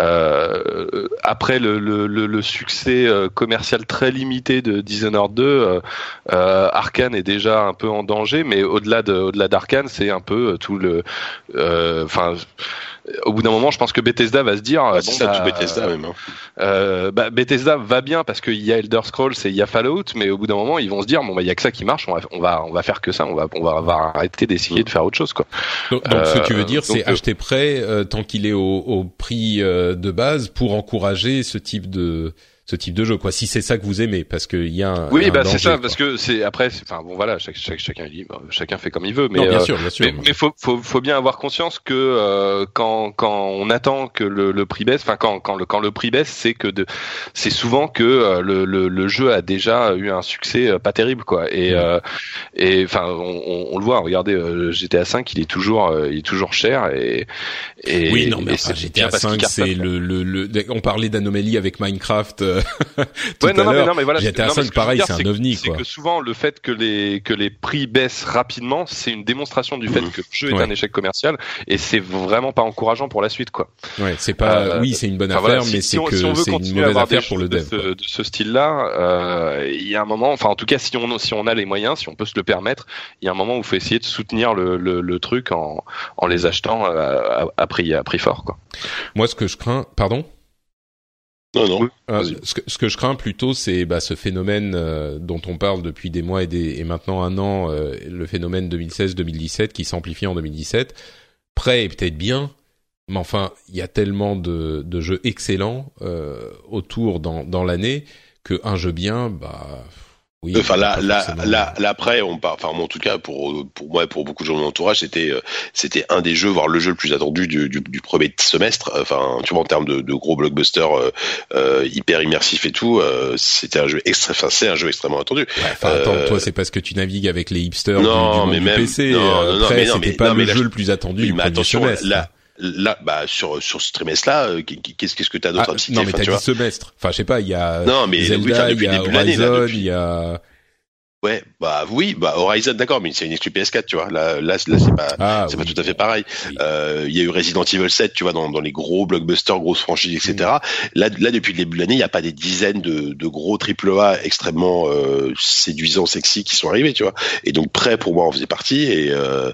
euh, euh, après le, le, le, succès euh, commercial très limité de Dishonored 2, euh, euh, Arkane est déjà un peu en danger, mais au-delà de au-delà d'Arkane, c'est un peu tout le, enfin au bout d'un moment, je pense que Bethesda va se dire. bon, c'est ça, bah, Bethesda même. Hein. Euh, bah, Bethesda va bien parce qu'il y a Elder Scrolls et il y a Fallout, mais au bout d'un moment, ils vont se dire bon bah il y a que ça qui marche, on va on va on va faire que ça, on va on va, va arrêter d'essayer de faire autre chose quoi. Donc, ce que tu veux dire, c'est acheter prêt euh, tant qu'il est au, au prix euh, de base pour encourager ce type de ce type de jeu quoi si c'est ça que vous aimez parce qu'il y a un oui bah c'est ça danger, parce quoi. que c'est après enfin bon voilà chaque, chaque- chacun libre chacun fait comme il veut mais non bien euh, sûr bien sûr mais, mais faut, faut, faut bien avoir conscience que euh, quand, quand on attend que le, le prix baisse, enfin quand, quand, le, quand le prix baisse, c'est que de, c'est souvent que euh, le, le, le jeu a déjà eu un succès euh, pas terrible quoi. Et euh, et enfin on, on, on le voit, regardez euh, GTA 5, il est toujours euh, il est toujours cher et, et oui, non, mais enfin, GTA bien parce qu'il 5, cartonne, c'est quoi. le, le, le, on parlait d'anomalie avec Minecraft euh, tout Ouais, non, à non, mais l'heure. non, mais voilà, GTA non, mais 5, ce que je veux pareil, c'est un ovni, C'est que souvent, le fait que les, que les prix baissent rapidement, c'est une démonstration du fait Mhm. que le jeu est Ouais. un échec commercial et c'est vraiment pas encourageant pour la suite, quoi. Ouais, c'est pas, Euh, oui, c'est une bonne affaire, mais si c'est on- que si on veut c'est une continuer à mauvaise avoir des affaire pour le choses de dev. de ce style-là, euh, il y a un moment, enfin en tout cas si on si on a les moyens, si on peut se le permettre, il y a un moment où il faut essayer de soutenir le, le, le truc en, en les achetant à, à, à prix à prix fort, quoi. Moi, ce que je crains, pardon? Non, non. Euh, ce, que, ce que je crains plutôt, c'est bah, ce phénomène euh, dont on parle depuis des mois et, des, et maintenant un an, euh, le phénomène 2016-2017 qui s'amplifie en 2017. Prêt est peut-être bien, mais enfin, il y a tellement de, de jeux excellents euh, autour dans, dans l'année que un jeu bien, bah oui. Enfin là, là, forcément- là, là après, on part. Enfin moi, en tout cas, pour pour moi, et pour beaucoup de gens de mon entourage, c'était euh, c'était un des jeux, voire le jeu le plus attendu du, du, du premier semestre. Enfin, tu vois, en termes de, de gros blockbusters euh, euh, hyper immersifs et tout, euh, c'était un jeu extra. Enfin, c'est un jeu extrêmement attendu. Ouais, enfin, attends, Euh, toi, c'est parce que tu navigues avec les hipsters Non, du, mais même- PC. non, euh, non, non, Après, mais non, c'était mais- pas non, le mais là, jeu je- le plus attendu Oui, du mais premier attention, semestre. là, là, bah sur sur ce trimestre-là, euh, qu'est-ce qu'est-ce que t'as d'autre Ah, à citer non, mais Enfin, t'as tu dit semestre. Enfin, je sais pas, il y a Non, mais oui, enfin, Zelda, il depuis y le a début de l'année, depuis- il y a... Ouais, bah oui, bah Horizon, d'accord, mais c'est une exclu PS4, tu vois. Là, là, là, c'est pas. Ah, c'est oui. pas tout à fait pareil. Oui. Euh, Il y a eu Resident Evil 7, tu vois, dans, dans les gros blockbusters, grosses franchises, etc. Mm. Là, là, depuis le début de l'année, il n'y a pas des dizaines de, de gros AAA extrêmement euh, séduisants, sexy qui sont arrivés, tu vois. Et donc, prêt pour moi en faisait partie. Et euh,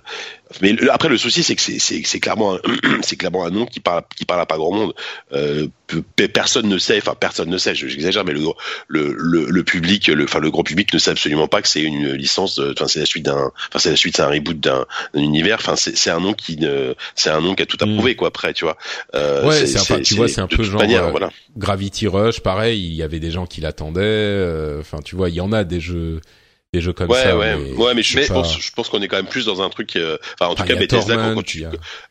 mais le- après, le souci, c'est que c'est- clairement, un- c'est clairement un nom qui parle, qui parle à pas grand monde. Euh, pe- personne ne sait, enfin personne ne sait, je- j'exagère, mais le, le, le, le public, le, enfin le grand public ne sait absolument pas que c'est une licence, de- enfin c'est la suite d'un, enfin c'est la suite, c'est un reboot d'un univers, enfin c'est un nom qui ne, c'est un nom qui a tout à Mm. prouver quoi après, tu vois. Euh, Ouais, c'est un peu- tu vois, c'est un peu genre, manière, euh, voilà. Gravity Rush, pareil, il y avait des gens qui l'attendaient. euh, Enfin, tu vois, il y en a des jeux, des jeux comme Ouais, ça. ouais, mais ouais, mais je, pense, je pense qu'on est quand même plus dans un truc, euh, enfin en tout Enfin, cas Bethesda quand, Torment, quand tu, a-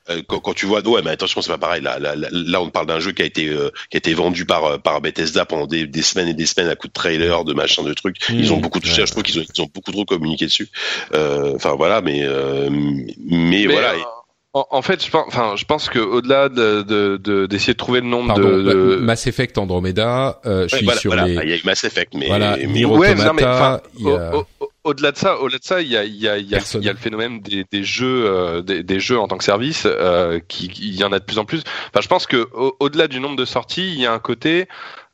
euh, quand, quand tu vois, ouais, mais attention, c'est pas pareil. Là, là, là, là, on parle d'un jeu qui a été euh, qui a été vendu par euh, par Bethesda pendant des, des semaines et des semaines à coup de trailer, de machin, de trucs. Ils ont Mmh, beaucoup touché. ouais. Je trouve qu'ils ont ils ont beaucoup trop communiqué dessus. Euh, Enfin voilà, mais euh, mais, Mais, voilà. euh, En, en fait, je pense, enfin, je pense que au-delà de de- de- d'essayer de, trouver le nombre Pardon, de, bah, de- Mass Effect Andromeda, euh, je Ouais, suis voilà, sur voilà. les... Ah, Il y a eu Mass Effect, mais, Voilà, mais- Ouais, mais non, mais, Automata, enfin, il y a- au- au- au-delà de ça, au-delà de ça, il y a, il y a, il y a, Persona. il y a le phénomène des, des jeux, euh, des, des jeux en tant que service, euh, qui, il y en a de plus en plus. Enfin, je pense que au- au-delà du nombre de sorties, il y a un côté,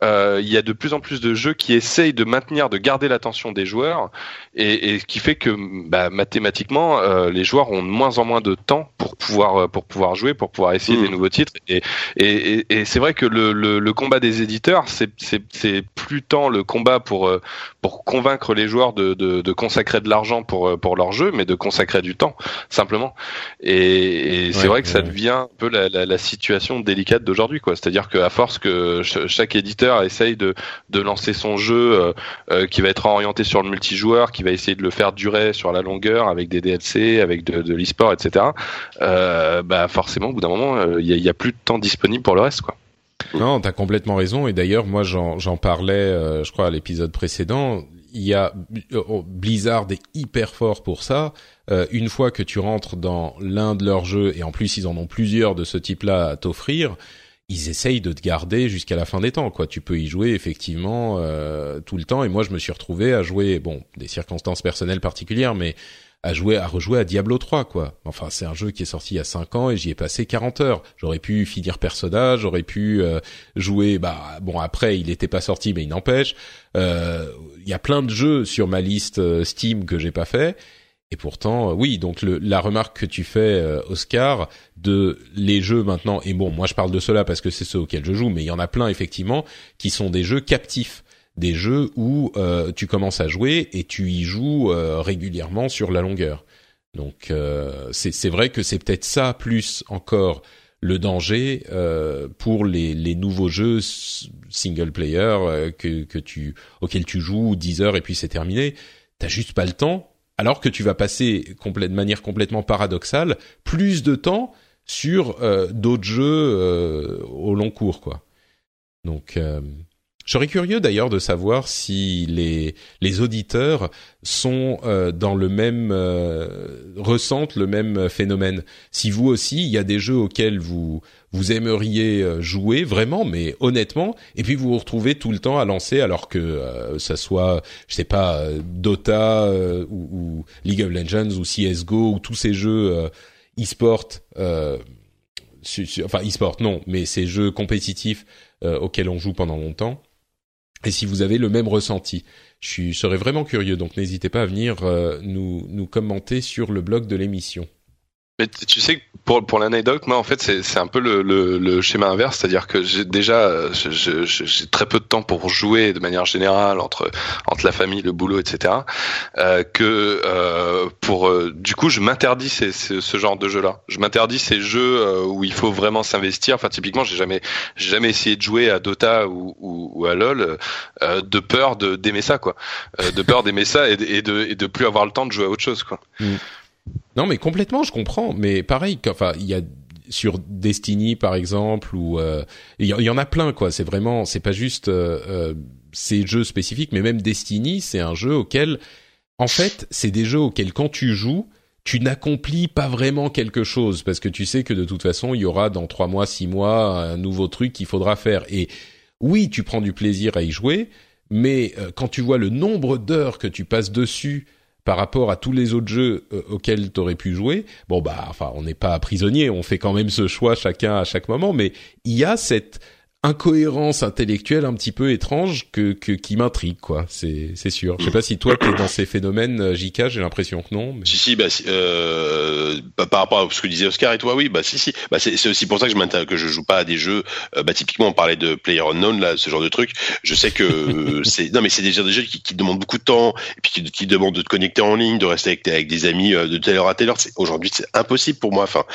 euh, il y a de plus en plus de jeux qui essayent de maintenir, de garder l'attention des joueurs, et, et ce qui fait que, bah, mathématiquement, euh, les joueurs ont de moins en moins de temps pour pouvoir, euh, pour pouvoir jouer, pour pouvoir essayer Mm. des nouveaux titres. Et, et, et, et c'est vrai que le, le, le combat des éditeurs, c'est, plus tant le combat pour euh, pour convaincre les joueurs de, de, de consacrer de l'argent pour euh, pour leur jeu, mais de consacrer du temps simplement. Et, et c'est Ouais, vrai que ça devient un peu la, la, la situation délicate d'aujourd'hui, quoi. C'est-à-dire qu'à force que ch- chaque éditeur essaye de de lancer son jeu euh, euh, qui va être orienté sur le multijoueur, qui va essayer de le faire durer sur la longueur avec des DLC, avec de, de l'e-sport, etc. Euh, bah forcément, au bout d'un moment, euh, il y, a, il y a plus de temps disponible pour le reste, quoi. Non, t'as complètement raison. Et d'ailleurs, moi, j'en parlais, euh, je crois, à l'épisode précédent. Il y a oh, Blizzard est hyper fort pour ça. Euh, une fois que tu rentres dans l'un de leurs jeux, et en plus ils en ont plusieurs de ce type-là à t'offrir, ils essayent de te garder jusqu'à la fin des temps. Quoi, tu peux y jouer effectivement euh, tout le temps. Et moi, je me suis retrouvé à jouer, bon, des circonstances personnelles particulières, mais à jouer, à rejouer à Diablo 3, quoi. Enfin, c'est un jeu qui est sorti il y a 5 ans et j'y ai passé 40 heures. J'aurais pu finir Persona, j'aurais pu euh, jouer, bah, bon, après, il n'était pas sorti, mais il n'empêche. Euh, il y a plein de jeux sur ma liste euh, Steam que j'ai pas fait. Et pourtant, oui, donc le, la remarque que tu fais, Oscar, de les jeux maintenant, et bon, moi je parle de cela parce que c'est ceux auxquels je joue, mais il y en a plein effectivement qui sont des jeux captifs des jeux où euh, tu commences à jouer et tu y joues euh, régulièrement sur la longueur. Donc euh, c'est vrai que c'est peut-être ça plus encore le danger pour les, les, nouveaux jeux single player que, que tu auxquels tu joues 10 heures et puis c'est terminé. T'as juste pas le temps, alors que tu vas passer de manière complètement paradoxale plus de temps sur d'autres jeux au long cours quoi. Donc je serais curieux d'ailleurs de savoir si les les auditeurs sont euh, dans le même euh, ressentent le même phénomène. Si vous aussi, il y a des jeux auxquels vous vous aimeriez euh, jouer vraiment, mais honnêtement, et puis vous vous retrouvez tout le temps à lancer alors que ça soit, je sais pas, Dota ou, ou, League of Legends ou CS:GO ou tous ces jeux e-sport, enfin e-sport non, mais ces jeux compétitifs auxquels on joue pendant longtemps et si vous avez le même ressenti. Je, serais vraiment curieux, donc n'hésitez pas à venir euh, nous, nous commenter sur le blog de l'émission. Mais tu sais, pour, pour l'anecdote, moi, en fait, c'est un peu le, le, le, schéma inverse, c'est-à-dire que j'ai déjà, j'ai très peu de temps pour jouer de manière générale entre entre la famille, le boulot, etc. Euh, que euh, pour, euh, du coup, je m'interdis ce genre de jeu-là. Je m'interdis ces jeux euh, où il faut vraiment s'investir. Enfin, typiquement, j'ai jamais, jamais essayé de jouer à Dota ou, ou, à LoL euh, de peur d'aimer ça, quoi, de peur d'aimer ça et, et, de et de plus avoir le temps de jouer à autre chose, quoi. Mm. Non, mais complètement, je comprends. Mais pareil, enfin, il y a sur Destiny par exemple, ou euh, il y, en a plein quoi. C'est vraiment, c'est pas juste euh, euh, ces jeux spécifiques, mais même Destiny, c'est un jeu auquel, en fait, c'est des jeux auxquels quand tu joues, tu n'accomplis pas vraiment quelque chose parce que tu sais que de toute façon, il y aura dans trois mois, six mois un nouveau truc qu'il faudra faire. Et oui, tu prends du plaisir à y jouer, mais quand tu vois le nombre d'heures que tu passes dessus par rapport à tous les autres jeux euh, auxquels tu aurais pu jouer, bon bah enfin on n'est pas prisonnier, on fait quand même ce choix chacun à chaque moment, mais il y a cette incohérence intellectuelle un petit peu étrange que, que qui m'intrigue quoi. C'est c'est sûr. Je sais pas si toi t'es dans ces phénomènes euh, Jika j'ai l'impression que non mais... si si bah, euh, bah, par rapport à ce que disait Oscar et toi oui bah si si. Bah c'est c'est aussi pour ça que je que je joue pas à des jeux euh, bah typiquement on parlait de Player Unknown là ce genre de truc. Je sais que c'est non mais c'est déjà des jeux qui, qui demandent beaucoup de temps et puis qui, qui demandent de te connecter en ligne de rester avec, avec des amis euh, de telle heure à telle heure. Aujourd'hui c'est impossible pour moi. Enfin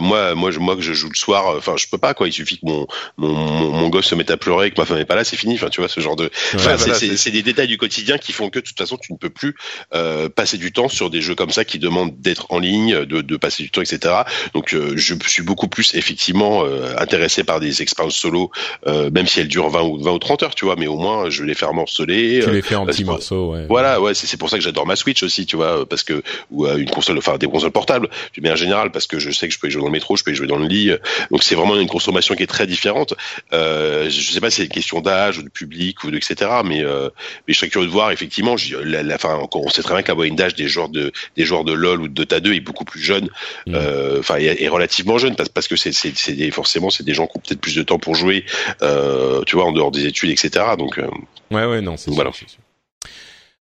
moi moi je, moi que je joue le soir enfin je peux pas quoi. Il suffit que mon, mon mon gosse se met à pleurer, que ma femme est pas là, c'est fini. Enfin, tu vois, ce genre de. Enfin, c'est des détails du quotidien qui font que de toute façon, tu ne peux plus euh, passer du temps sur des jeux comme ça qui demandent d'être en ligne, de, de, passer du temps, etc. Donc, euh, je suis beaucoup plus effectivement euh, intéressé par des expériences solo, euh, même si elles durent 20 ou 20 ou 30 heures, tu vois. Mais au moins, je les fais morceler. Tu les fais en petits morceaux, ouais. Voilà, ouais. C'est pour ça que j'adore ma Switch aussi, tu vois, parce que ou une console, enfin des consoles portables, du bien général, parce que je sais que je peux y jouer dans le métro, je peux y jouer dans le lit. Donc, c'est vraiment une consommation qui est très différente. Euh, je sais pas si c'est une question d'âge ou de public ou de etc. Mais euh, mais je serais curieux de voir effectivement. La, la, fin, on sait très bien que la moyenne d'âge des joueurs de des joueurs de LoL ou de Dota 2 est beaucoup plus jeune. Mm. Euh, enfin, est, est, relativement jeune parce parce que c'est c'est c'est forcément c'est des gens qui ont peut-être plus de temps pour jouer. Euh, tu vois, en dehors des études, etc. Donc euh, ouais ouais non c'est voilà. Sûr.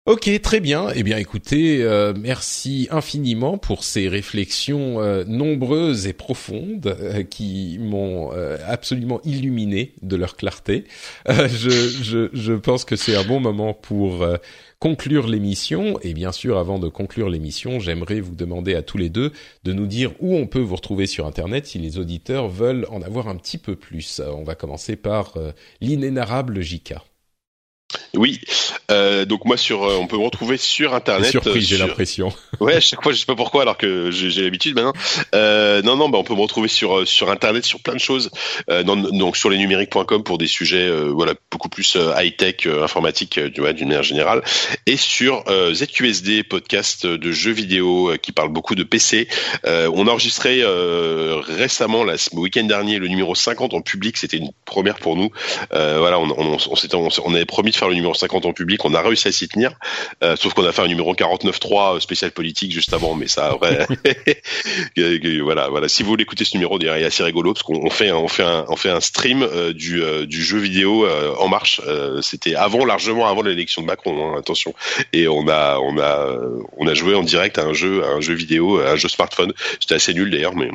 Ok, très bien. Eh bien, écoutez, euh, merci infiniment pour ces réflexions euh, nombreuses et profondes euh, qui m'ont euh, absolument illuminé de leur clarté. Euh, je, je, je, pense que c'est un bon moment pour conclure l'émission. Et bien sûr, avant de conclure l'émission, j'aimerais vous demander à tous les deux de nous dire où on peut vous retrouver sur Internet si les auditeurs veulent en avoir un petit peu plus. On va commencer par l'inénarrable Jika. Oui, euh, donc moi sur, euh, on peut me retrouver sur internet. Surprise, j'ai l'impression. Ouais, à chaque fois, je sais pas pourquoi, alors que j'ai l'habitude maintenant. Euh, non, non, bah on peut me retrouver sur euh, sur internet sur plein de choses. Euh, donc sur lesnumériques.com pour des sujets, euh, voilà, beaucoup plus high tech, informatique, tu vois, d'une manière générale, et sur ZQSD podcast de jeux vidéo qui parle beaucoup de PC. on a enregistré récemment, là, le week-end dernier, le numéro 50 en public. C'était une première pour nous. voilà, on on, on, on, on avait promis de faire le numéro numéro 50 en public. On a réussi à s'y tenir, euh, sauf qu'on a fait un numéro 49.3 spécial politique juste avant, mais ça, vrai, voilà, voilà. Si vous voulez écouter ce numéro, il est assez rigolo parce qu'on fait, on fait un, on fait un stream euh, du, euh, du jeu vidéo en marche. C'était avant, largement avant l'élection de Macron, hein, attention. Et on a, on a, on a joué en direct à un jeu, à un jeu vidéo, à un jeu smartphone. C'était assez nul d'ailleurs, mais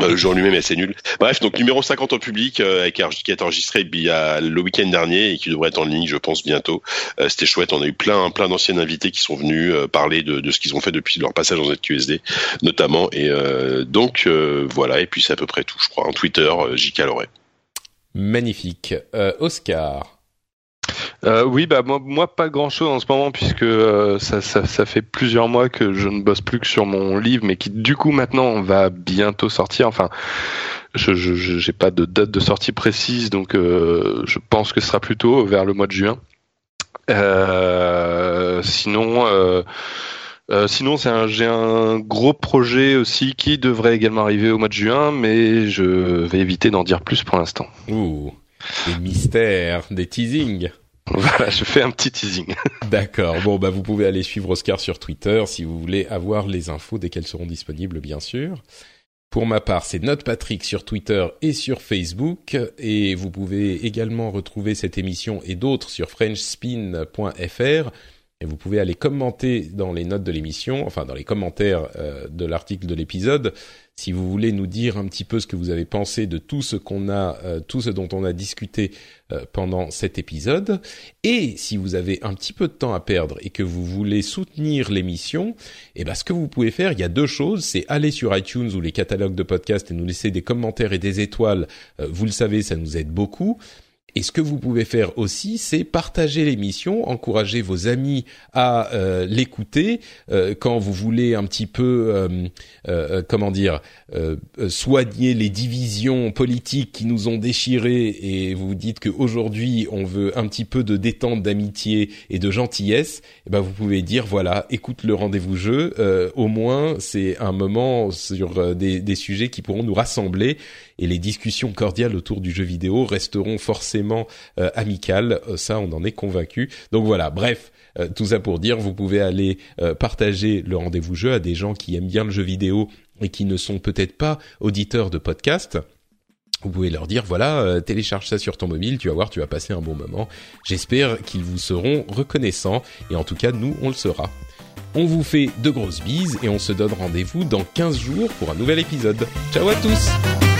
euh, le jour lui-même est assez nul. Bref, donc numéro 50 en public, euh, qui est enregistré il y a le week-end dernier et qui devrait être en ligne, je pense, bientôt. Euh, C'était chouette. On a eu plein, plein d'anciens invités qui sont venus euh, parler de, ce qu'ils ont fait depuis leur passage en ZQSD, notamment. Et donc voilà. Et puis c'est à peu près tout, je crois. En Twitter, J.K. Loret. Magnifique. Oscar. Euh, oui, bah moi, pas grand chose en ce moment puisque euh, ça, ça, ça, fait plusieurs mois que je ne bosse plus que sur mon livre, mais qui du coup maintenant va bientôt sortir. Enfin, je j'ai pas de date de sortie précise, donc euh, je pense que ce sera plutôt vers le mois de juin. Sinon. Euh, sinon, c'est un, j'ai un gros projet aussi qui devrait également arriver au mois de juin, mais je vais éviter d'en dire plus pour l'instant. Ouh, des mystères, des teasings. Je fais un petit teasing. D'accord. Bon, bah vous pouvez aller suivre Oscar sur Twitter si vous voulez avoir les infos dès qu'elles seront disponibles, bien sûr. Pour ma part, c'est Note Patrick sur Twitter et sur Facebook. Et vous pouvez également retrouver cette émission et d'autres sur frenchspin.fr. Et vous pouvez aller commenter dans les notes de l'émission, enfin dans les commentaires euh, de l'article de l'épisode, si vous voulez nous dire un petit peu ce que vous avez pensé de tout ce qu'on a, euh, tout ce dont on a discuté euh, pendant cet épisode, et si vous avez un petit peu de temps à perdre et que vous voulez soutenir l'émission, eh ben ce que vous pouvez faire, il y a deux choses, c'est aller sur iTunes ou les catalogues de podcasts et nous laisser des commentaires et des étoiles. vous le savez, ça nous aide beaucoup. Et ce que vous pouvez faire aussi, c'est partager l'émission, encourager vos amis à euh, l'écouter euh, quand vous voulez un petit peu, euh, comment dire, soigner les divisions politiques qui nous ont déchirés et vous dites qu'aujourd'hui on veut un petit peu de détente, d'amitié et de gentillesse. Et eh ben vous pouvez dire voilà, écoute le rendez-vous jeu. au moins c'est un moment sur des, des sujets qui pourront nous rassembler et les discussions cordiales autour du jeu vidéo resteront forcément euh, amicales. Euh, ça, on en est convaincu. Donc voilà, bref. Euh, tout ça pour dire, vous pouvez aller partager le rendez-vous jeu à des gens qui aiment bien le jeu vidéo et qui ne sont peut-être pas auditeurs de podcast. Vous pouvez leur dire voilà, télécharge ça sur ton mobile, tu vas voir, tu vas passer un bon moment. J'espère qu'ils vous seront reconnaissants et en tout cas nous on le sera. On vous fait de grosses bises et on se donne rendez-vous dans 15 jours pour un nouvel épisode. Ciao à tous